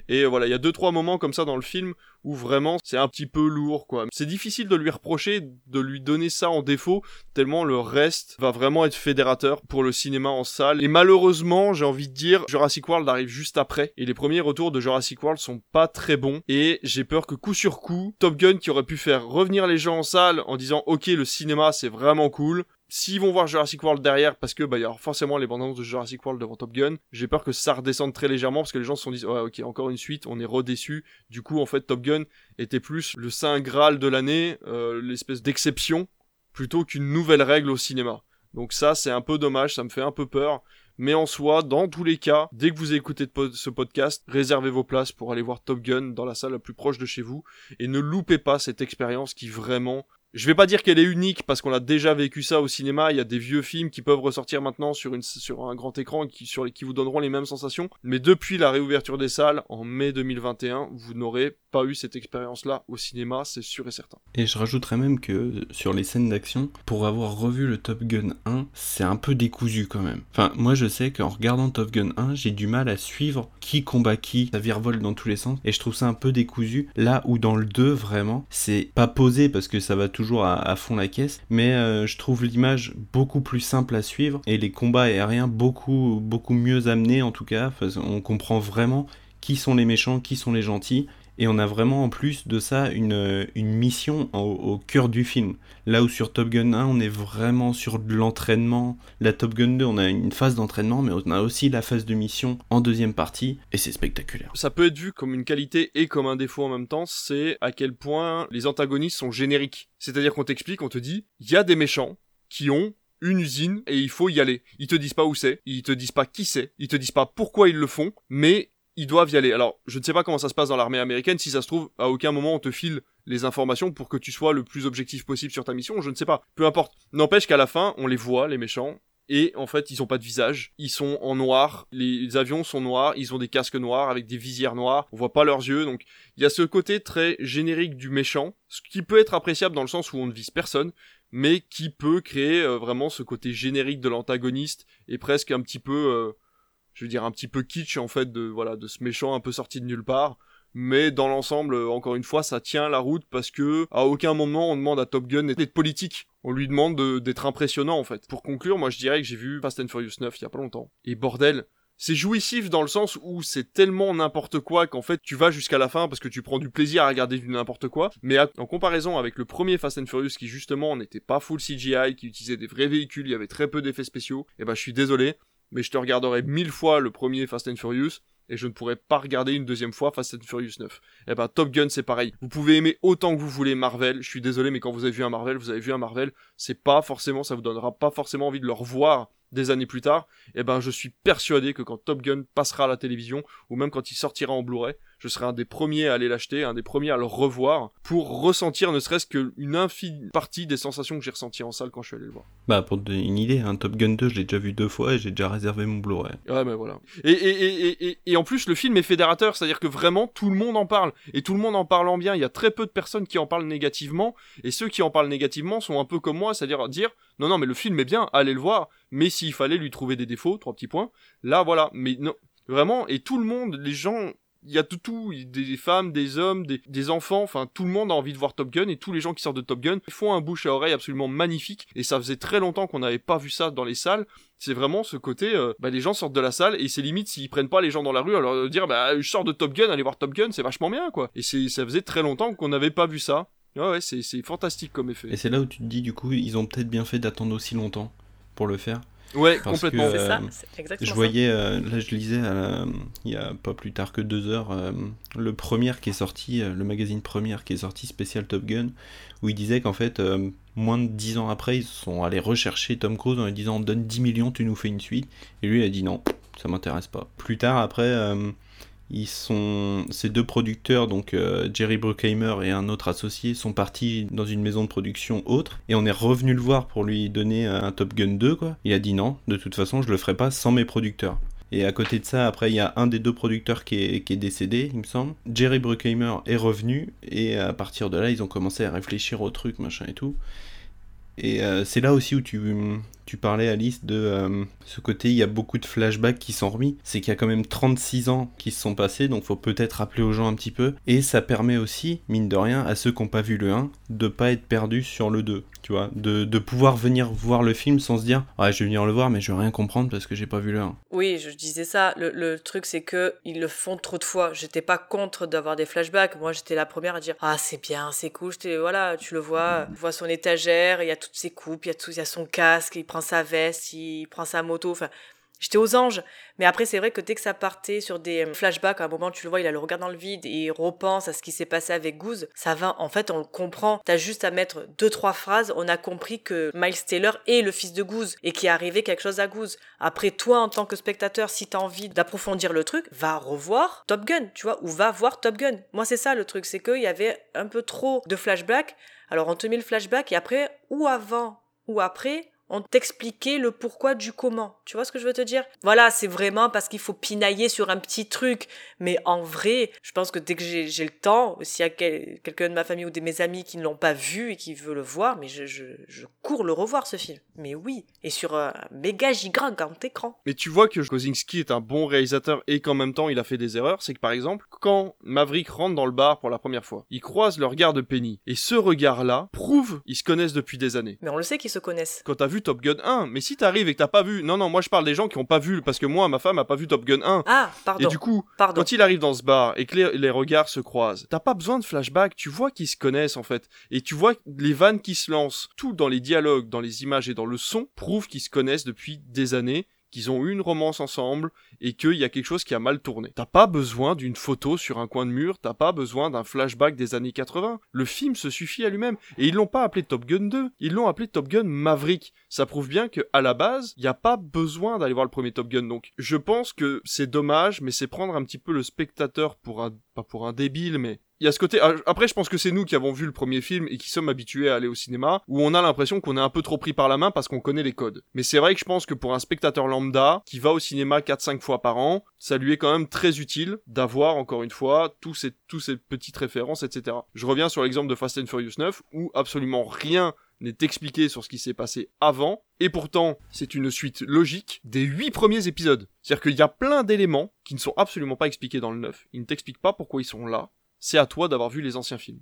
Et voilà, il y a deux trois moments comme ça dans le film où vraiment c'est un petit peu lourd quoi. C'est difficile de lui reprocher de lui donner ça en défaut tellement le reste va vraiment être fédérateur pour le cinéma en salle. Et malheureusement, j'ai envie de dire Jurassic World arrive juste après et les premiers retours de Jurassic World sont pas très bons et j'ai peur que coup sur coup, Top Gun qui aurait pu faire revenir les gens en salle en disant OK, le cinéma c'est vraiment cool, S'ils vont voir Jurassic World derrière, parce que bah il y a forcément les bandes de Jurassic World devant Top Gun, j'ai peur que ça redescende très légèrement parce que les gens se sont dit ouais ok encore une suite, on est redéçu. Du coup en fait Top Gun était plus le saint graal de l'année, euh, l'espèce d'exception plutôt qu'une nouvelle règle au cinéma. Donc ça c'est un peu dommage, ça me fait un peu peur. Mais en soi, dans tous les cas, dès que vous écoutez ce podcast, réservez vos places pour aller voir Top Gun dans la salle la plus proche de chez vous et ne loupez pas cette expérience qui vraiment je vais pas dire qu'elle est unique parce qu'on a déjà vécu ça au cinéma. Il y a des vieux films qui peuvent ressortir maintenant sur, un grand écran qui, qui vous donneront les mêmes sensations. Mais depuis la réouverture des salles en mai 2021, vous n'aurez pas eu cette expérience-là au cinéma, c'est sûr et certain. Et je rajouterais même que sur les scènes d'action, pour avoir revu le Top Gun 1, c'est un peu décousu quand même. Enfin, moi je sais qu'en regardant Top Gun 1, j'ai du mal à suivre qui combat qui, ça virevolte dans tous les sens, et je trouve ça un peu décousu. Là où dans le 2, vraiment, c'est pas posé parce que ça va à, fond la caisse, mais euh, je trouve l'image beaucoup plus simple à suivre et les combats aériens beaucoup, beaucoup mieux amenés en tout cas. on comprend vraiment qui sont les méchants, qui sont les gentils, et on a vraiment en plus de ça une, une mission au, cœur du film. Là où sur Top Gun 1, on est vraiment sur de l'entraînement. La Top Gun 2, on a une phase d'entraînement, mais on a aussi la phase de mission en deuxième partie, et c'est spectaculaire. Ça peut être vu comme une qualité et comme un défaut en même temps, c'est à quel point les antagonistes sont génériques. C'est-à-dire qu'on t'explique, on te dit, il y a des méchants qui ont une usine et il faut y aller. Ils te disent pas où c'est, ils te disent pas qui c'est, ils te disent pas pourquoi ils le font, mais ils doivent y aller. Alors, je ne sais pas comment ça se passe dans l'armée américaine, si ça se trouve, à aucun moment on te file les informations pour que tu sois le plus objectif possible sur ta mission, je ne sais pas. Peu importe. N'empêche qu'à la fin, on les voit, les méchants, et en fait, ils ont pas de visage. Ils sont en noir. Les avions sont noirs. Ils ont des casques noirs avec des visières noires. On voit pas leurs yeux. Donc, il y a ce côté très générique du méchant. Ce qui peut être appréciable dans le sens où on ne vise personne. Mais qui peut créer euh, vraiment ce côté générique de l'antagoniste. Et presque un petit peu, euh, je veux dire un petit peu kitsch en fait de voilà de ce méchant un peu sorti de nulle part. Mais dans l'ensemble euh, encore une fois ça tient la route parce que à aucun moment on demande à Top Gun d'être politique. On lui demande d'être impressionnant en fait. Pour conclure moi je dirais que j'ai vu Fast and Furious 9 il y a pas longtemps. Et bordel c'est jouissif dans le sens où c'est tellement n'importe quoi qu'en fait tu vas jusqu'à la fin parce que tu prends du plaisir à regarder du n'importe quoi. Mais en comparaison avec le premier Fast and Furious qui justement n'était pas full CGI, qui utilisait des vrais véhicules, il y avait très peu d'effets spéciaux, et eh ben je suis désolé, mais je te regarderai mille fois le premier Fast and Furious et je ne pourrais pas regarder une deuxième fois Fast and Furious 9. Eh ben Top Gun c'est pareil. Vous pouvez aimer autant que vous voulez Marvel, je suis désolé mais quand vous avez vu un Marvel, vous avez vu un Marvel, c'est pas forcément ça vous donnera pas forcément envie de le revoir des années plus tard. Eh ben je suis persuadé que quand Top Gun passera à la télévision ou même quand il sortira en Blu-ray, je serai un des premiers à aller l'acheter, un des premiers à le revoir, pour ressentir ne serait-ce qu'une infime partie des sensations que j'ai ressenties en salle quand je suis allé le voir. Bah pour te donner une idée, un Top Gun 2, je l'ai déjà vu deux fois et j'ai déjà réservé mon Blu-ray. Ouais, mais voilà. Et, et, et, et, en plus, le film est fédérateur, c'est-à-dire que vraiment tout le monde en parle. Et tout le monde en parlant bien, il y a très peu de personnes qui en parlent négativement, et ceux qui en parlent négativement sont un peu comme moi, c'est-à-dire dire, non, non, mais le film est bien, allez le voir, mais s'il fallait lui trouver des défauts, trois petits points, là voilà, mais non, vraiment, et tout le monde, les gens il y a tout, tout, des femmes, des hommes, des, enfants, enfin tout le monde a envie de voir Top Gun et tous les gens qui sortent de Top Gun font un bouche à oreille absolument magnifique et ça faisait très longtemps qu'on n'avait pas vu ça dans les salles. C'est vraiment ce côté, euh, bah, les gens sortent de la salle et c'est limite s'ils prennent pas les gens dans la rue, alors leur dire bah je sors de Top Gun, allez voir Top Gun, c'est vachement bien quoi. Et ça faisait très longtemps qu'on n'avait pas vu ça. Ouais, ouais, c'est fantastique comme effet. Et c'est là où tu te dis, du coup, ils ont peut-être bien fait d'attendre aussi longtemps pour le faire. Ouais, Parce complètement. que, C'est ça, euh, exactement Je voyais, euh, là je lisais, euh, il y a pas plus tard que deux heures, euh, le Première qui est sorti, euh, le magazine Première qui est sorti spécial Top Gun, où il disait qu'en fait, euh, moins de dix ans après, ils sont allés rechercher Tom Cruise en lui disant donne 10 millions, tu nous fais une suite. Et lui il a dit non, ça m'intéresse pas. Plus tard, après, euh, ils sont, ces deux producteurs, donc euh, Jerry Bruckheimer et un autre associé, sont partis dans une maison de production autre, et on est revenu le voir pour lui donner un Top Gun 2, quoi. Il a dit non, de toute façon, je le ferai pas sans mes producteurs. Et à côté de ça, après, il y a un des deux producteurs qui est, qui est décédé, il me semble. Jerry Bruckheimer est revenu, et à partir de là, ils ont commencé à réfléchir au truc, machin et tout. Et euh, c'est là aussi où tu, tu parlais, Alice, de euh, ce côté, il y a beaucoup de flashbacks qui sont remis. C'est qu'il y a quand même 36 ans qui se sont passés, donc faut peut-être rappeler aux gens un petit peu. Et ça permet aussi, mine de rien, à ceux qui n'ont pas vu le 1, de pas être perdus sur le 2. De, de pouvoir venir voir le film sans se dire, ouais, je vais venir le voir, mais je vais rien comprendre parce que j'ai pas vu le 1. Oui, je disais ça. Le, le truc, c'est que ils le font trop de fois. J'étais pas contre d'avoir des flashbacks. Moi, j'étais la première à dire Ah, c'est bien, c'est cool. Voilà, tu le vois, tu vois son étagère, il y a toutes ses coupes, il y, a y a son casque, il prend sa veste, il prend sa moto. J'étais aux anges. Mais après, c'est vrai que dès que ça partait sur des euh, flashbacks, à un moment, tu le vois, il a le regard dans le vide et il repense à ce qui s'est passé avec Goose. Ça va, en fait, on le comprend. T'as juste à mettre deux, trois phrases. On a compris que Miles Taylor est le fils de Goose et qu'il est arrivé quelque chose à Goose. Après, toi, en tant que spectateur, si t'as envie d'approfondir le truc, va revoir Top Gun, tu vois, ou va voir Top Gun. Moi, c'est ça le truc, c'est qu'il y avait un peu trop de flashbacks. Alors, on te met le flashback et après, ou avant, ou après, on t'expliquait le pourquoi du comment. Tu vois ce que je veux te dire? Voilà, c'est vraiment parce qu'il faut pinailler sur un petit truc. Mais en vrai, je pense que dès que j'ai le temps, s'il y a quel- quelqu'un de ma famille ou de mes amis qui ne l'ont pas vu et qui veut le voir, mais je, je, je cours le revoir ce film. Mais oui, et sur un méga giga grand écran. Mais tu vois que Kozinski est un bon réalisateur et qu'en même temps il a fait des erreurs, c'est que par exemple, quand Maverick rentre dans le bar pour la première fois, il croise le regard de Penny. Et ce regard-là prouve ils se connaissent depuis des années. Mais on le sait qu'ils se connaissent. Quand t'as vu Top Gun 1, mais si t'arrives et que t'as pas vu, non non, moi je parle des gens qui ont pas vu, parce que moi, ma femme a pas vu Top Gun 1. Ah, pardon. Et du coup, Pardon. quand il arrive dans ce bar et que les, les regards se croisent, t'as pas besoin de flashback, tu vois qu'ils se connaissent en fait. Et tu vois les vannes qui se lancent, tout dans les dialogues, dans les images et dans le son, prouve qu'ils se connaissent depuis des années, qu'ils ont eu une romance ensemble et qu'il y a quelque chose qui a mal tourné. T'as pas besoin d'une photo sur un coin de mur, t'as pas besoin d'un flashback des années 80. Le film se suffit à lui-même. Et ils l'ont pas appelé Top Gun 2, ils l'ont appelé Top Gun Maverick. Ça prouve bien que à la base, il y a pas besoin d'aller voir le premier Top Gun. Donc, je pense que c'est dommage, mais c'est prendre un petit peu le spectateur pour un, pas pour un débile, mais il y a ce côté. ah, Après, je pense que c'est nous qui avons vu le premier film et qui sommes habitués à aller au cinéma, où on a l'impression qu'on est un peu trop pris par la main parce qu'on connaît les codes. Mais c'est vrai que je pense que pour un spectateur lambda qui va au cinéma 4-5 fois par an, ça lui est quand même très utile d'avoir encore une fois tous ces, tous ces petites références, etc. Je reviens sur l'exemple de Fast and Furious 9 où absolument rien n'est expliqué sur ce qui s'est passé avant, et pourtant c'est une suite logique des huit premiers épisodes. C'est-à-dire qu'il y a plein d'éléments qui ne sont absolument pas expliqués dans le 9, ils ne t'expliquent pas pourquoi ils sont là, c'est à toi d'avoir vu les anciens films.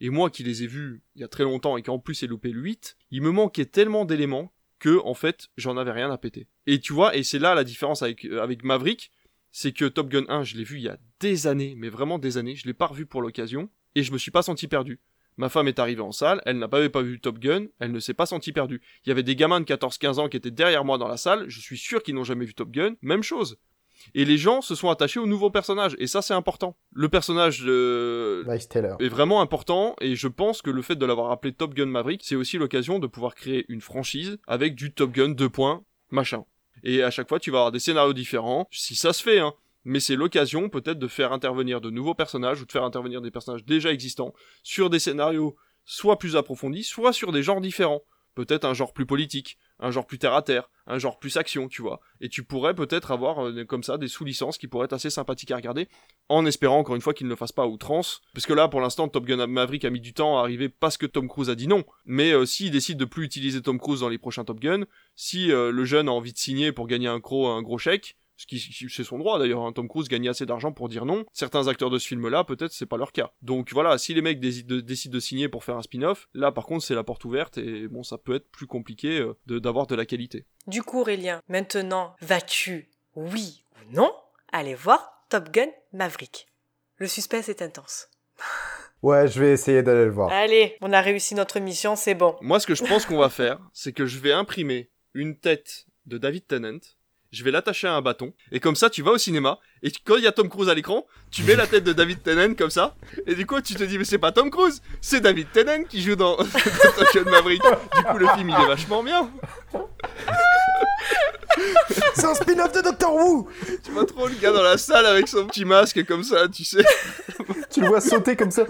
Et moi qui les ai vus il y a très longtemps et qui en plus ai loupé le 8, il me manquait tellement d'éléments que en fait j'en avais rien à péter. Et tu vois, et c'est là la différence avec, euh, Maverick, c'est que Top Gun 1 je l'ai vu il y a des années, mais vraiment des années, je l'ai pas revu pour l'occasion, et je me suis pas senti perdu. Ma femme est arrivée en salle, elle n'a pas, pas vu Top Gun, elle ne s'est pas sentie perdue. Il y avait des gamins de 14-15 ans qui étaient derrière moi dans la salle, je suis sûr qu'ils n'ont jamais vu Top Gun, même chose. Et les gens se sont attachés au nouveau personnage, et ça c'est important. Le personnage de... Miles Taylor. est vraiment important, et je pense que le fait de l'avoir appelé Top Gun Maverick, c'est aussi l'occasion de pouvoir créer une franchise avec du Top Gun 2 points, machin. Et à chaque fois tu vas avoir des scénarios différents, si ça se fait, hein. Mais c'est l'occasion peut-être de faire intervenir de nouveaux personnages ou de faire intervenir des personnages déjà existants sur des scénarios soit plus approfondis, soit sur des genres différents. Peut-être un genre plus politique, un genre plus terre à terre, un genre plus action, tu vois. Et tu pourrais peut-être avoir euh, comme ça des sous-licences qui pourraient être assez sympathiques à regarder, en espérant encore une fois qu'ils ne le fassent pas outrance. Parce que là, pour l'instant, Top Gun Maverick a mis du temps à arriver parce que Tom Cruise a dit non. Mais euh, s'il décide de plus utiliser Tom Cruise dans les prochains Top Gun, si euh, le jeune a envie de signer pour gagner un gros, un gros chèque, Ce qui, c'est son droit d'ailleurs. hein. Tom Cruise gagne assez d'argent pour dire non. Certains acteurs de ce film-là, peut-être c'est pas leur cas. Donc voilà, si les mecs décident de, décident de signer pour faire un spin-off, là par contre c'est la porte ouverte et bon, ça peut être plus compliqué euh, de- d'avoir de la qualité. Du coup, Aurélien, maintenant, vas-tu, oui ou non, aller voir Top Gun Maverick? Le suspense est intense. Ouais, je vais essayer d'aller le voir. Allez, on a réussi notre mission, c'est bon. Moi, ce que je pense qu'on va faire, c'est que je vais imprimer une tête de David Tennant. Je vais l'attacher à un bâton. Et comme ça, tu vas au cinéma. Et tu- quand il y a Tom Cruise à l'écran, tu mets la tête de David Tennant comme ça. Et du coup, tu te dis, mais c'est pas Tom Cruise, c'est David Tennant qui joue dans, dans Top Maverick. Du coup, le film, il est vachement bien. C'est un spin-off de Doctor Who Tu vois trop le gars dans la salle avec son petit masque comme ça, tu sais. Tu le vois sauter comme ça.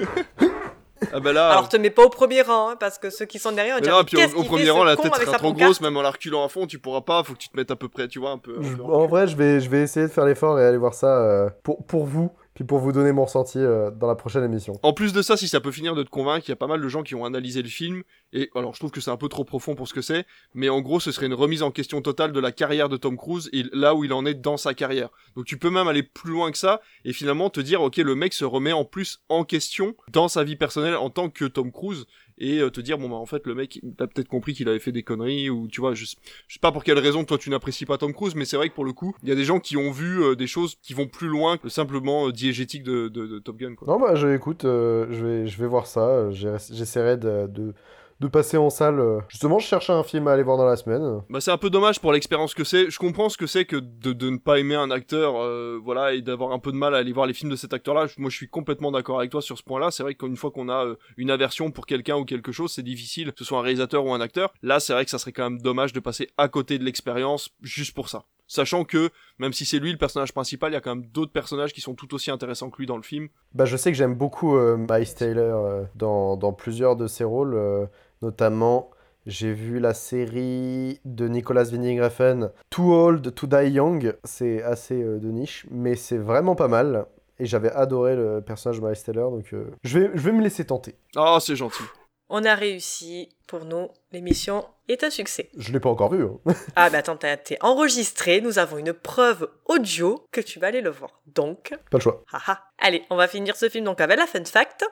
Ah bah là. Alors te mets pas au premier rang, hein, parce que ceux qui sont derrière, on mais non, puis au, au premier rang, la tête sera trop grosse, même en la reculant à fond, tu pourras pas, faut que tu te mettes à peu près, tu vois, un peu. un peu- En vrai, je vais, je vais essayer de faire l'effort et aller voir ça euh, pour, pour vous, puis pour vous donner mon ressenti euh, dans la prochaine émission. En plus de ça, si ça peut finir de te convaincre, il y a pas mal de gens qui ont analysé le film, et alors je trouve que c'est un peu trop profond pour ce que c'est, mais en gros, ce serait une remise en question totale de la carrière de Tom Cruise et là où il en est dans sa carrière. Donc tu peux même aller plus loin que ça, et finalement te dire, ok, le mec se remet en plus en question dans sa vie personnelle en tant que Tom Cruise, et euh, te dire, bon bah en fait, le mec, a peut-être compris qu'il avait fait des conneries, ou tu vois, je, je sais pas pour quelle raison toi tu n'apprécies pas Tom Cruise, mais c'est vrai que pour le coup, il y a des gens qui ont vu euh, des choses qui vont plus loin que simplement euh, diégétique de, Top Gun, quoi. Non, bah, je, écoute, je, vais, je vais voir ça. J'essaierai de, de passer en salle. euh. Justement, je cherchais un film à aller voir dans la semaine. Bah c'est un peu dommage pour l'expérience que c'est. Je comprends ce que c'est que de, de ne pas aimer un acteur, euh, voilà, et d'avoir un peu de mal à aller voir les films de cet acteur-là. Moi, je suis complètement d'accord avec toi sur ce point-là. C'est vrai qu'une fois qu'on a euh, une aversion pour quelqu'un ou quelque chose, c'est difficile, que ce soit un réalisateur ou un acteur. Là, c'est vrai que ça serait quand même dommage de passer à côté de l'expérience juste pour ça. Sachant que, même si c'est lui le personnage principal, il y a quand même d'autres personnages qui sont tout aussi intéressants que lui dans le film. Bah, je sais que j'aime beaucoup euh, Miles Taylor euh, dans, dans plusieurs de ses rôles, euh, notamment. J'ai vu la série de Nicolas Winding Refn, Too Old to Die Young. C'est assez euh, de niche, mais c'est vraiment pas mal. Et j'avais adoré le personnage de Miles Taylor, donc euh, je, vais, je vais me laisser tenter. Ah, c'est gentil. On a réussi, pour nous, l'émission est un succès. Je l'ai pas encore vu. hein. Ah mais attends, été enregistré, nous avons une preuve audio que tu vas aller le voir. Donc, Pas le choix. haha. Allez, on va finir ce film donc avec la fun fact.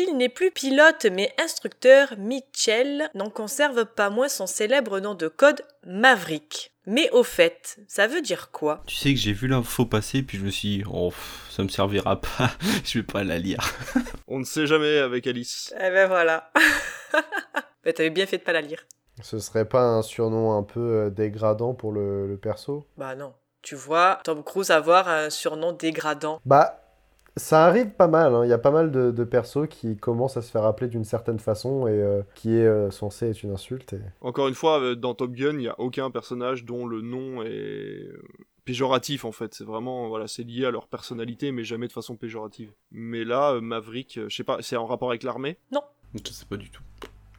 S'il n'est plus pilote mais instructeur, Mitchell n'en conserve pas moins son célèbre nom de code Maverick. Mais au fait, ça veut dire quoi? Tu sais que j'ai vu l'info passer, puis je me suis dit, oh, ça me servira pas, je vais pas la lire. On ne sait jamais avec Alice. Eh ben voilà. Mais t'avais bien fait de pas la lire. Ce serait pas un surnom un peu euh, dégradant pour le, le perso? Bah non. Tu vois Tom Cruise avoir un surnom dégradant. Bah, ça arrive pas mal. hein. Il y a pas mal de, de persos qui commencent à se faire appeler d'une certaine façon et euh, qui est euh, censé être une insulte. et- Encore une fois, euh, dans Top Gun, il n'y a aucun personnage dont le nom est péjoratif en fait. C'est vraiment, voilà, c'est lié à leur personnalité, mais jamais de façon péjorative. Mais là, Maverick, je sais pas, c'est en rapport avec l'armée? Non. Je sais pas du tout.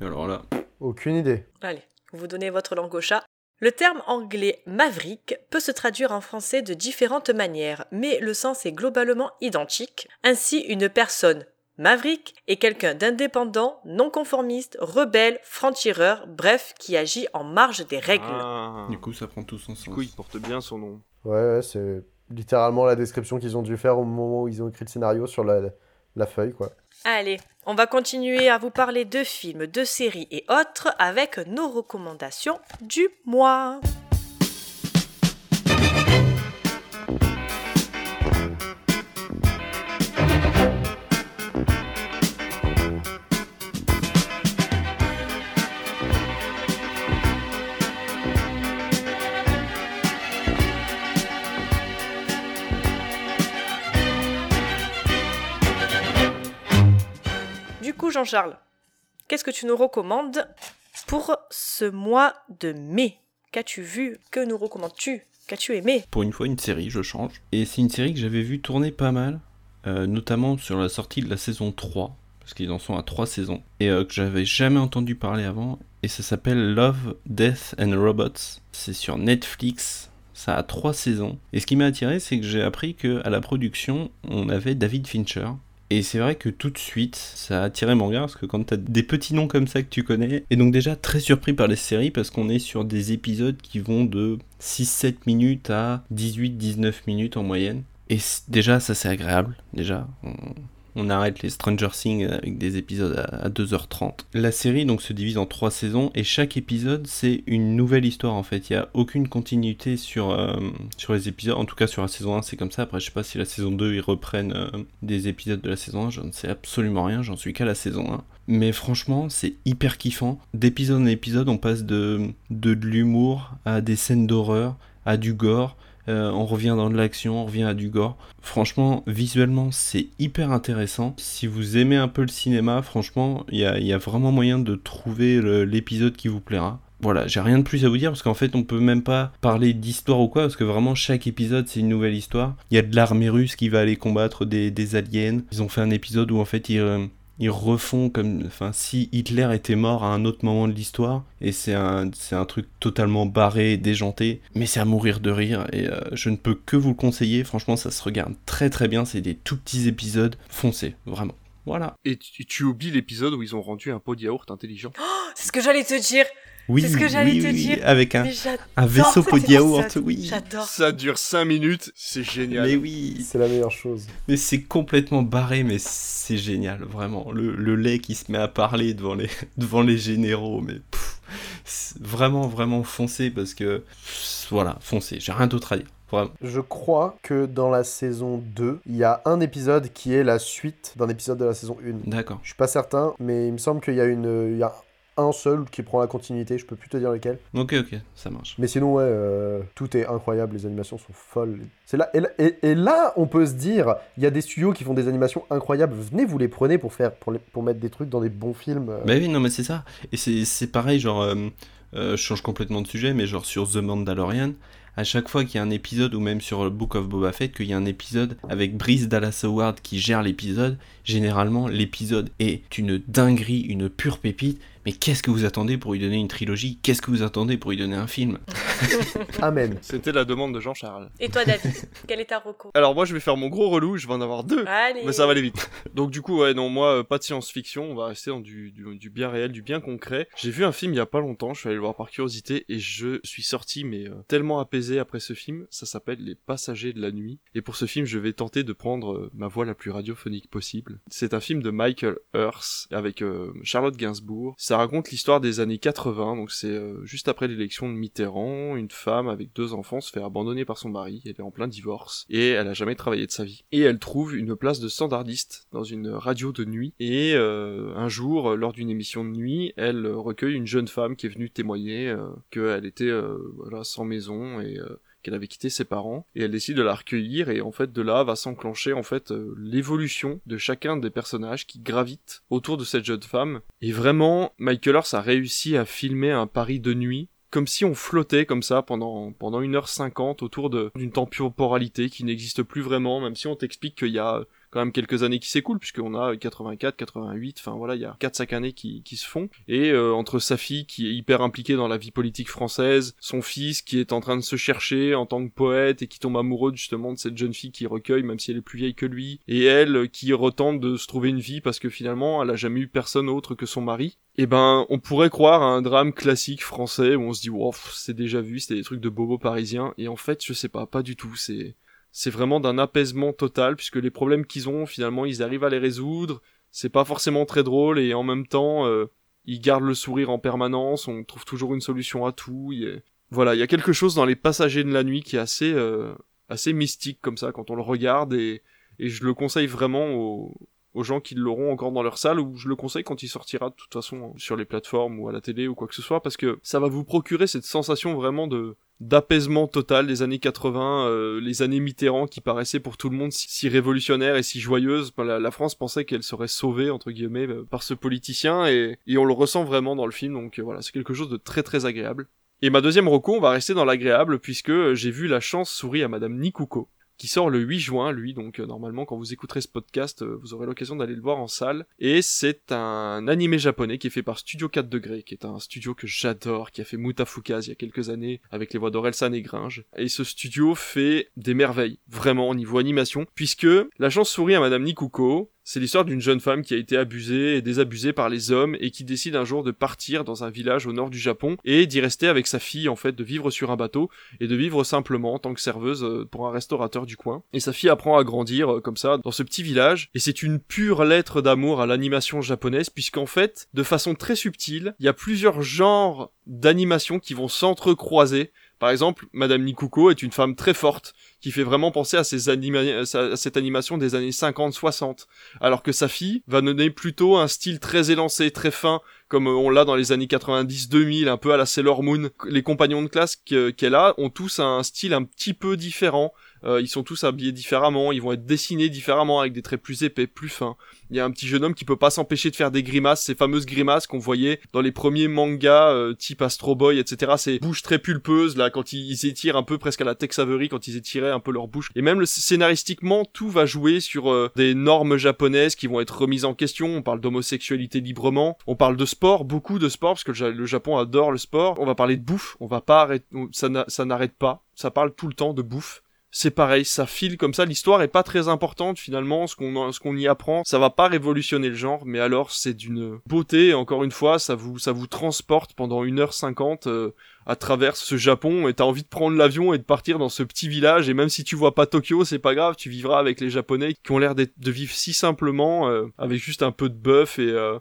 Et alors là, Aucune idée. Allez, vous donnez votre langue au chat. Le terme anglais maverick peut se traduire en français de différentes manières, mais le sens est globalement identique. Ainsi, une personne maverick est quelqu'un d'indépendant, non conformiste, rebelle, franc-tireur, bref, qui agit en marge des règles. Ah. du coup, ça prend tout son sens. Du coup, il porte bien son nom. Ouais, ouais, c'est littéralement la description qu'ils ont dû faire au moment où ils ont écrit le scénario sur la, la feuille, quoi. Allez, on va continuer à vous parler de films, de séries et autres avec nos recommandations du mois. Jean-Charles, qu'est-ce que tu nous recommandes pour ce mois de mai? Qu'as-tu vu? Que nous recommandes-tu? Qu'as-tu aimé? Pour une fois, une série, je change. Et c'est une série que j'avais vu tourner pas mal, euh, notamment sur la sortie de la saison 3, parce qu'ils en sont à 3 saisons, et euh, que j'avais jamais entendu parler avant, et ça s'appelle Love, Death and Robots. C'est sur Netflix, ça a 3 saisons. Et ce qui m'a attiré, c'est que j'ai appris que à la production, on avait David Fincher. Et c'est vrai que tout de suite, ça a attiré mon regard parce que quand t'as des petits noms comme ça que tu connais, et donc déjà très surpris par les séries parce qu'on est sur des épisodes qui vont de 6-7 minutes à 18-19 minutes en moyenne. Et déjà, ça c'est agréable. Déjà, arrête les Stranger Things avec des épisodes à 2h30. La série donc se divise en trois saisons et chaque épisode c'est une nouvelle histoire en fait. Il n'y a aucune continuité sur, euh, sur les épisodes. En tout cas sur la saison 1 c'est comme ça. Après je sais pas si la saison 2 ils reprennent euh, des épisodes de la saison 1. Je ne sais absolument rien. J'en suis qu'à la saison 1. Mais franchement, c'est hyper kiffant. D'épisode en épisode, on passe de, de l'humour à des scènes d'horreur, à du gore. Euh, on revient dans de l'action, on revient à du gore. Franchement, visuellement, c'est hyper intéressant. Si vous aimez un peu le cinéma, franchement, il y a, vraiment moyen de trouver l'épisode qui vous plaira. Voilà, j'ai rien de plus à vous dire parce qu'en fait on peut même pas parler d'histoire ou quoi parce que vraiment chaque épisode c'est une nouvelle histoire. Il y a de l'armée russe qui va aller combattre des, aliens. Ils ont fait un épisode où en fait ils, euh, ils refont comme enfin si Hitler était mort à un autre moment de l'histoire et c'est un c'est un truc totalement barré déjanté mais c'est à mourir de rire et euh, je ne peux que vous le conseiller. Franchement ça se regarde très très bien. C'est des tout petits épisodes. Foncez vraiment. Voilà. Et tu, oublies l'épisode où ils ont rendu un pot de yaourt intelligent. Oh, c'est ce que j'allais te dire oui, c'est ce que j'allais te dire. Avec un, un vaisseau pot de yaourt, oui. J'adore. Ça dure 5 minutes, c'est génial. Mais oui. C'est la meilleure chose. Mais c'est complètement barré, mais c'est génial, vraiment. Le, le, lait qui se met à parler devant les, devant les généraux, mais vraiment, vraiment foncé parce que. Voilà, foncé. J'ai rien d'autre à dire. Vraiment. Je crois que dans la saison 2, il y a un épisode qui est la suite d'un épisode de la saison 1. D'accord. Je suis pas certain, mais il me semble qu'il y a une, il y a un seul qui prend la continuité, je peux plus te dire lequel. Ok, ok, ça marche. Mais sinon, ouais, euh, tout est incroyable, les animations sont folles. C'est là, et, là, on peut se dire, il y a des studios qui font des animations incroyables, venez, vous les prenez pour, faire, pour, pour mettre des trucs dans des bons films. Euh. Bah oui, non, mais c'est ça. Et c'est pareil, genre, euh, je change complètement de sujet, mais genre sur The Mandalorian, à chaque fois qu'il y a un épisode, ou même sur le Book of Boba Fett, qu'il y a un épisode avec Brice Dallas Howard qui gère l'épisode, généralement l'épisode est une dinguerie, une pure pépite, mais qu'est-ce que vous attendez pour lui donner une trilogie? Qu'est-ce que vous attendez pour lui donner un film? Amen. C'était la demande de Jean-Charles. Et toi, David Quel est ta reco? Alors, moi, je vais faire mon gros relou, je vais en avoir deux. Allez. Mais ça va aller vite. Donc, du coup, ouais, non, moi, euh, pas de science-fiction, on va rester dans du, du, bien réel, du bien concret. J'ai vu un film il y a pas longtemps, je suis allé le voir par curiosité, et je suis sorti, mais euh, tellement apaisé après ce film. Ça s'appelle Les Passagers de la Nuit. Et pour ce film, je vais tenter de prendre euh, ma voix la plus radiophonique possible. C'est un film de Michael Earth, avec Charlotte Gainsbourg ça raconte l'histoire des années 80, donc c'est euh, juste après l'élection de Mitterrand, une femme avec deux enfants se fait abandonner par son mari, elle est en plein divorce, et elle a jamais travaillé de sa vie. Et elle trouve une place de standardiste dans une radio de nuit, et euh, un jour, lors d'une émission de nuit, elle recueille une jeune femme qui est venue témoigner euh, qu'elle était voilà, sans maison, et qu'elle avait quitté ses parents et elle décide de la recueillir et en fait de là va s'enclencher en fait euh, l'évolution de chacun des personnages qui gravitent autour de cette jeune femme. Et vraiment Michael Earth a réussi à filmer un Paris de nuit comme si on flottait comme ça pendant pendant 1h50 autour d'une temporalité qui n'existe plus vraiment même si on t'explique qu'il y a quand même quelques années qui s'écoulent puisqu'on a 84, 88, enfin voilà, il y a 4-5 années qui, se font. Et euh, entre sa fille qui est hyper impliquée dans la vie politique française, son fils qui est en train de se chercher en tant que poète et qui tombe amoureux justement de cette jeune fille qui recueille même si elle est plus vieille que lui, et elle qui retente de se trouver une vie parce que finalement elle a jamais eu personne autre que son mari. Et eh ben, on pourrait croire à un drame classique français où on se dit, wow, c'est déjà vu, c'était des trucs de bobo parisien, et en fait, je sais pas, pas du tout, c'est, c'est vraiment d'un apaisement total puisque les problèmes qu'ils ont finalement ils arrivent à les résoudre. C'est pas forcément très drôle et en même temps euh, ils gardent le sourire en permanence on trouve toujours une solution à tout voilà il y a quelque chose dans les passagers de la nuit qui est assez euh, assez mystique comme ça quand on le regarde et, et je le conseille vraiment aux, aux gens qui l'auront encore dans leur salle ou je le conseille quand il sortira de toute façon sur les plateformes ou à la télé ou quoi que ce soit parce que ça va vous procurer cette sensation vraiment de d'apaisement total des années 80, euh, les années Mitterrand qui paraissaient pour tout le monde si, révolutionnaires et si joyeuses. La, France pensait qu'elle serait sauvée entre guillemets euh, par ce politicien et, on le ressent vraiment dans le film. Donc euh, voilà, c'est quelque chose de très très agréable. Et ma deuxième reco, on va rester dans l'agréable puisque j'ai vu la chance sourire à Madame Nikuko qui sort le 8 juin, lui, donc euh, normalement quand vous écouterez ce podcast, euh, vous aurez l'occasion d'aller le voir en salle. Et c'est un animé japonais qui est fait par Studio 4 degrés, qui est un studio que j'adore, qui a fait Mutafukaz il y a quelques années avec les voix d'Orelsan et Gringe. Et ce studio fait des merveilles, vraiment au niveau animation, puisque La chance sourit à Madame Nikuko, C'est l'histoire d'une jeune femme qui a été abusée et désabusée par les hommes et qui décide un jour de partir dans un village au nord du Japon et d'y rester avec sa fille en fait, de vivre sur un bateau et de vivre simplement en tant que serveuse euh, pour un restaurateur du coin. Et sa fille apprend à grandir euh, comme ça dans ce petit village et c'est une pure lettre d'amour à l'animation japonaise puisqu'en fait, de façon très subtile, il y a plusieurs genres d'animation qui vont s'entrecroiser par exemple, Madame Nikuko est une femme très forte, qui fait vraiment penser à, cette animation des années 50-60, alors que sa fille va donner plutôt un style très élancé, très fin, comme on l'a dans les années 90-2000, un peu à la Sailor Moon. Les compagnons de classe qu'elle a ont tous un style un petit peu différent, euh, ils sont tous habillés différemment, ils vont être dessinés différemment avec des traits plus épais, plus fins. Il y a un petit jeune homme qui peut pas s'empêcher de faire des grimaces, ces fameuses grimaces qu'on voyait dans les premiers mangas euh, type Astro Boy, etc. Ces bouches très pulpeuses là quand ils, étirent un peu presque à la Tex Avery quand ils étiraient un peu leur bouche. Et même le, scénaristiquement, tout va jouer sur euh, des normes japonaises qui vont être remises en question. On parle d'homosexualité librement, on parle de sport, beaucoup de sport parce que le, Japon adore le sport. On va parler de bouffe, on va pas arrêter, ça n'arrête pas. Ça parle tout le temps de bouffe c'est pareil, ça file comme ça. L'histoire est pas très importante finalement. Ce qu'on ce qu'on y apprend, ça va pas révolutionner le genre, mais alors c'est d'une beauté. Encore une fois, ça vous ça vous transporte pendant 1h50 euh, à travers ce Japon et t'as envie de prendre l'avion et de partir dans ce petit village. Et même si tu vois pas Tokyo, c'est pas grave, tu vivras avec les Japonais qui ont l'air de vivre si simplement, euh, avec juste un peu de bœuf et euh,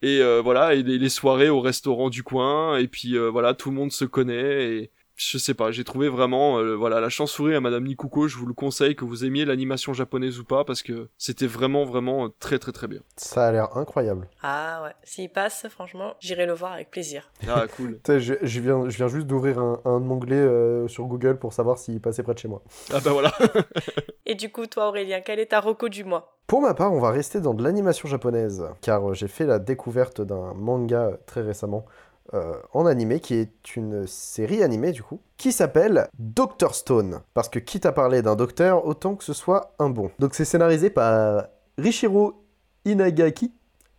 et voilà et les, soirées au restaurant du coin et puis voilà tout le monde se connaît et, je sais pas, j'ai trouvé vraiment euh, voilà la chance souris à Madame Nikuko. Je vous le conseille que vous aimiez l'animation japonaise ou pas parce que c'était vraiment vraiment très très très bien. Ça a l'air incroyable. Ah ouais, s'il passe, franchement, j'irai le voir avec plaisir. Ah cool. je, je, viens je viens juste d'ouvrir un, un onglet euh, sur Google pour savoir s'il passait près de chez moi. Ah bah voilà. Et du coup, toi Aurélien, quel est ta reco du mois? Pour ma part, on va rester dans de l'animation japonaise car euh, j'ai fait la découverte d'un manga très récemment euh, en animé, qui est une série animée du coup, qui s'appelle Doctor Stone. Parce que quitte à parler d'un docteur, autant que ce soit un bon. Donc c'est scénarisé par Richiro Inagaki.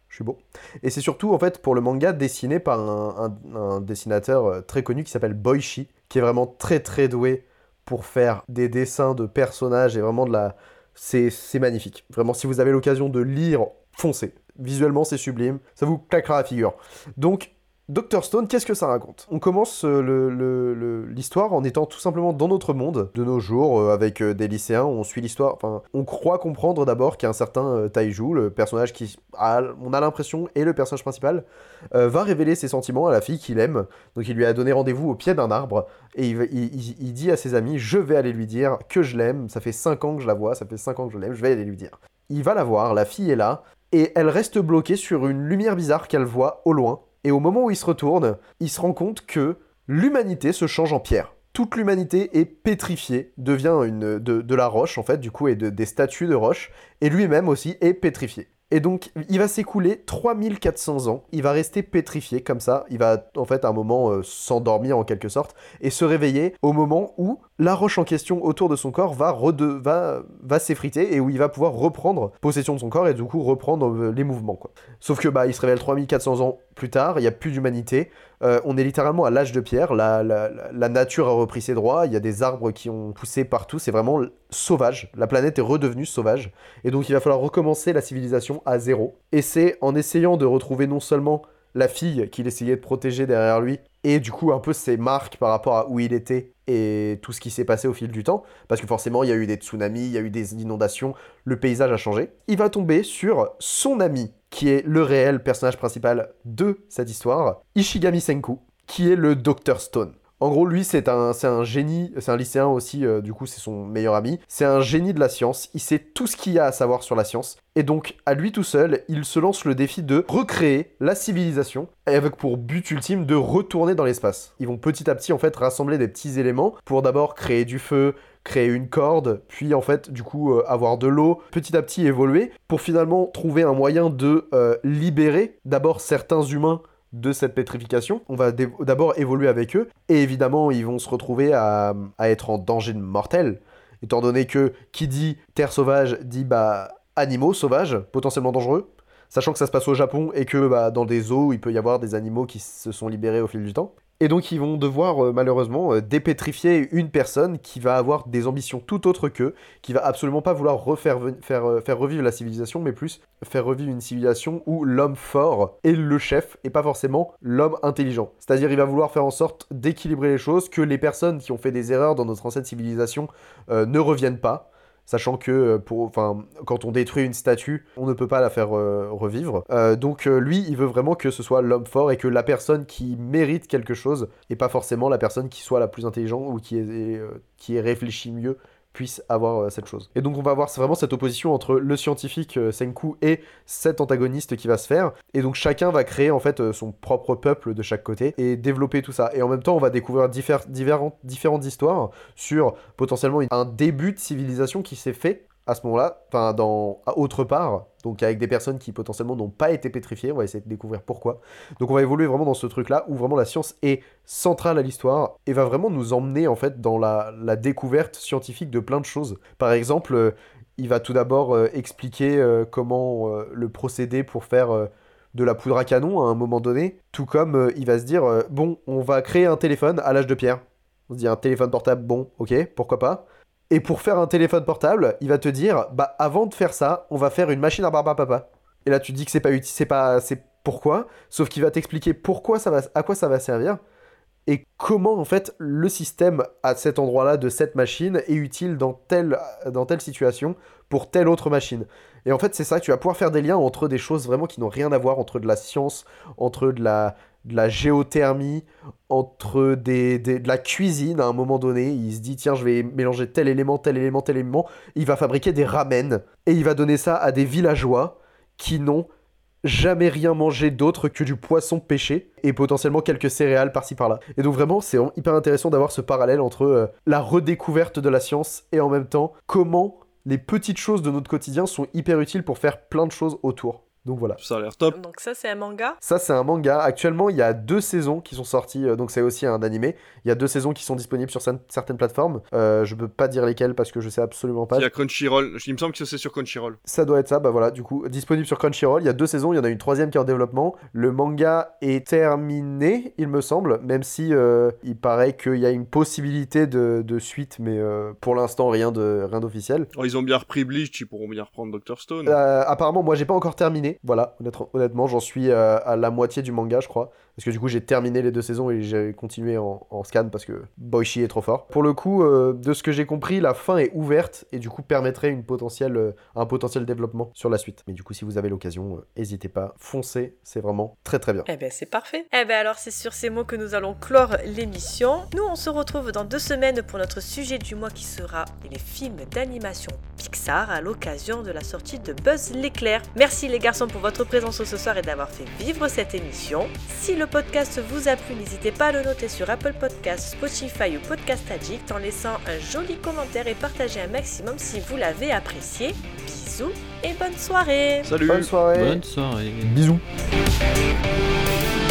Je suis beau. Et c'est surtout en fait pour le manga dessiné par un, dessinateur euh, très connu qui s'appelle Boichi, qui est vraiment très très doué pour faire des dessins de personnages et vraiment de la... C'est magnifique. Vraiment, si vous avez l'occasion de lire, foncez. Visuellement, c'est sublime. Ça vous claquera la figure. Donc, Doctor Stone, qu'est-ce que ça raconte On commence euh, l'histoire en étant tout simplement dans notre monde de nos jours, euh, avec euh, des lycéens, on suit l'histoire, enfin, on croit comprendre d'abord qu'un certain Taiju, le personnage qui, on a l'impression, est le personnage principal, va révéler ses sentiments à la fille qu'il aime, donc il lui a donné rendez-vous au pied d'un arbre, et il, dit à ses amis, je vais aller lui dire que je l'aime, ça fait 5 ans que je la vois, ça fait 5 ans que je l'aime, je vais aller lui dire. Il va la voir, la fille est là, et elle reste bloquée sur une lumière bizarre qu'elle voit au loin, et au moment où il se retourne, il se rend compte que l'humanité se change en pierre. Toute l'humanité est pétrifiée, devient une, de, la roche en fait, du coup, et de, des statues de roche, et lui-même aussi est pétrifié. Et donc, il va s'écouler 3400 ans, il va rester pétrifié comme ça, il va en fait à un moment euh, s'endormir en quelque sorte, et se réveiller au moment où la roche en question autour de son corps va, va, va s'effriter et où il va pouvoir reprendre possession de son corps et du coup reprendre euh, les mouvements. Sauf que bah, il se révèle 3400 ans plus tard, il n'y a plus d'humanité, euh, on est littéralement à l'âge de pierre, la, la, nature a repris ses droits, il y a des arbres qui ont poussé partout, c'est vraiment sauvage, la planète est redevenue sauvage, et donc il va falloir recommencer la civilisation à zéro. Et c'est en essayant de retrouver non seulement la fille qu'il essayait de protéger derrière lui, et du coup un peu ses marques par rapport à où il était et tout ce qui s'est passé au fil du temps, parce que forcément il y a eu des tsunamis, il y a eu des inondations, le paysage a changé. Il va tomber sur son ami, qui est le réel personnage principal de cette histoire, Ishigami Senku, qui est le Dr Stone. En gros, lui, c'est un, un génie, c'est un lycéen aussi, euh, du coup, c'est son meilleur ami. C'est un génie de la science, il sait tout ce qu'il y a à savoir sur la science. Et donc, à lui tout seul, il se lance le défi de recréer la civilisation, avec pour but ultime de retourner dans l'espace. Ils vont petit à petit, en fait, rassembler des petits éléments pour d'abord créer du feu, créer une corde, puis en fait du coup euh, avoir de l'eau, petit à petit évoluer, pour finalement trouver un moyen de euh, libérer d'abord certains humains de cette pétrification. On va d'abord évoluer avec eux, et évidemment, ils vont se retrouver à, être en danger mortel, étant donné que qui dit terre sauvage dit bah animaux sauvages, potentiellement dangereux, sachant que ça se passe au Japon et que bah, dans des eaux, il peut y avoir des animaux qui se sont libérés au fil du temps. Et donc ils vont devoir euh, malheureusement euh, dépétrifier une personne qui va avoir des ambitions tout autres qu'eux, qui va absolument pas vouloir refaire faire, euh, faire revivre la civilisation, mais plus faire revivre une civilisation où l'homme fort est le chef et pas forcément l'homme intelligent. C'est-à-dire il va vouloir faire en sorte d'équilibrer les choses, que les personnes qui ont fait des erreurs dans notre ancienne civilisation ne reviennent pas. Sachant que euh, pour, quand on détruit une statue, on ne peut pas la faire euh, revivre. Euh, donc lui, il veut vraiment que ce soit l'homme fort et que la personne qui mérite quelque chose, et pas forcément la personne qui soit la plus intelligente ou qui est, qui est réfléchi mieux, puisse avoir euh, cette chose. Et donc on va voir vraiment cette opposition entre le scientifique euh, Senku et cet antagoniste qui va se faire. Et donc chacun va créer en fait euh, son propre peuple de chaque côté et développer tout ça. Et en même temps, on va découvrir différentes, histoires sur potentiellement un début de civilisation qui s'est fait à ce moment-là, enfin dans autre part, donc avec des personnes qui potentiellement n'ont pas été pétrifiées, on va essayer de découvrir pourquoi. Donc on va évoluer vraiment dans ce truc-là où vraiment la science est centrale à l'histoire et va vraiment nous emmener en fait dans la, la découverte scientifique de plein de choses. Par exemple, euh, il va tout d'abord euh, expliquer euh, comment le procédé pour faire de la poudre à canon à un moment donné, tout comme il va se dire bon, on va créer un téléphone à l'âge de pierre. On se dit un téléphone portable, bon, ok, pourquoi pas? Et pour faire un téléphone portable, il va te dire bah avant de faire ça, on va faire une machine à barbe papa. Et là tu te dis que c'est pas utile, c'est pas c'est pourquoi, sauf qu'il va t'expliquer pourquoi ça va à quoi ça va servir et comment en fait le système à cet endroit-là de cette machine est utile dans telle, dans telle situation pour telle autre machine. Et en fait c'est ça, tu vas pouvoir faire des liens entre des choses vraiment qui n'ont rien à voir, entre de la science, entre de la, de la géothermie, entre des, des- de la cuisine à un moment donné. Il se dit tiens je vais mélanger tel élément, tel élément, tel élément. Il va fabriquer des ramen et il va donner ça à des villageois qui n'ont jamais rien mangé d'autre que du poisson pêché et potentiellement quelques céréales par-ci par-là. Et donc vraiment, c'est hyper intéressant d'avoir ce parallèle entre euh, la redécouverte de la science et en même temps comment les petites choses de notre quotidien sont hyper utiles pour faire plein de choses autour. Donc voilà. Ça a l'air top. Donc ça c'est un manga. Ça, c'est un manga. Actuellement, il y a deux saisons qui sont sorties, euh, donc c'est aussi un animé. Il y a deux saisons qui sont disponibles sur cer- certaines plateformes. Euh, je peux pas dire lesquelles parce que je sais absolument pas. Il y a Crunchyroll. Il me semble que c'est sur Crunchyroll. Ça doit être ça, bah voilà, du coup, disponible sur Crunchyroll. Il y a deux saisons, il y en a une troisième qui est en développement. Le manga est terminé, il me semble, même si euh, il paraît qu'il y a une possibilité de, de suite, mais euh, pour l'instant, rien de rien d'officiel. Oh, ils ont bien repris Bleach, ils pourront bien reprendre Dr. Stone. Euh, apparemment, moi, j'ai pas encore terminé. Voilà, honnêtement, j'en suis euh, à la moitié du manga, je crois. Parce que du coup, j'ai terminé les deux saisons et j'ai continué en, scan parce que Boichi est trop fort. Pour le coup, euh, de ce que j'ai compris, la fin est ouverte et du coup permettrait euh, un potentiel développement sur la suite. Mais du coup, si vous avez l'occasion, euh, n'hésitez pas, foncez, c'est vraiment très très bien. Eh ben c'est parfait. Eh ben alors c'est sur ces mots que nous allons clore l'émission. Nous on se retrouve dans deux semaines pour notre sujet du mois qui sera les films d'animation Pixar à l'occasion de la sortie de Buzz l'éclair. Merci les garçons pour votre présence ce soir et d'avoir fait vivre cette émission. Si le podcast vous a plu, n'hésitez pas à le noter sur Apple Podcasts, Spotify ou Podcast Addict en laissant un joli commentaire et partagez un maximum si vous l'avez apprécié. Bisous et bonne soirée Salut Bonne soirée Bonne soirée. Bisous Bisous